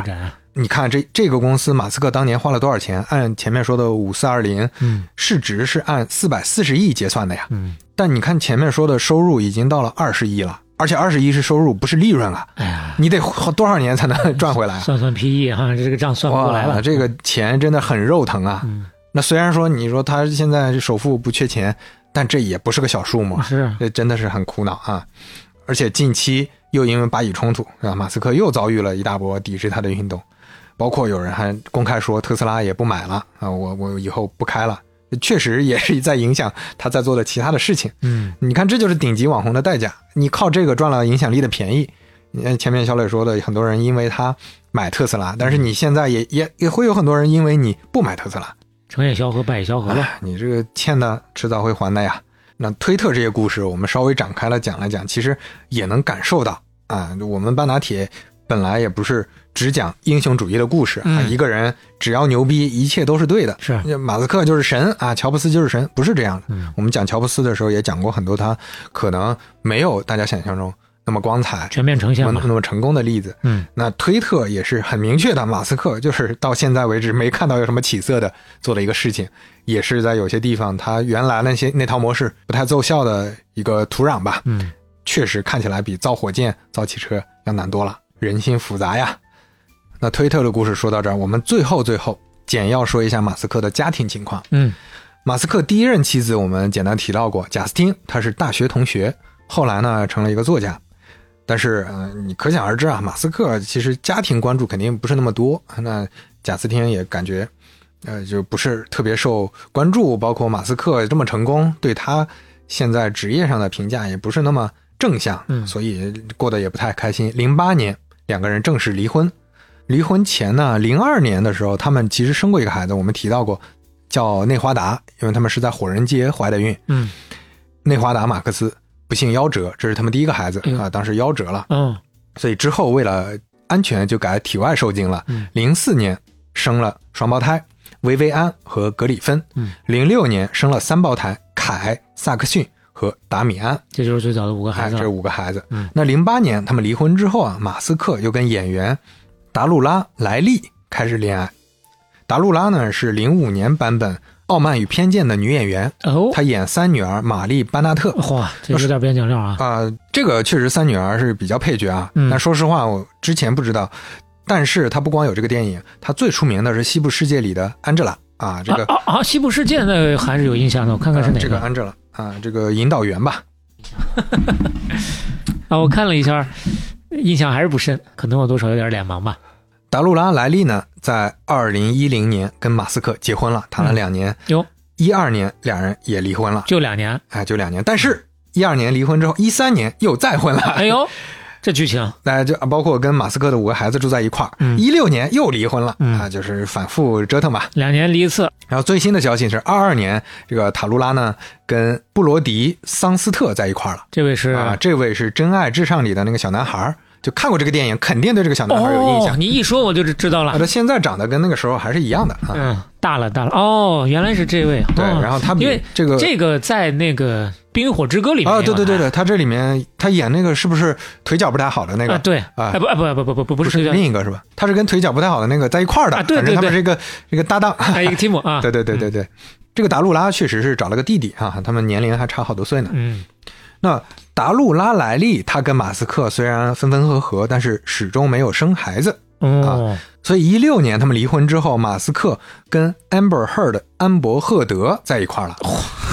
你看这这个公司，马斯克当年花了多少钱？按前面说的五四二零，嗯，市值是按四百四十亿结算的呀，嗯，但你看前面说的收入已经到了二十亿了。而且二十亿是收入，不是利润啊！哎呀，你得花多少年才能 赚回来？算算 PE 哈，这个账算不过来了。这个钱真的很肉疼啊！嗯，那虽然说你说他现在首富不缺钱，但这也不是个小数目，是这真的是很苦恼啊！而且近期又因为巴以冲突，啊，马斯克又遭遇了一大波抵制他的运动，包括有人还公开说特斯拉也不买了啊，我我以后不开了。确实也是在影响他在做的其他的事情。嗯，你看，这就是顶级网红的代价。你靠这个赚了影响力的便宜。你看前面小磊说的，很多人因为他买特斯拉，但是你现在也也也会有很多人因为你不买特斯拉，成也萧何，败也萧何了。你这个欠的迟早会还的呀。那推特这些故事，我们稍微展开了讲了讲，其实也能感受到啊，我们半打铁本来也不是。只讲英雄主义的故事啊！一个人只要牛逼，一切都是对的。是马斯克就是神啊，乔布斯就是神，不是这样的。我们讲乔布斯的时候也讲过很多，他可能没有大家想象中那么光彩、全面呈现那么成功的例子。嗯，那推特也是很明确的，马斯克就是到现在为止没看到有什么起色的做的一个事情，也是在有些地方他原来那些那套模式不太奏效的一个土壤吧。嗯，确实看起来比造火箭、造汽车要难多了，人心复杂呀。那推特的故事说到这儿，我们最后最后简要说一下马斯克的家庭情况。嗯，马斯克第一任妻子我们简单提到过，贾斯汀，他是大学同学，后来呢成了一个作家。但是，嗯，你可想而知啊，马斯克其实家庭关注肯定不是那么多。那贾斯汀也感觉，呃，就不是特别受关注。包括马斯克这么成功，对他现在职业上的评价也不是那么正向，嗯，所以过得也不太开心。零八年，两个人正式离婚。离婚前呢，零二年的时候，他们其实生过一个孩子，我们提到过，叫内华达，因为他们是在火人街怀的孕。嗯，内华达马克思不幸夭折，这是他们第一个孩子啊，当时夭折了。嗯，所以之后为了安全就改体外受精了。零四年生了双胞胎薇薇安和格里芬。嗯，零六年生了三胞胎凯、萨克逊和达米安。这就是最早的五个孩子。这五个孩子。嗯，那零八年他们离婚之后啊，马斯克又跟演员。达露拉·莱利开始恋爱。达露拉呢是零五年版本《傲慢与偏见》的女演员哦，她演三女儿玛丽·班纳特。哇，这有点边角料啊！啊，这个确实三女儿是比较配角啊。但说实话，我之前不知道。但是她不光有这个电影，她最出名的是《西部世界》里的安吉拉啊。这个啊啊，《西部世界》那还是有印象的，我看看是哪个。这个安吉拉啊，这个引导员吧。啊，我看了一下。印象还是不深，可能我多少有点脸盲吧。达露拉·莱利呢，在二零一零年跟马斯克结婚了，谈了两年。哟，一二年两人也离婚了，就两年，哎，就两年。但是，一二年离婚之后，一三年又再婚了。哎呦。这剧情，那就包括跟马斯克的五个孩子住在一块儿。一六年又离婚了，啊，就是反复折腾吧。两年离一次。然后最新的消息是，二二年这个塔露拉呢跟布罗迪·桑斯特在一块儿了。这位是啊，这位是《真爱至上》里的那个小男孩，就看过这个电影，肯定对这个小男孩有印象。哦，你一说我就知道啊，了。他现在长得跟那个时候还是一样的啊。嗯，大了大了。哦，原来是这位。对，哦然后他比因为这个这个在那个《冰与火之歌》里面啊，对对对对，他这里面他演那个是不是腿脚不太好的那个？啊，对啊哎不哎不不不不不不不是另一个是吧？他是跟腿脚不太好的那个在一块儿的，啊对反正对对他们是一个一个搭档。还有一个 提姆啊，对对对对对，这个达路拉确实是找了个弟弟啊，他们年龄还差好多岁呢。嗯那达路拉莱利他跟马斯克虽然分分合合，但是始终没有生孩子。啊所以一六年他们离婚之后，马斯克跟 Amber Heard 安伯赫德在一块儿了。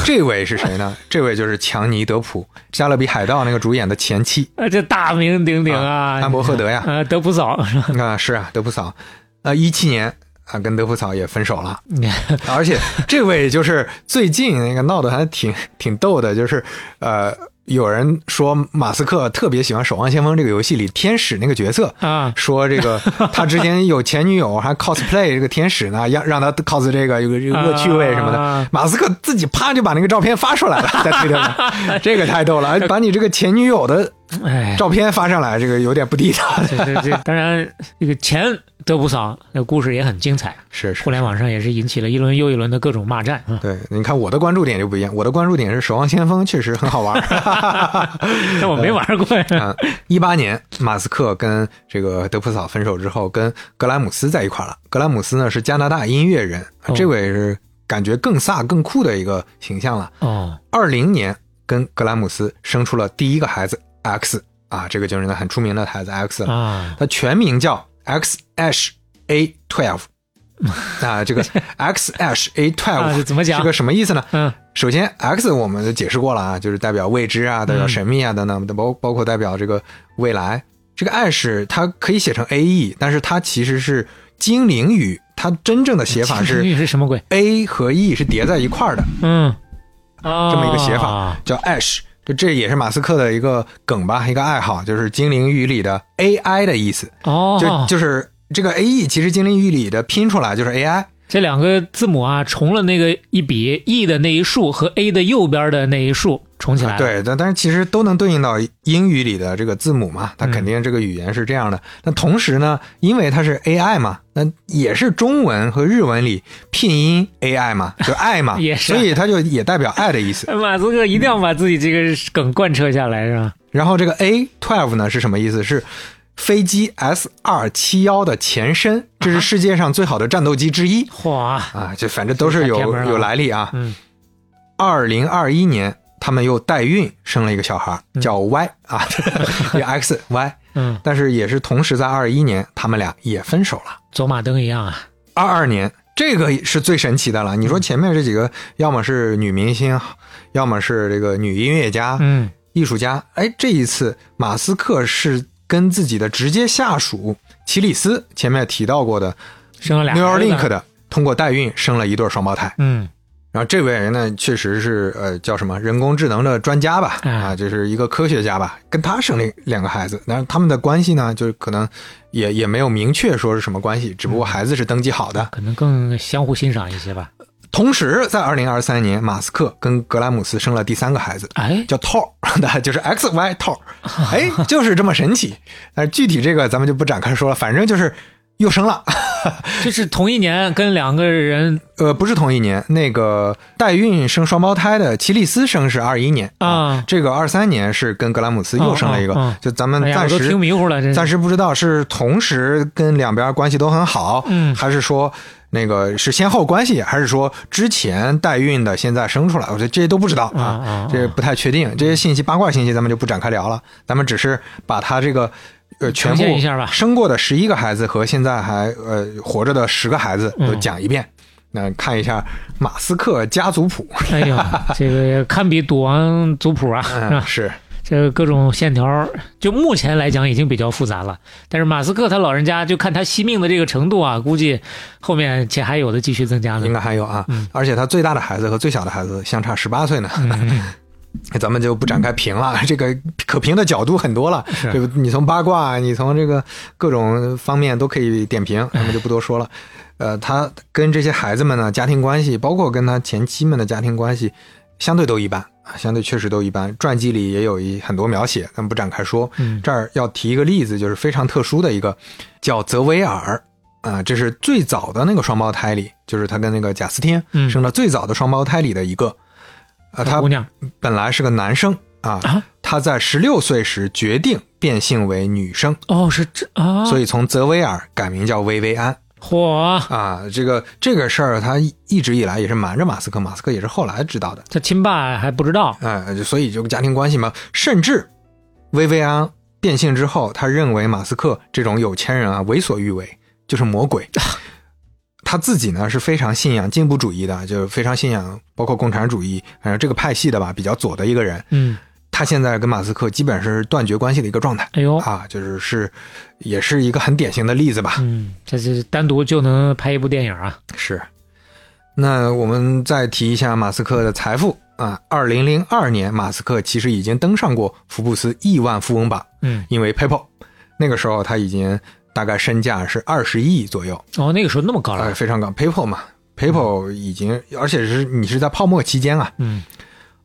这位是谁呢？这位就是强尼德普，《加勒比海盗》那个主演的前妻啊，这大名鼎鼎啊，安伯赫德呀。呃，德普嫂是吧？啊，是啊，德普嫂，啊，一七年啊跟德普嫂也分手了。而且这位就是最近那个闹得还挺挺逗的，就是呃，有人说马斯克特别喜欢《守望先锋》这个游戏里天使那个角色。啊，说这个他之前有前女友，还 cosplay 这个天使呢，让让他 cos 这个有个有个恶趣味什么的。啊马斯克自己啪就把那个照片发出来了，在推特上，这个太逗了，把你这个前女友的哎，照片发上来，这个有点不地道。这这这，当然这个前德普嫂那故事也很精彩，是是互，联网上也是引起了一轮又一轮的各种骂战啊。对，你看我的关注点就不一样，我的关注点是《守望先锋》，确实很好玩。但 我没玩过呀。啊，一八年，马斯克跟这个德普嫂分手之后，跟格莱姆斯在一块了。格莱姆斯呢是加拿大音乐人，哦这位是感觉更飒、更酷的一个形象了。哦，二零年跟格莱姆斯生出了第一个孩子 X 啊，这个就是那很出名的孩子 X 了。啊，他全名叫 X Ash A Twelve 啊，这个 X Ash A 啊 Twelve 这怎么讲是个什么意思呢？嗯首先，X 我们就解释过了啊，就是代表未知啊，代表神秘啊等等，包包括代表这个未来。这个 Ash 它可以写成 A E，但是它其实是精灵语，它真正的写法是是什么鬼？A 和 E 是叠在一块儿的，嗯，啊，这么一个写法，叫 Ash。就这也是马斯克的一个梗吧，一个爱好，就是精灵语里的 AI 的意思。哦，就就是这个 A E，其实精灵语里的拼出来就是 AI。这两个字母啊，重了那个一笔，E 的那一竖和 A 的右边的那一竖重起来了。，对，但但是其实都能对应到英语里的这个字母嘛，它嗯肯定这个语言是这样的。那同时呢，因为它是 AI 嘛，那也是中文和日文里拼音 AI 嘛，就爱嘛，也是所以它就也代表爱的意思。马斯克一定要把自己这个梗贯彻下来，是吧？然后这个 A twelve 呢是什么意思？是飞机 S 二七幺的前身，这是世界上最好的战斗机之一嚯，啊！这反正都是有有来历啊。嗯，二零二一年，他们又代孕生了一个小孩，叫 Y 啊，这 X Y。嗯，但是也是同时在二一年，他们俩也分手了。走马灯一样啊。二二年，这个是最神奇的了。你说前面这几个，要么是女明星，要么是这个女音乐家、嗯，艺术家，哎，这一次马斯克是跟自己的直接下属奇里斯，前面提到过的生了俩孩子 Neuralink 的，通过代孕生了一对双胞胎。嗯，然后这位人呢，确实是呃叫什么人工智能的专家吧，哎啊，就是一个科学家吧，跟他生了两个孩子，但是他们的关系呢，就是可能也也没有明确说是什么关系，只不过孩子是登记好的。可能更相互欣赏一些吧。同时，在二零二三年，马斯克跟格莱姆斯生了第三个孩子，哎，叫 Tor，那就是 X Y Tor，哎，就是这么神奇。但是具体这个咱们就不展开说了，反正就是又生了。这是同一年跟两个人呃，不是同一年，那个代孕生双胞胎的奇利斯生是二一年啊这个二三年是跟格兰姆斯又生了一个，就咱们暂时、听迷糊了，暂时不知道是同时跟两边关系都很好，嗯还是说那个是先后关系，还是说之前代孕的现在生出来？我觉得这些都不知道啊这不太确定。这些信息八卦信息咱们就不展开聊了，咱们只是把它这个。呃，全部生过的十一个孩子和现在还呃活着的十个孩子都嗯讲一遍。那看一下马斯克家族谱，哎呀，这个堪比赌王族谱啊，是嗯，吧？是这个各种线条，就目前来讲已经比较复杂了。但是马斯克他老人家就看他惜命的这个程度啊，估计后面且还有的继续增加呢应。该还有啊。嗯而且他最大的孩子和最小的孩子相差十八岁呢。嗯咱们就不展开评了，这个可评的角度很多了，是对不？你从八卦，你从这个各种方面都可以点评，咱们就不多说了。呃，他跟这些孩子们呢，家庭关系，包括跟他前妻们的家庭关系，相对都一般啊，相对确实都一般。传记里也有一很多描写，咱们不展开说。嗯这儿要提一个例子，就是非常特殊的一个，叫泽维尔啊，这是最早的那个双胞胎里，就是他跟那个贾斯汀嗯生的最早的双胞胎里的一个。啊，他姑娘本来是个男生啊，啊，他在十六岁时决定变性为女生，哦，是这啊，所以从泽维尔改名叫薇薇安嚯，啊。这个这个事儿，他一直以来也是瞒着马斯克，马斯克也是后来知道的。他亲爸还不知道，哎，就所以就家庭关系嘛，甚至薇薇安变性之后，他认为马斯克这种有钱人啊，为所欲为，就是魔鬼。他自己呢是非常信仰进步主义的，就是非常信仰包括共产主义，反正这个派系的吧，比较左的一个人。嗯，他现在跟马斯克基本是断绝关系的一个状态。哎呦，啊，就是是也是一个很典型的例子吧。嗯，这是单独就能拍一部电影啊，是，那我们再提一下马斯克的财富。啊。二零零二年，马斯克其实已经登上过福布斯亿万富翁榜，嗯，因为 PayPal，那个时候他已经大概身价是二十亿左右，哦，那个时候那么高呃，了，非常高。PayPal 嘛，PayPal 已经，而且是你是在泡沫期间啊。嗯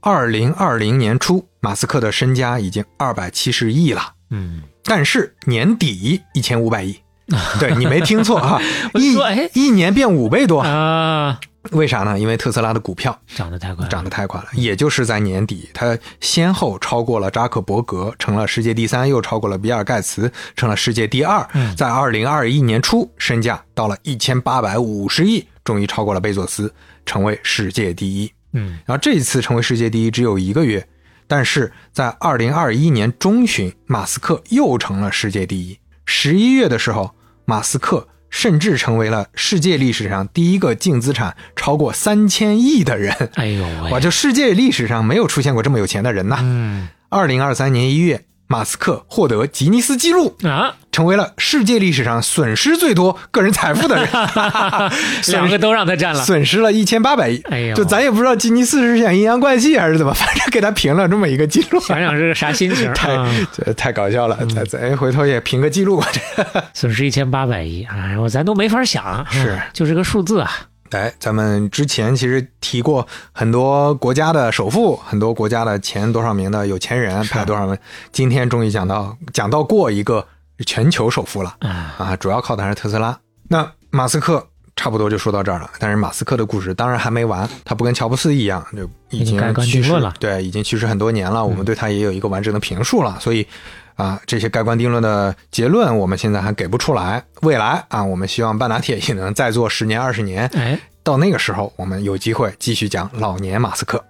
二零二零年初，马斯克的身家已经二百七十亿了。嗯，但是年底一千五百亿，对你没听错啊，我一说哎一年变五倍多，啊，为啥呢？因为特斯拉的股票涨得太快了，涨得太快了，也就是在年底，它先后超过了扎克伯格，成了世界第三，又超过了比尔盖茨，成了世界第二。嗯在二零二一年初，身价到了一千八百五十亿，终于超过了贝佐斯，成为世界第一。嗯然后这一次成为世界第一只有一个月，但是在二零二一年中旬，马斯克又成了世界第一。十一月的时候，马斯克甚至成为了世界历史上第一个净资产超过三千亿的人。哎呦哇，就世界历史上没有出现过这么有钱的人呐！嗯二零二三年一月，马斯克获得吉尼斯纪录，啊，成为了世界历史上损失最多个人财富的人，两个都让他占了，损失了一千八百亿。哎呦。就咱也不知道吉尼斯是想阴阳怪气还是怎么，反正给他评了这么一个记录，想想是个啥心情 太太搞笑了。咱咱回头也评个记录吧。这损失一千八百亿，哎，我咱都没法想，是。哎就是个数字啊。哎，咱们之前其实提过很多国家的首富，很多国家的前多少名的有钱人排多少名。今天终于讲到讲到过一个全球首富了啊，啊，主要靠的还是特斯拉。那马斯克差不多就说到这儿了，但是马斯克的故事当然还没完，他不跟乔布斯一样，就已经去世了对，已经去世很多年了，我们对他也有一个完整的评述了，所以。啊，这些盖棺定论的结论，我们现在还给不出来。未来啊，我们希望半打铁也能再做十年、二十年，哎，到那个时候，我们有机会继续讲老年马斯克。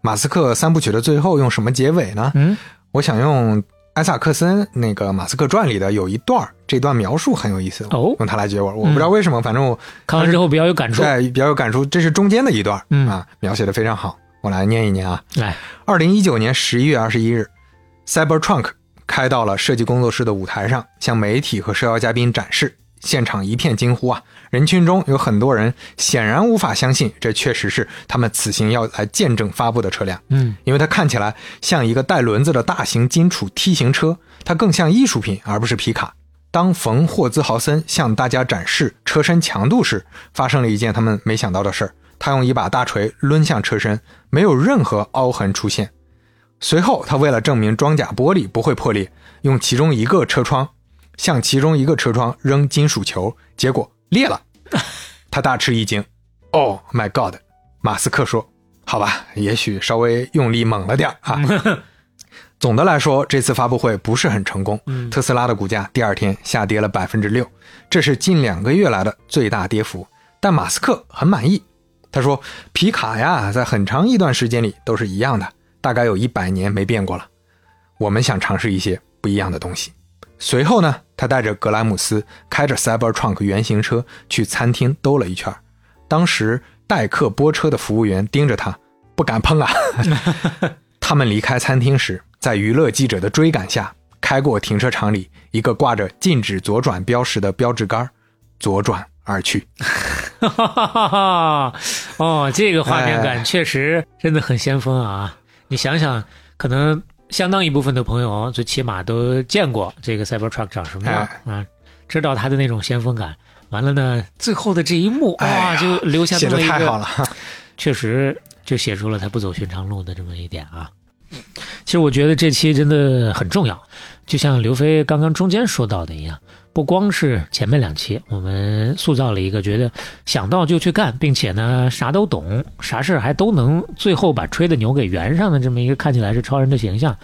马斯克三部曲的最后用什么结尾呢？嗯，我想用艾萨克森那个《马斯克传》里的有一段儿，这段描述很有意思，哦用它来结尾。我不知道为什么，反正我看完之后比较有感触。对比较有感触。这是中间的一段，嗯啊，描写的非常好。我来念一念啊。来，二零一九年十一月二十一日，Cybertrunk 开到了设计工作室的舞台上，向媒体和受邀嘉宾展示。现场一片惊呼啊！人群中有很多人显然无法相信，这确实是他们此行要来见证发布的车辆，嗯，因为它看起来像一个带轮子的大型金属梯形车，它更像艺术品而不是皮卡。当冯霍兹豪森向大家展示车身强度时，发生了一件他们没想到的事儿。他用一把大锤抡向车身，没有任何凹痕出现。随后，他为了证明装甲玻璃不会破裂，用其中一个车窗向其中一个车窗扔金属球，结果裂了。他大吃一惊，Oh my God！马斯克说：“好吧，也许稍微用力猛了点儿啊。”总的来说，这次发布会不是很成功。嗯特斯拉的股价第二天下跌了百分之六，这是近两个月来的最大跌幅。但马斯克很满意，他说：“皮卡呀，在很长一段时间里都是一样的，大概有一百年没变过了。我们想尝试一些不一样的东西。”随后呢，他带着格莱姆斯开着 Cybertruck 原型车去餐厅兜了一圈。当时代客拨车的服务员盯着他，不敢碰啊。他们离开餐厅时，在娱乐记者的追赶下，开过停车场里一个挂着禁止左转标识的标志杆，左转而去。哈哈哈哈！哦，这个画面感确实真的很先锋啊！你想想，可能相当一部分的朋友最起码都见过这个 Cybertruck 长什么样啊，知道它的那种先锋感。完了呢，最后的这一幕，哇，哎呀就留下写的这么一个，太好了，确实就写出了他不走寻常路的这么一点啊。其实我觉得这期真的很重要，就像刘飞刚刚中间说到的一样，不光是前面两期我们塑造了一个觉得想到就去干，并且呢啥都懂，啥事儿还都能，最后把吹的牛给圆上的这么一个看起来是超人的形象，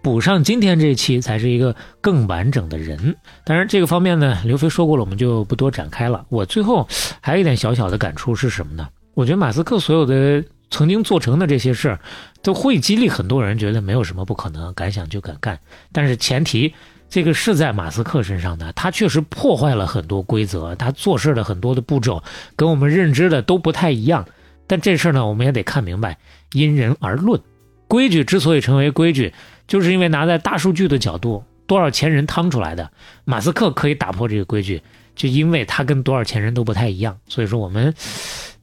补上今天这一期才是一个更完整的人。当然这个方面呢，刘飞说过了，我们就不多展开了。我最后还有一点小小的感触是什么呢？我觉得马斯克所有的曾经做成的这些事儿，都会激励很多人觉得没有什么不可能，敢想就敢干。但是前提，这个是在马斯克身上的，他确实破坏了很多规则，他做事的很多的步骤跟我们认知的都不太一样。但这事儿呢，我们也得看明白，因人而论。规矩之所以成为规矩，就是因为拿在大数据的角度，多少钱人趟出来的。马斯克可以打破这个规矩，就因为他跟多少钱人都不太一样。所以说我们。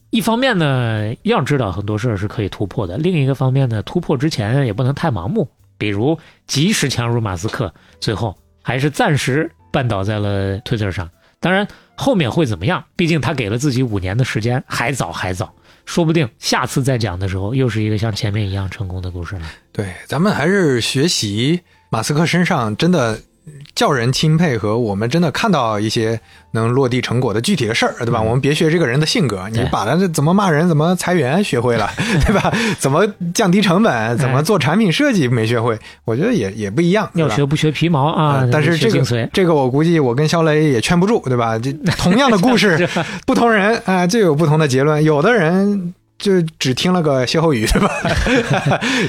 一方面呢，要知道很多事儿是可以突破的；另一个方面呢，突破之前也不能太盲目。比如，及时强如马斯克，最后还是暂时绊倒在了推特上。当然，后面会怎么样？毕竟他给了自己五年的时间，还早还早，说不定下次再讲的时候，又是一个像前面一样成功的故事了。对，咱们还是学习马斯克身上真的。叫人钦佩和我们真的看到一些能落地成果的具体的事儿，对吧？我们别学这个人的性格，你把他怎么骂人、怎么裁员学会了，对吧？怎么降低成本、怎么做产品设计没学会，我觉得也也不一样。要学不学皮毛啊？但是这个这个我估计我跟肖雷也劝不住，对吧？这同样的故事，不同人啊就有不同的结论。有的人。就只听了个歇后语，对吧？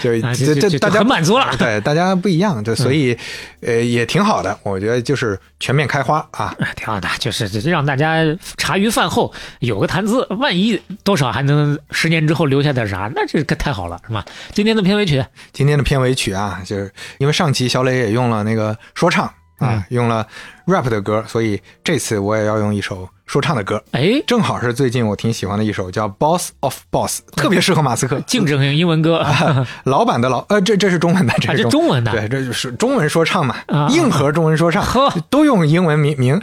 就这这大家很满足了。对，大家不一样，就所以呃也挺好的。我觉得就是全面开花啊，挺好的。就是让大家茶余饭后有个谈资，万一多少还能十年之后留下点啥，那这可太好了，是吧？今天的片尾曲，今天的片尾曲啊，就是因为上期小磊也用了那个说唱啊，用了 rap 的歌，所以这次我也要用一首。说唱的歌，哎，正好是最近我挺喜欢的一首，叫《Boss of Boss》，特别适合马斯克。竞争型英文歌，老板的老，呃，这这是中文的，这是中文。的，对，这就是中文说唱嘛，硬核中文说唱，都用英文名名。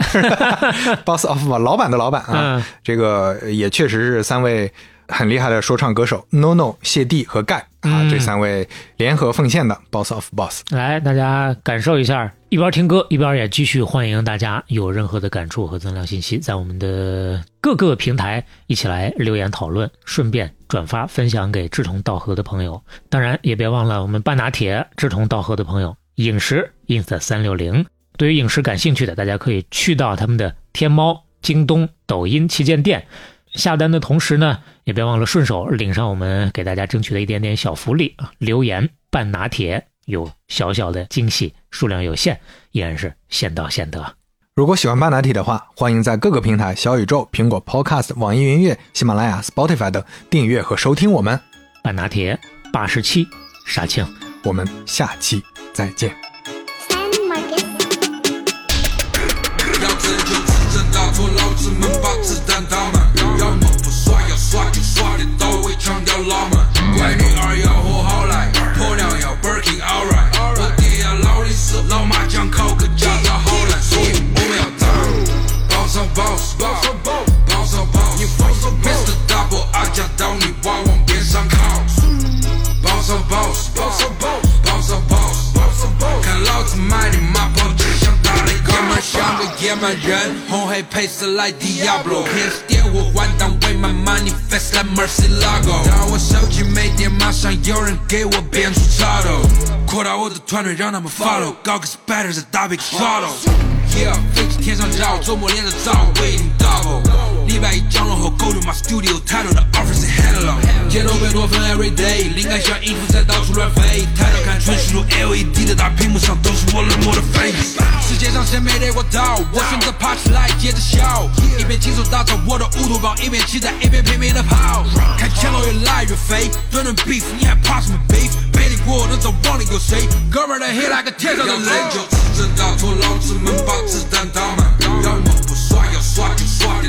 Boss of Boss，老板的老板啊，这个也确实是三位。很厉害的说唱歌手。No No 谢帝和盖啊，这三位联合奉献的 Boss of Boss，来大家感受一下，一边听歌一边也继续欢迎大家有任何的感触和增量信息，在我们的各个平台一起来留言讨论，顺便转发分享给志同道合的朋友。当然也别忘了我们半拿铁志同道合的朋友，影视 ins 三六零，对于影视感兴趣的，大家可以去到他们的天猫、京东、抖音旗舰店。下单的同时呢，也别忘了顺手领上我们给大家争取的一点点小福利啊！留言半拿铁有小小的惊喜，数量有限，依然是先到先得。如果喜欢半拿铁的话，欢迎在各个平台小宇宙、苹果 Podcast、网易云音乐、喜马拉雅、Spotify 等订阅和收听我们半拿铁八十七杀青，我们下期再见。Boss boss boss boss boss boss。看老子买的马跑就像打雷，哥们像个野蛮人，红黑配色来 Diablo，天使点火换单位，My money fast like Mercy Lago。当我手机没电，马上有人给我变出插头，扩大我的团队，让他们 follow，搞个 spider 在大 big throttle。Yeah，飞机天上绕，周末连着造，waiting double。礼拜一降落后，go to my studio，太多的 offer is hello。街头贝多芬 every day，灵感像音符在到处乱飞，抬头看纯实如 LED 的大屏幕上都是我冷漠的 face。世界上谁没得过刀？我选择爬起来接着笑，一边亲手打造我的乌托邦，一边期待，一边拼命的跑。看枪口越来越飞，顿顿 beef，你还怕什么 beef？背离过能走往里有谁？哥们儿的 hit like 天上的雷。就只真打错，老子们把子弹打满，要么不耍，要耍就耍的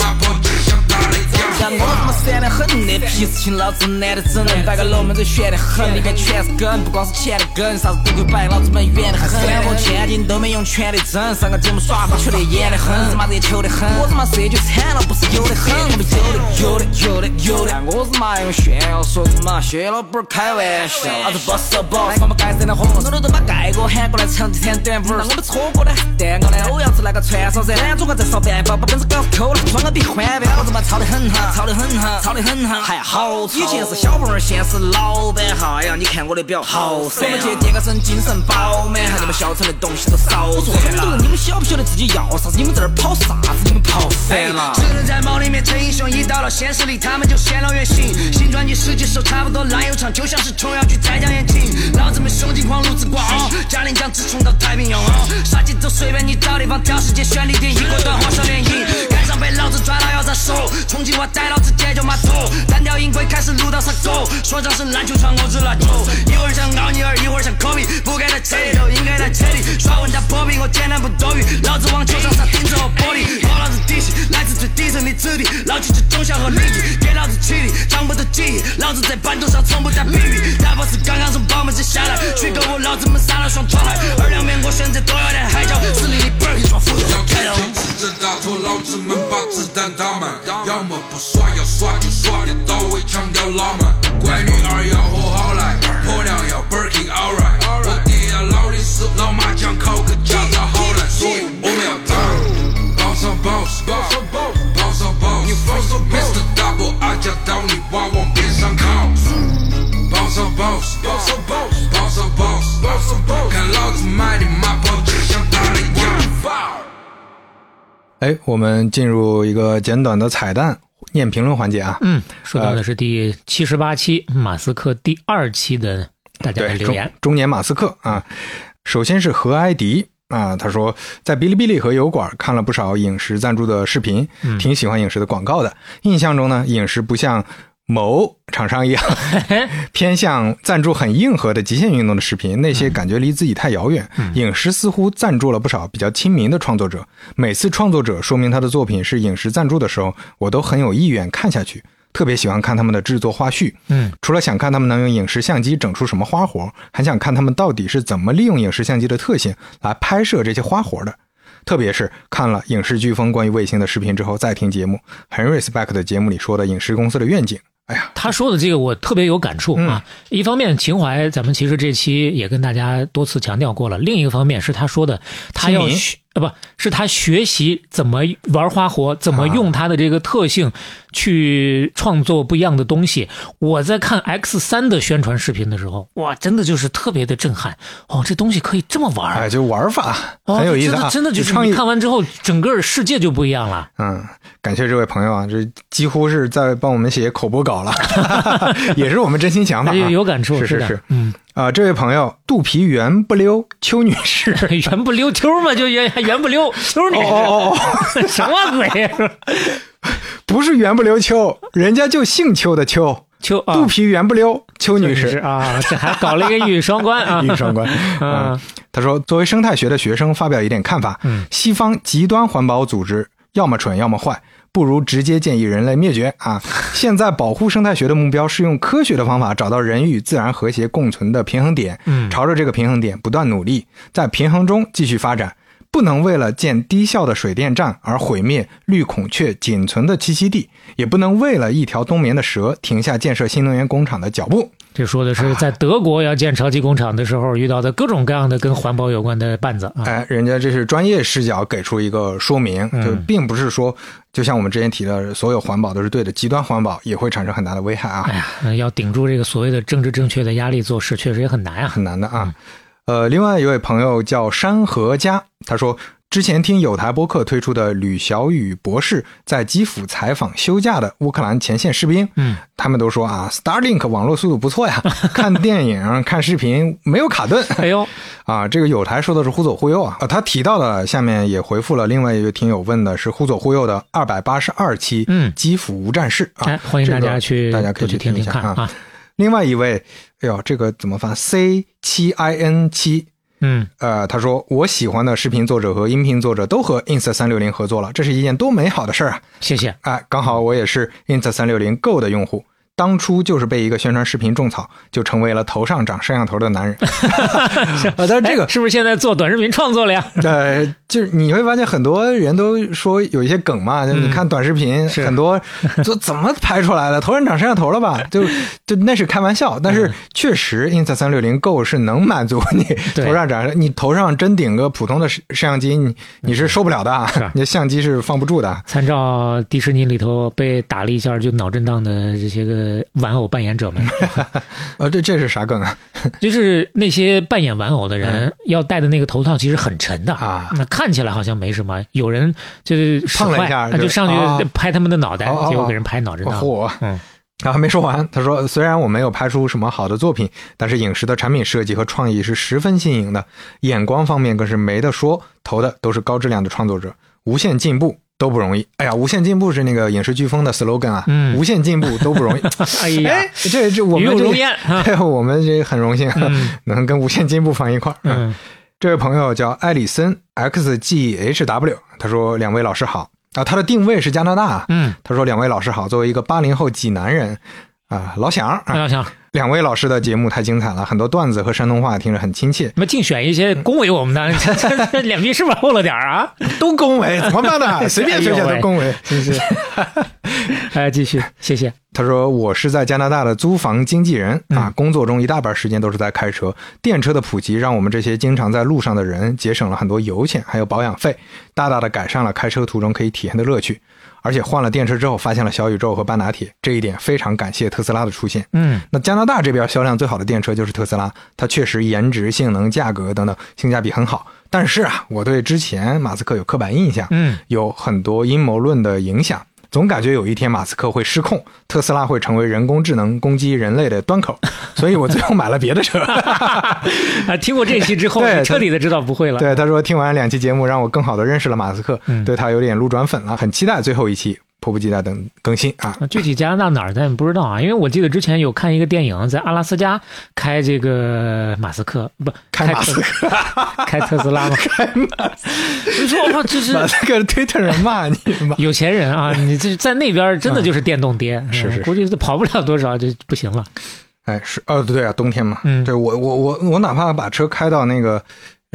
，boss boss boss boss boss。皮事情老子懒得整，摆个龙门阵悬得很，里面全是梗，不光是钱的梗，啥子都可以摆，老子们远得很。三瓮千金都没用全的整，上个节目耍把球的演得很，日妈热球的很，我日妈设计惨了，不是有的很，我们有的有的有的有的，我日妈用炫耀说日妈谢老板开玩笑，老子 boss boss，我们该生的火，我都把盖哥喊过来唱几天短舞，那我们错过的蛋糕呢？我要吃那个串烧噻，咱总共再烧半包，把本子稿子抠了，装个逼欢呗，老子妈操的很哈，操得很哈，吵得很哈，还好以前是小凤儿，现是老板哈，哎呀，你看我的表好闪，我们去点个声，精神饱满，还你们小城的东西都少算了。你们晓不晓得自己要啥子？你们在那儿跑啥子？你们跑烦了。只能在梦里面逞英雄，一到了现实里，他们就现了原形。新专辑十几首差不多烂又长，就像是琼瑶剧再讲言情。老子们胸襟狂，路子广，嘉陵江直冲到太平洋。耍节奏随便你找地方，挑时间选地点，一锅端花少联姻。赶上被老子抓到要咋说？重庆话老子解救码头，单调音轨开始录到杀狗。说唱是篮球场，我只拿球。一会儿像奥尼尔，一会儿像科比，不该在车里头，应该在车里。耍问他破壁，我简单不多余。老子往球场上钉子和玻璃，摸老子底细，来自最底层的子弟，捞起这忠孝和礼仪，给老子起立，长不得记忆。老子在版图上从不打比喻，大 boss 刚刚从宝门山下来，虚构我老子们撒了双船。二两面我选择多要点海椒，实力的本儿一双斧头开了。这大头老子们把子弹打满，要么不是耍，要耍就耍的到位，强调浪漫。乖女儿要活好来，婆娘要 Birkin alright。我爹要劳力士，老麻将考个驾照好难，所以我们要当 boss on boss，boss boss，Mr. Double 阿家刀，你娃往边上靠。boss boss，boss boss，boss on boss，boss on boss，看老子买的马跑就像打了一样。哎，我们进入一个简短的彩蛋念评论环节啊。嗯，说到的是第七十八期马斯克第二期的大家的留言。中年马斯克啊，首先是何埃迪啊，他说在哔哩哔哩和油管看了不少影视赞助的视频，挺喜欢影视的广告的。印象中呢，影视不像某厂商一样 偏向赞助很硬核的极限运动的视频，那些感觉离自己太遥远。影视似乎赞助了不少比较亲民的创作者，每次创作者说明他的作品是影视赞助的时候，我都很有意愿看下去。特别喜欢看他们的制作花絮，嗯，除了想看他们能用影视相机整出什么花活，还想看他们到底是怎么利用影视相机的特性来拍摄这些花活的。特别是看了影视飓风关于卫星的视频之后，再听节目，很 respect 的节目里说的影视公司的愿景。哎呀，他说的这个我特别有感触啊！一方面情怀，咱们其实这期也跟大家多次强调过了；另一个方面是他说的，他要啊，不是他学习怎么玩花活，怎么用他的这个特性去创作不一样的东西。我在看 X 三的宣传视频的时候，哇，真的就是特别的震撼哦！这东西可以这么玩儿哎，，就玩法哦很有意思啊，真的就是你。看完之后，整个世界就不一样了。嗯，感谢这位朋友啊，这几乎是在帮我们写口播稿了，也是我们真心想法、有感触，是是是，嗯，啊、这位朋友肚皮圆不溜邱女士，圆不溜秋嘛，就圆圆不溜秋女士，哦哦哦 什么鬼呀？不是圆不溜秋，人家就姓邱的邱，邱啊，肚皮圆不溜邱女士。啊，这还搞了一个一语双关啊，一语双关。嗯，他说，作为生态学的学生，发表一点看法。嗯，西方极端环保组织要么蠢，要么坏。不如直接建议人类灭绝啊！现在保护生态学的目标是用科学的方法找到人与自然和谐共存的平衡点，嗯朝着这个平衡点不断努力，在平衡中继续发展。不能为了建低效的水电站而毁灭绿孔雀仅存的栖息地，也不能为了一条冬眠的蛇停下建设新能源工厂的脚步。这说的是在德国要建超级工厂的时候遇到的各种各样的跟环保有关的绊子啊。哎，人家这是专业视角给出一个说明，嗯就并不是说，就像我们之前提的，所有环保都是对的，极端环保也会产生很大的危害啊，哎呀，要顶住这个所谓的政治正确的压力做事，确实也很难啊。很难的啊。呃，另外一位朋友叫山河家，他说。之前听有台播客推出的吕小雨博士在基辅采访休假的乌克兰前线士兵，嗯，他们都说啊，Starlink 网络速度不错呀，看电影、看视频没有卡顿。哎呦，啊，这个有台说的是忽左忽右啊，啊，他提到的下面也回复了另外一位听友问的是忽左忽右的二百八十二期，嗯基辅无战事啊，哎，欢迎大这个家去大家可以去听听一下啊。另外一位，哎呦，这个怎么发？C 七 I N 七。嗯，呃，他说我喜欢的视频作者和音频作者都和 ins 三六零合作了，这是一件多美好的事儿啊！谢谢。哎，刚好我也是 ins 三六零 Go 的用户，当初就是被一个宣传视频种草，就成为了头上长摄像头的男人。啊，但是这个哎是不是现在做短视频创作了呀？呃，就是你会发现很多人都说有一些梗嘛，就你看短视频，嗯很多就怎么拍出来的？头上长摄像头了吧？就就那是开玩笑，但是确实 Insta 三六零 Go 是能满足你头上长，你头上真顶个普通的摄摄像机，你你是受不了的你的相机是放不住的。参照迪士尼里头被打了一下就脑震荡的这些个玩偶扮演者们，呃，这这是啥梗啊？就是那些扮演玩偶的人要戴的那个头套其实很沉的嗯啊那看起来好像没什么，有人就是碰了一下就他就上啊去拍他们的脑袋，结果给人拍脑震荡。嚯！嗯啊，还没说完。他说，虽然我没有拍出什么好的作品，但是影视的产品设计和创意是十分新颖的，眼光方面更是没得说，投的都是高质量的创作者，无限进步都不容易。哎呀，无限进步是那个影视飓风的 slogan 啊，嗯无限进步都不容易。哎呀，哎，这这我们这 我们这很荣幸、嗯能跟无限进步放一块儿。嗯这位朋友叫艾里森 XGHW，他说：“两位老师好啊，他的定位是加拿大。嗯，他说：“两位老师好，作为一个八零后济南人啊，老乡啊，那要想两位老师的节目太精彩了，很多段子和山东话听着很亲切，那么竞选一些恭维我们的，这这这脸皮是不是厚了点儿啊？都恭维，怎么办呢？随便随便都恭维。真是。哎，继续，谢谢。他说：“我是在加拿大的租房经纪人啊，嗯工作中一大半时间都是在开车。电车的普及让我们这些经常在路上的人节省了很多油钱，还有保养费，大大的改善了开车途中可以体验的乐趣。而且换了电车之后，发现了小宇宙和半打铁，这一点非常感谢特斯拉的出现。嗯，那加拿大这边销量最好的电车就是特斯拉，它确实颜值、性能、价格等等性价比很好。但是啊，我对之前马斯克有刻板印象，嗯，有很多阴谋论的影响，总感觉有一天马斯克会失控，特斯拉会成为人工智能攻击人类的端口，所以我最后买了别的车。啊，听过这期之后，彻底的知道不会了。对，他说听完两期节目，让我更好的认识了马斯克，嗯对他有点路转粉了，很期待最后一期，迫不及待等更新啊。啊具体加拿大哪儿咱也不知道啊，因为我记得之前有看一个电影，在阿拉斯加开这个马斯克不开马斯克。开特斯拉嘛，开马斯，我说哇，这是马斯克推特人骂你吗？有钱人啊，你这在那边真的就是电动爹，嗯。是是是。估计是跑不了多少就不行了。哎，是哦，对啊，冬天嘛，嗯。对我我我我哪怕把车开到那个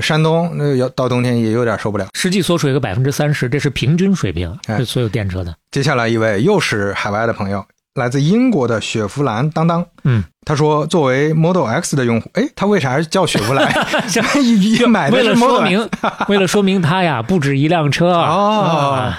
山东，那要到冬天也有点受不了。实际缩水个百分之三十，这是平均水平，哎是所有电车的。接下来一位又是海外的朋友，来自英国的雪佛兰当当。嗯，他说，作为 Model X 的用户，哎，他为啥叫雪佛兰？为了说明，为了说明他呀不止一辆车哦啊。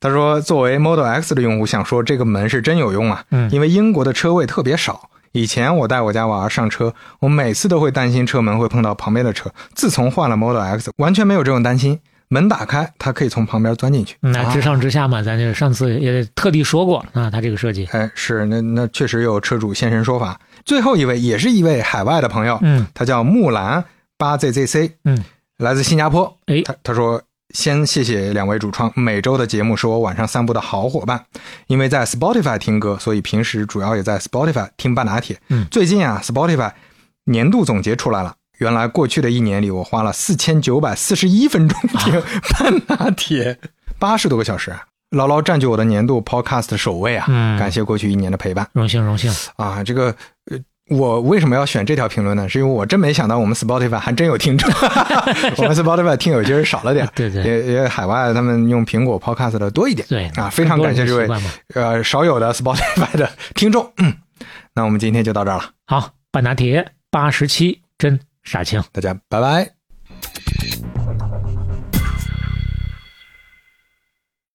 他说，作为 Model X 的用户，想说这个门是真有用啊，嗯因为英国的车位特别少。以前我带我家娃儿上车，我每次都会担心车门会碰到旁边的车。自从换了 Model X，完全没有这种担心。门打开，它可以从旁边钻进去。啊那直上直下嘛，咱就上次也特地说过啊，它这个设计。哎，是那那确实有车主现身说法。最后一位也是一位海外的朋友，嗯他叫木兰八 ZZC，嗯，来自新加坡。哎他他说。先谢谢两位主创，每周的节目是我晚上散步的好伙伴。因为在 Spotify 听歌，所以平时主要也在 Spotify 听半拿铁。嗯最近啊，Spotify 年度总结出来了，原来过去的一年里，我花了四千九百四十一分钟听半拿铁，八十多个小时啊，牢牢占据我的年度 Podcast 首位啊！嗯感谢过去一年的陪伴。荣幸荣幸，啊，这个呃，我为什么要选这条评论呢？是因为我真没想到我们 Spotify 还真有听众，我们 Spotify 听友其实少了点，对对。也也海外他们用苹果 Podcast 的多一点，对啊，非常感谢这位呃少有的 Spotify 的听众，嗯，那我们今天就到这儿了，好，半拿铁八十七真傻青。大家拜拜。